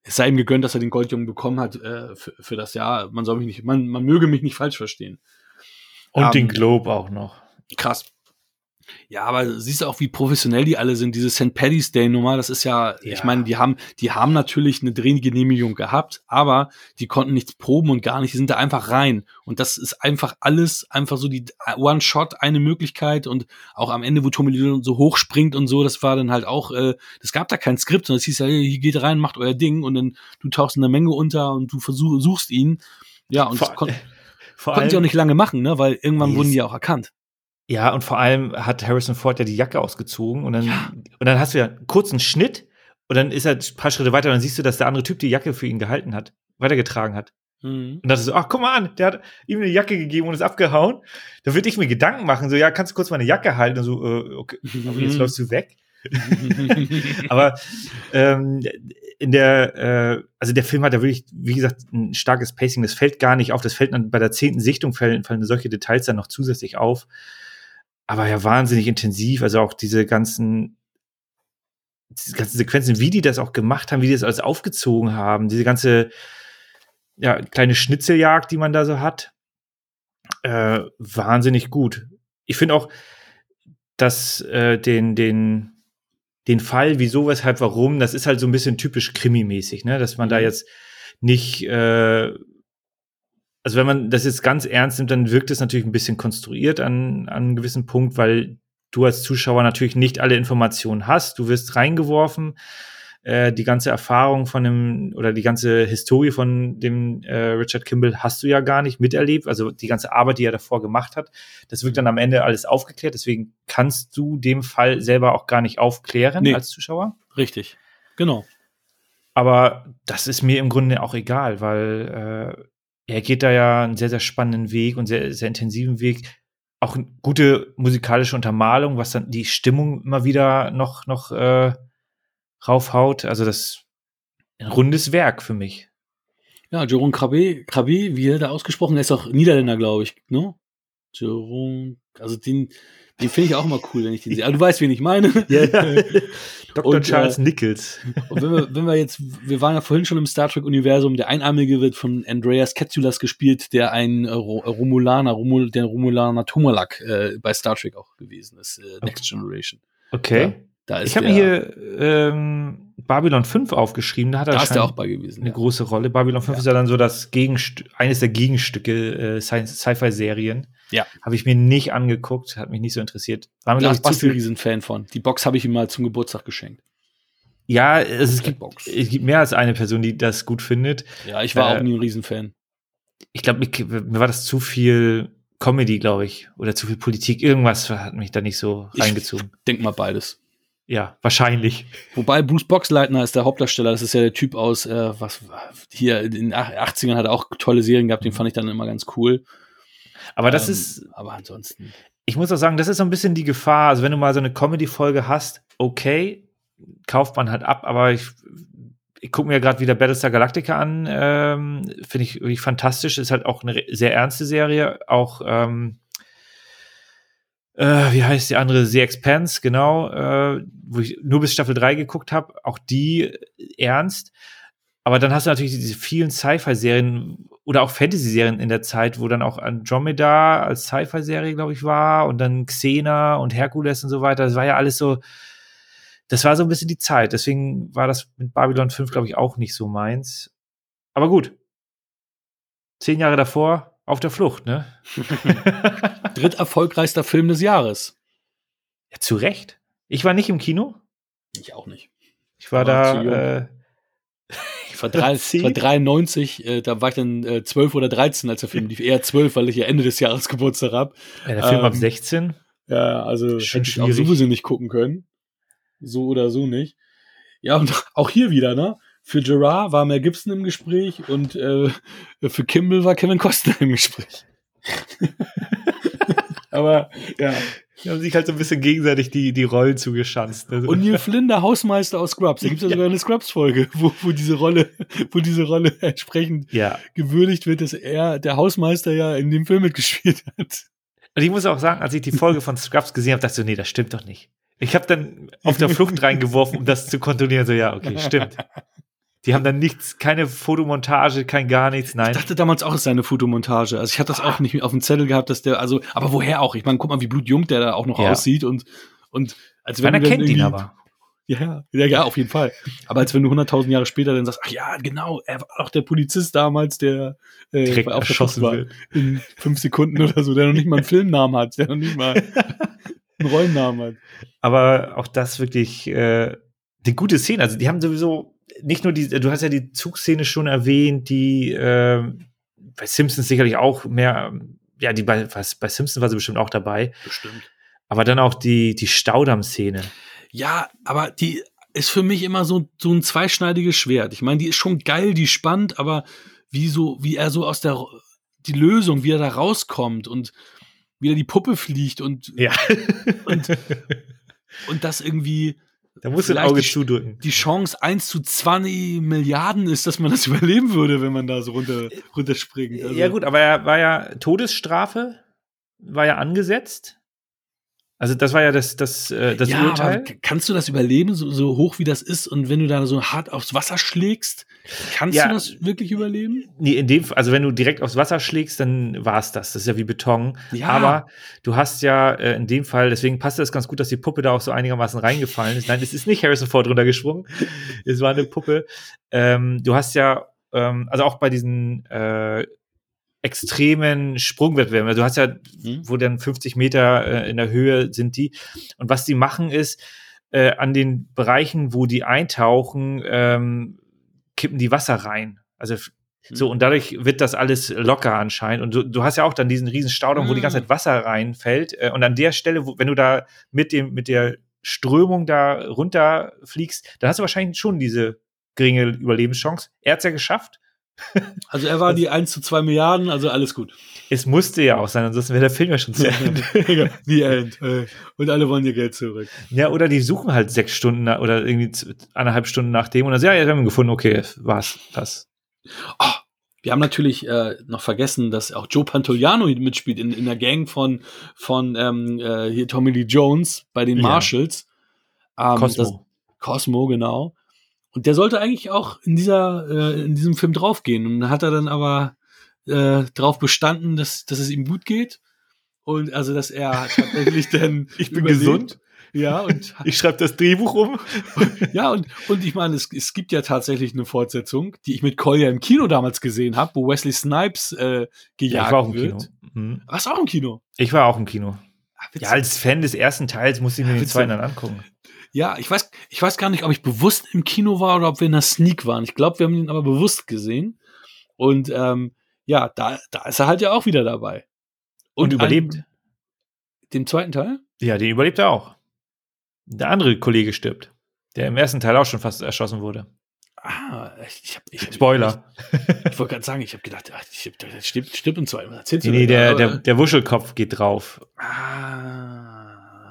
es sei ihm gegönnt, dass er den Goldjungen bekommen hat äh, für, für das Jahr. Man soll mich nicht, man, man möge mich nicht falsch verstehen. Und ähm, den Globe auch noch. Krass. Ja, aber siehst du auch, wie professionell die alle sind, diese St. Paddy's Day Nummer, das ist ja, Ja. ich meine, die haben, die haben natürlich eine Drehgenehmigung gehabt, aber die konnten nichts proben und gar nicht, die sind da einfach rein. Und das ist einfach alles, einfach so die One-Shot, eine Möglichkeit und auch am Ende, wo Tommy so hoch springt und so, das war dann halt auch, äh, das gab da kein Skript, sondern es hieß ja, hier geht rein, macht euer Ding und dann du tauchst in der Menge unter und du versuch, suchst ihn. Ja, und Vor- das kon [laughs] Vor konnten sie auch nicht lange machen, ne, weil irgendwann wurden die auch erkannt. Ja, und vor allem hat Harrison Ford ja die Jacke ausgezogen und dann, Ja. und dann hast du ja einen kurzen Schnitt und dann ist er ein paar Schritte weiter und dann siehst du, dass der andere Typ die Jacke für ihn gehalten hat, weitergetragen hat. Mhm. Und dachte so, ach, guck mal an, der hat ihm eine Jacke gegeben und ist abgehauen. Da würde ich mir Gedanken machen, so, ja, kannst du kurz meine Jacke halten? Und so, äh, okay, aber jetzt [laughs] läufst du weg. [laughs] Aber ähm, in der, äh, also der Film hat ja wirklich, wie gesagt, ein starkes Pacing. Das fällt gar nicht auf. Das fällt dann bei der zehnten Sichtung fallen, fallen solche Details dann noch zusätzlich auf. Aber ja, wahnsinnig intensiv. Also auch diese ganzen, diese ganzen Sequenzen, wie die das auch gemacht haben, wie die das alles aufgezogen haben, diese ganze ja, kleine Schnitzeljagd, die man da so hat, äh, wahnsinnig gut. Ich finde auch, dass äh, den, den, den Fall, wieso, weshalb, warum, das ist halt so ein bisschen typisch Krimi-mäßig, ne? Dass man da Mhm. jetzt nicht, äh, also wenn man das jetzt ganz ernst nimmt, dann wirkt es natürlich ein bisschen konstruiert an, an einem gewissen Punkt, weil du als Zuschauer natürlich nicht alle Informationen hast. Du wirst reingeworfen. Äh, die ganze Erfahrung von dem oder die ganze Historie von dem äh, Richard Kimball hast du ja gar nicht miterlebt. Also die ganze Arbeit, die er davor gemacht hat, das wird dann am Ende alles aufgeklärt. Deswegen kannst du dem Fall selber auch gar nicht aufklären Nee. als Zuschauer. Richtig. Genau. Aber das ist mir im Grunde auch egal, weil äh, er geht da ja einen sehr, sehr spannenden Weg und sehr, sehr intensiven Weg. Auch eine gute musikalische Untermalung, was dann die Stimmung immer wieder noch, noch äh, raufhaut. Also das ein rundes Werk für mich. Ja, Jerome Krabbe, Krabbe, wie er da ausgesprochen, er ist auch Niederländer, glaube ich, ne? Jerome, also den, den finde ich auch immer cool, wenn ich den sehe. Aber du weißt, wen ich meine. [laughs] Dr. Und, Charles äh, Nichols. Und wenn wir, wenn wir jetzt, wir waren ja vorhin schon im Star Trek-Universum, der Einarmige wird von Andreas Katsulas gespielt, der ein äh, Ro- Romulaner, Romul, der Romulaner Tomalak äh, bei Star Trek auch gewesen ist, äh, Next Generation. Okay. Da ist ich habe hier ähm, Babylon 5 aufgeschrieben. Da hat er da ist der auch bei gewesen. eine Ja. große Rolle. Babylon 5 Ja. ist ja dann so das Gegenstück, eines der Gegenstücke äh, Sci-Fi-Serien. Ja. Habe ich mir nicht angeguckt, hat mich nicht so interessiert. War mir, ich, ein viel. Riesenfan von. Die Box habe ich ihm mal zum Geburtstag geschenkt. Ja, es, es, gibt, Box. es gibt mehr als eine Person, die das gut findet. Ja, ich war Äh, auch nie ein Riesenfan. Ich glaube, mir war das zu viel Comedy, glaube ich, oder zu viel Politik. Irgendwas hat mich da nicht so Ich- reingezogen. Denk mal beides. Ja, wahrscheinlich. Wobei Bruce Boxleitner ist der Hauptdarsteller, das ist ja der Typ aus, äh, was hier in den ach- 80ern hat er auch tolle Serien gehabt, den fand ich dann immer ganz cool. Aber das Ähm, ist, Aber ansonsten. ich muss auch sagen, das ist so ein bisschen die Gefahr. Also wenn du mal so eine Comedy-Folge hast, okay, kauft man halt ab, aber ich, ich gucke mir gerade wieder Battlestar Galactica an, ähm, finde ich wirklich fantastisch. Ist halt auch eine sehr ernste Serie, auch ähm, äh, wie heißt die andere? The Expanse, genau, äh, wo ich nur bis Staffel 3 geguckt habe, auch die ernst. Aber dann hast du natürlich diese vielen Sci-Fi-Serien oder auch Fantasy-Serien in der Zeit, wo dann auch Andromeda als Sci-Fi-Serie, glaube ich, war und dann Xena und Herkules und so weiter. Das war ja alles so, das war so ein bisschen die Zeit. Deswegen war das mit Babylon 5, glaube ich, auch nicht so meins. Aber gut. Zehn Jahre davor auf der Flucht, ne? [laughs] Dritterfolgreichster Film des Jahres. ja, zu Recht. Ich war nicht im Kino. Ich auch nicht. Ich war zu da. War, drei, war 93, äh, da war ich dann äh, 12 oder 13, als der Film [laughs] lief. Eher 12, weil ich ja Ende des Jahres Geburtstag habe. ja, der Film ab Ähm, 16. Ja, also hätte ich auch sowieso nicht gucken können. So oder so nicht. Ja, und [laughs] auch hier wieder, ne? Für Gerard war Mel Gibson im Gespräch und äh, für Kimball war Kevin Costner im Gespräch. [laughs] Aber ja. Die haben sich halt so ein bisschen gegenseitig die, die Rollen zugeschanzt. ne? Und Neil Flynn, der Hausmeister aus Scrubs. Da [laughs] gibt es ja sogar eine Scrubs-Folge, wo, wo diese Rolle, wo diese Rolle entsprechend ja. gewürdigt wird, dass er, der Hausmeister, ja in dem Film mitgespielt hat. Und ich muss auch sagen, als ich die Folge von Scrubs gesehen habe, dachte ich so, nee, das stimmt doch nicht. Ich habe dann auf der Flucht reingeworfen, um das zu kontrollieren. So, ja, okay, stimmt. Die haben dann nichts, keine Fotomontage, kein gar nichts, nein. Ich dachte damals auch, es sei eine Fotomontage. Also ich hatte das auch nicht auf dem Zettel gehabt, dass der, also, aber woher auch? Ich meine, guck mal, wie blutjung der da auch noch Ja. aussieht und, und als wenn dann kennt ihn aber. Ja, ja, ja, auf jeden Fall. Aber als wenn du 100.000 Jahre später dann sagst, ach ja, genau, er war auch der Polizist damals, der äh, Direkt auf erschossen war. wird. In fünf Sekunden oder so, der noch nicht mal einen Filmnamen hat, der noch nicht mal [laughs] einen Rollennamen hat. Aber auch das wirklich äh, eine gute Szene. Also die haben sowieso nicht nur die, du hast ja die Zugszene schon erwähnt, die äh, bei Simpsons sicherlich auch mehr, ja, die bei, was, bei Simpsons war sie bestimmt auch dabei, Bestimmt. aber dann auch die, die Staudamm-Szene. Ja, aber die ist für mich immer so, so ein zweischneidiges Schwert. Ich meine, die ist schon geil, die spannend, aber wie so, wie er so aus der, die Lösung, wie er da rauskommt und wie er die Puppe fliegt und, Ja. und, [laughs] und das irgendwie da musst du ein Auge die- zudrücken. die Chance 1 zu 20 Milliarden ist, dass man das [laughs] überleben würde, wenn man da so runter, runterspringt. Also, ja, gut, aber er war ja Todesstrafe, war ja angesetzt. Also, das war ja das, das, äh, das ja, Urteil. kannst du das überleben, so, so hoch wie das ist, und wenn du da so hart aufs Wasser schlägst, kannst Ja. du das wirklich überleben? Nee, in dem, also wenn du direkt aufs Wasser schlägst, dann war es das. Das ist ja wie Beton. Ja. Aber du hast ja äh, in dem Fall, deswegen passt das ganz gut, dass die Puppe da auch so einigermaßen reingefallen ist. Nein, es ist nicht Harrison Ford runtergesprungen. es war eine Puppe. Ähm, du hast ja, ähm, also auch bei diesen äh, extremen Sprungwettbewerben, also du hast ja, Mhm. wo dann 50 Meter äh, in der Höhe sind die. Und was die machen ist, äh, an den Bereichen, wo die eintauchen, ähm, kippen die Wasser rein. Also f- so, und dadurch wird das alles locker anscheinend. Und du, du hast ja auch dann diesen riesen Staudamm, wo die ganze Mm. Zeit Wasser reinfällt. Äh, und an der Stelle, wo, wenn du da mit dem, mit der Strömung da runterfliegst, dann hast du wahrscheinlich schon diese geringe Überlebenschance. Er hat's ja geschafft. Also er war die 1 zu 2 Milliarden, also alles gut. Es musste ja auch sein, ansonsten wäre der Film ja schon zu Ende. [laughs] The End. Äh, Und alle wollen ihr Geld zurück. Ja, oder die suchen halt sechs Stunden oder irgendwie eineinhalb Stunden nach dem und dann sagen, ja, wir haben ihn gefunden, okay, war's, das. Oh, wir haben natürlich äh, noch vergessen, dass auch Joe Pantoliano mitspielt in, in der Gang von, von ähm, äh, hier Tommy Lee Jones bei den Ja. Marshalls. Ähm, Cosmo. Das, Cosmo, genau. Und der sollte eigentlich auch in dieser, äh, in diesem Film draufgehen. Und hat er dann aber äh, drauf bestanden, dass, dass es ihm gut geht. Und also, dass er [laughs] tatsächlich dann. Ich bin überlebt. gesund. Ja, und [laughs] Ich schreibe das Drehbuch um. [laughs] ja, und, und ich meine, es, es gibt ja tatsächlich eine Fortsetzung, die ich mit Collier im Kino damals gesehen habe, wo Wesley Snipes äh, gejagt ich war auch im wird. Kino. Mhm. Warst du auch im Kino? Ich war auch im Kino. Witzig. Ja, als Fan des ersten Teils musste ich mir den witzig. zweiten dann angucken. Ja ich, weiß, ich weiß gar nicht, ob ich bewusst im Kino war oder ob wir in der Sneak waren. Ich glaube, wir haben ihn aber bewusst gesehen. Und ähm, ja, da, da ist er halt ja auch wieder dabei. Und, überlebt. Ein, den zweiten Teil? Ja, den überlebt er auch. Der andere Kollege stirbt, der im ersten Teil auch schon fast erschossen wurde. Ah, ich hab, ich, Spoiler. Ich, ich wollte gerade sagen, ich habe gedacht, ach, ich, der stirbt, stirbt und zwar. Nee, nee, der, der, der Wuschelkopf geht drauf. Ah.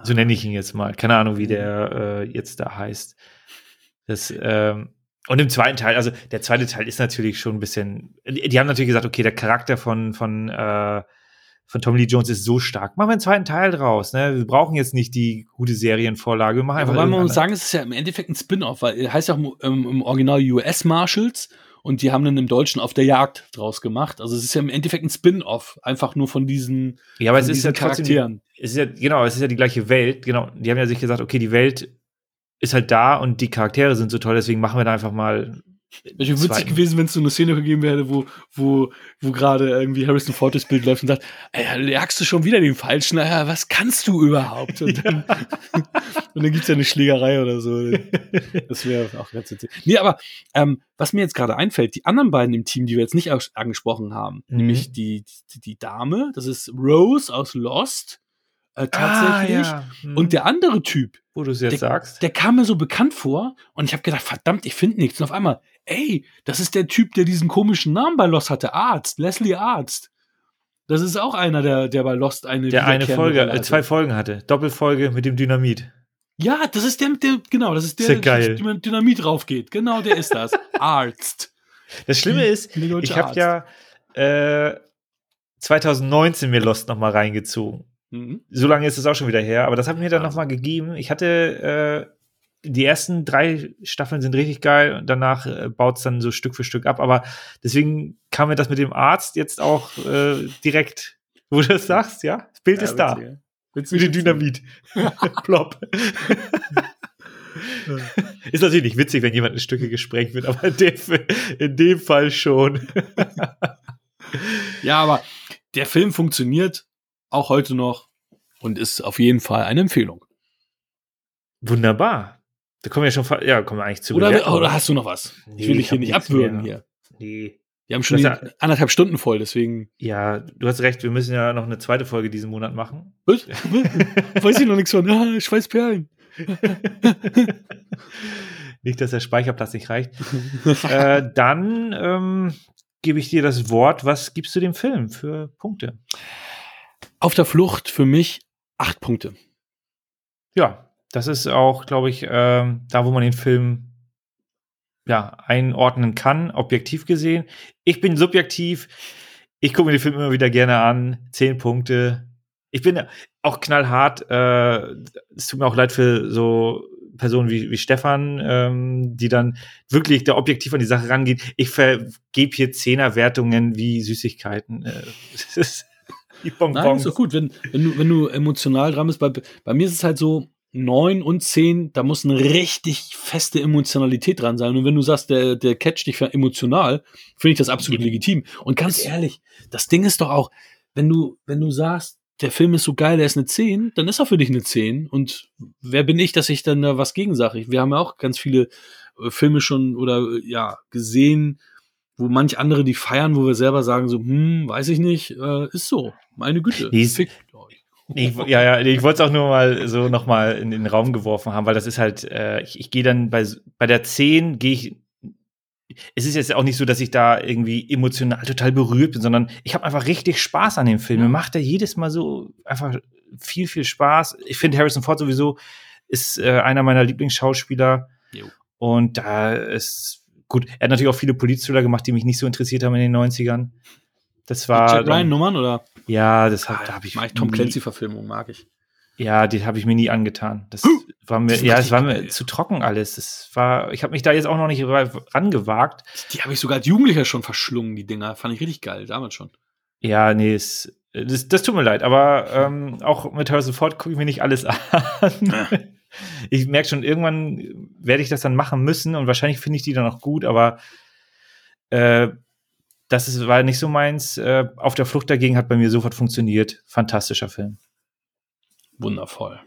So nenne ich ihn jetzt mal. Keine Ahnung, wie der äh, jetzt da heißt. Das, ähm, und im zweiten Teil, also der zweite Teil ist natürlich schon ein bisschen. Die, die haben natürlich gesagt, okay, der Charakter von, von, äh, von Tommy Lee Jones ist so stark. Machen wir einen zweiten Teil draus. Ne? Wir brauchen jetzt nicht die gute Serienvorlage. Wir machen Ja, einfach wobei man muss sagen, es ist ja im Endeffekt ein Spin-off, weil er heißt ja im, im Original US Marshals und die haben dann im Deutschen auf der Jagd draus gemacht. Also es ist ja im Endeffekt ein Spin-off, einfach nur von diesen, ja, aber es ist ja diesen trotzdem Charakteren. es ist ja, genau, es ist ja die gleiche Welt. Genau, die haben ja sich gesagt, okay, die Welt ist halt da und die Charaktere sind so toll, deswegen machen wir da einfach mal. Wäre schon witzig gewesen, wenn es so eine Szene gegeben hätte, wo, wo, wo gerade irgendwie Harrison Ford das Bild läuft und sagt, ey, jagst du schon wieder den Falschen? Naja, was kannst du überhaupt? Und dann, [laughs] und dann gibt's ja eine Schlägerei oder so. Das wäre auch ganz witzig. Nee, aber ähm, was mir jetzt gerade einfällt, die anderen beiden im Team, die wir jetzt nicht angesprochen haben, Mhm. nämlich die, die, die Dame, das ist Rose aus Lost, äh, tatsächlich. Ah, ja. Hm. Und der andere Typ, wo du es jetzt der- sagst. der kam mir so bekannt vor und ich habe gedacht, verdammt, ich finde nichts. Und auf einmal, ey, das ist der Typ, der diesen komischen Namen bei Lost hatte, Arzt, Leslie Arzt. Das ist auch einer, der, der bei Lost eine der eine Folge, äh, zwei Folgen hatte. Doppelfolge mit dem Dynamit. Ja, das ist der, dem, genau, das ist der, der mit Dynamit draufgeht. Genau, der ist das. [laughs] Arzt. Das Schlimme ist, Der ich habe ja äh, 2019 mir Lost noch mal reingezogen. Mhm. So lange ist es auch schon wieder her, aber das hat mir dann noch mal gegeben. Ich hatte die ersten drei Staffeln sind richtig geil und danach äh, baut es dann so Stück für Stück ab. Aber deswegen kam mir das mit dem Arzt jetzt auch äh, direkt, wo du das sagst, ja? Das Bild Ja, ist da. witzig, ja. Wie die Dynamit. [laughs] Plop. ist natürlich nicht witzig, wenn jemand in Stücke gesprengt wird, aber in dem, in dem Fall schon. Ja, aber der Film funktioniert auch heute noch und ist auf jeden Fall eine Empfehlung. Wunderbar. Da kommen wir schon, ja, kommen wir eigentlich zu Oder, Bewertung. oder hast du noch was? Nee, ich will ich dich hier hab nicht abwürgen hier. Nee. Wir haben schon ja- anderthalb Stunden voll, deswegen. Ja, du hast recht, wir müssen ja noch eine zweite Folge diesen Monat machen. Was? [laughs] Weiß ich noch nichts von. Ah, Schweißperlen. [laughs] Nicht, dass der Speicherplatz nicht reicht. äh, dann ähm, gebe ich dir das Wort. Was gibst du dem Film für Punkte? Auf der Flucht für mich acht Punkte. Ja, das ist auch, glaube ich, ähm, da, wo man den Film ja, einordnen kann, objektiv gesehen. Ich bin subjektiv. Ich gucke mir den Film immer wieder gerne an. Zehn Punkte. Ich bin auch knallhart. Äh, es tut mir auch leid für so Personen wie, wie Stefan, ähm, die dann wirklich da objektiv an die Sache rangehen. Ich vergebe hier Zehnerwertungen wie Süßigkeiten. Äh, [laughs] das ist die Bonbons. Nein, ist doch gut, wenn, wenn, du, wenn du emotional dran bist. Bei, bei mir ist es halt so, neun und zehn, da muss eine richtig feste Emotionalität dran sein. Und wenn du sagst, der, der catcht dich für emotional, finde ich das absolut legitim. Und ganz ehrlich, das Ding ist doch auch, wenn du, wenn du sagst, der Film ist so geil, der ist eine 10, dann ist er für dich eine 10. Und wer bin ich, dass ich dann da was gegen sage? Wir haben ja auch ganz viele äh, Filme schon oder äh, ja gesehen, wo manch andere die feiern, wo wir selber sagen so, hm, weiß ich nicht, äh, ist so. Meine Güte. Die Ich, ja, ja, ich wollte es auch nur mal so nochmal in den Raum geworfen haben, weil das ist halt, äh, ich, ich gehe dann bei, bei der 10, gehe ich, es ist jetzt auch nicht so, dass ich da irgendwie emotional total berührt bin, sondern ich habe einfach richtig Spaß an dem Film. Mir macht er jedes Mal so einfach viel, viel Spaß. Ich finde Harrison Ford sowieso ist äh, einer meiner Lieblingsschauspieler. Jo. Und da ist, gut, er hat natürlich auch viele Politthriller gemacht, die mich nicht so interessiert haben in den 90ern. Das war. Jack Ryan Nummern oder? Ja, das hab, da habe ich. mag ich Tom Clancy Verfilmung mag ich. Ja, die habe ich mir nie angetan. Das war mir, sind ja, es war mir zu trocken alles. Das war, ich habe mich da jetzt auch noch nicht ra- rangewagt. Die habe ich sogar als Jugendlicher schon verschlungen, die Dinger. Fand ich richtig geil, damals schon. Ja, nee, es, das, das tut mir leid, aber ähm, auch mit Harrison Ford gucke ich mir nicht alles [laughs] an. ich merke schon, irgendwann werde ich das dann machen müssen und wahrscheinlich finde ich die dann auch gut, aber äh, das ist, war nicht so meins. Äh, auf der Flucht dagegen hat bei mir sofort funktioniert. Fantastischer Film. Wundervoll.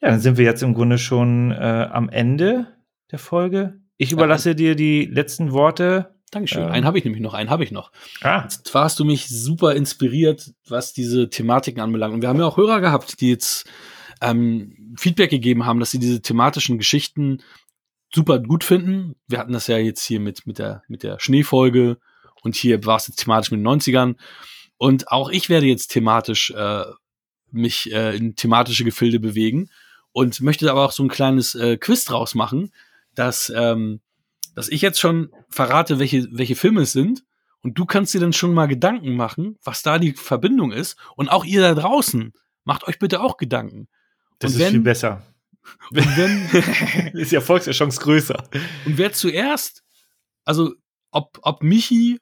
Ja, dann sind wir jetzt im Grunde schon äh, am Ende der Folge. Ich überlasse dir die letzten Worte. Dankeschön. Ähm. einen habe ich nämlich noch, einen habe ich noch. Ah, Zwar hast du mich super inspiriert, was diese Thematiken anbelangt. Und wir haben ja auch Hörer gehabt, die jetzt ähm, Feedback gegeben haben, dass sie diese thematischen Geschichten super gut finden. Wir hatten das ja jetzt hier mit, mit, der, mit der Schneefolge und hier war es jetzt thematisch mit den 90ern. Und auch ich werde jetzt thematisch äh, mich äh, in thematische Gefilde bewegen und möchte aber auch so ein kleines äh, Quiz draus machen, dass, ähm, dass ich jetzt schon verrate, welche, welche Filme es sind und du kannst dir dann schon mal Gedanken machen, was da die Verbindung ist. Und auch ihr da draußen, macht euch bitte auch Gedanken. das und ist wenn, viel besser. Und wenn, [laughs] ist die Erfolgschance größer. und wer zuerst, also ob, ob Michi,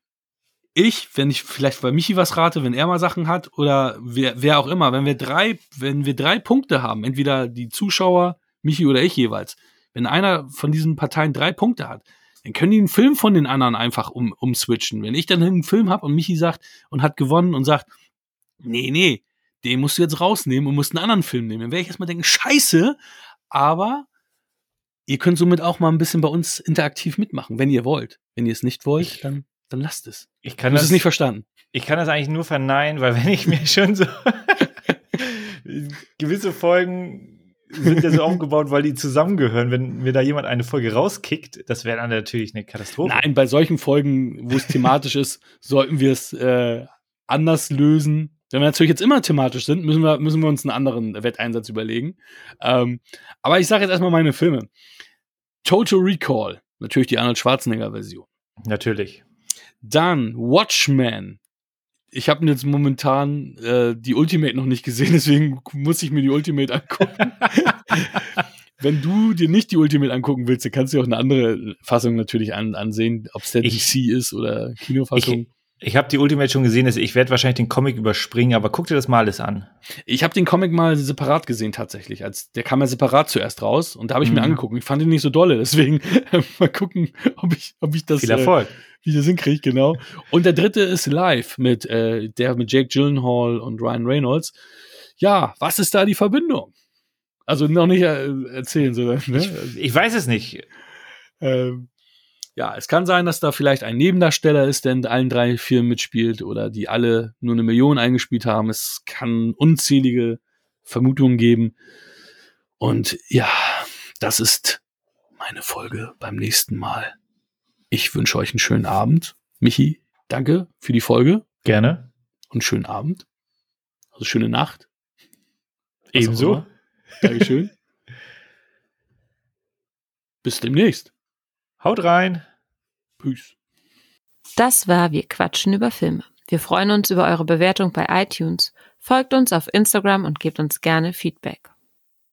ich, wenn ich vielleicht bei Michi was rate, wenn er mal Sachen hat, oder wer, wer auch immer, wenn wir drei, wenn wir drei Punkte haben, entweder die Zuschauer, Michi oder ich jeweils, wenn einer von diesen Parteien drei Punkte hat, dann können die einen Film von den anderen einfach um, umswitchen. Wenn ich dann einen Film habe und Michi sagt und hat gewonnen und sagt, nee, nee, den musst du jetzt rausnehmen und musst einen anderen Film nehmen, dann werde ich erstmal denken, scheiße, aber ihr könnt somit auch mal ein bisschen bei uns interaktiv mitmachen, wenn ihr wollt. Wenn ihr es nicht wollt, dann, dann lasst es. Ich kann, das, es nicht verstanden. ich kann das eigentlich nur verneinen, weil wenn ich mir [laughs] schon so [laughs] gewisse Folgen sind ja so aufgebaut, weil die zusammengehören. Wenn mir da jemand eine Folge rauskickt, das wäre dann natürlich eine Katastrophe. Nein, bei solchen Folgen, wo es thematisch ist, sollten wir es äh, anders lösen. Wenn wir natürlich jetzt immer thematisch sind, müssen wir, müssen wir uns einen anderen Wetteinsatz überlegen. Ähm, aber ich sage jetzt erstmal meine Filme. Total Recall, natürlich die Arnold Schwarzenegger-Version. Natürlich. Dann Watchmen. Ich habe jetzt momentan äh, die Ultimate noch nicht gesehen, [laughs] deswegen muss ich mir die Ultimate angucken. [laughs] wenn du dir nicht die Ultimate angucken willst, dann kannst du auch eine andere Fassung natürlich an, ansehen, ob es der Ich- DC ist oder Kinofassung. Ich habe die Ultimate schon gesehen, also ich werde wahrscheinlich den Comic überspringen, aber guck dir das mal alles an. Ich habe den Comic mal separat gesehen tatsächlich. Als der kam ja separat zuerst raus und da habe ich mir Mhm. angeguckt. Ich fand ihn nicht so dolle, deswegen [laughs] mal gucken, ob ich, ob ich das, Viel Erfolg. Äh, wie ich das hinkriege, genau. Und der dritte ist live mit äh, der mit Jake Gyllenhaal und Ryan Reynolds. Ja, was ist da die Verbindung? Also noch nicht äh, erzählen, sondern ne? Ich weiß es nicht. Ähm, ja, es kann sein, dass da vielleicht ein Nebendarsteller ist, der in allen drei Filmen mitspielt oder die alle nur eine Million eingespielt haben. Es kann unzählige Vermutungen geben. Und ja, das ist meine Folge beim nächsten Mal. Ich wünsche euch einen schönen Abend. Michi, danke für die Folge Gerne. und schönen Abend. Also schöne Nacht. Ebenso. Dankeschön. [laughs] Bis demnächst. Haut rein. Peace. Das war Wir quatschen über Filme. Wir freuen uns über eure Bewertung bei iTunes. Folgt uns auf Instagram und gebt uns gerne Feedback.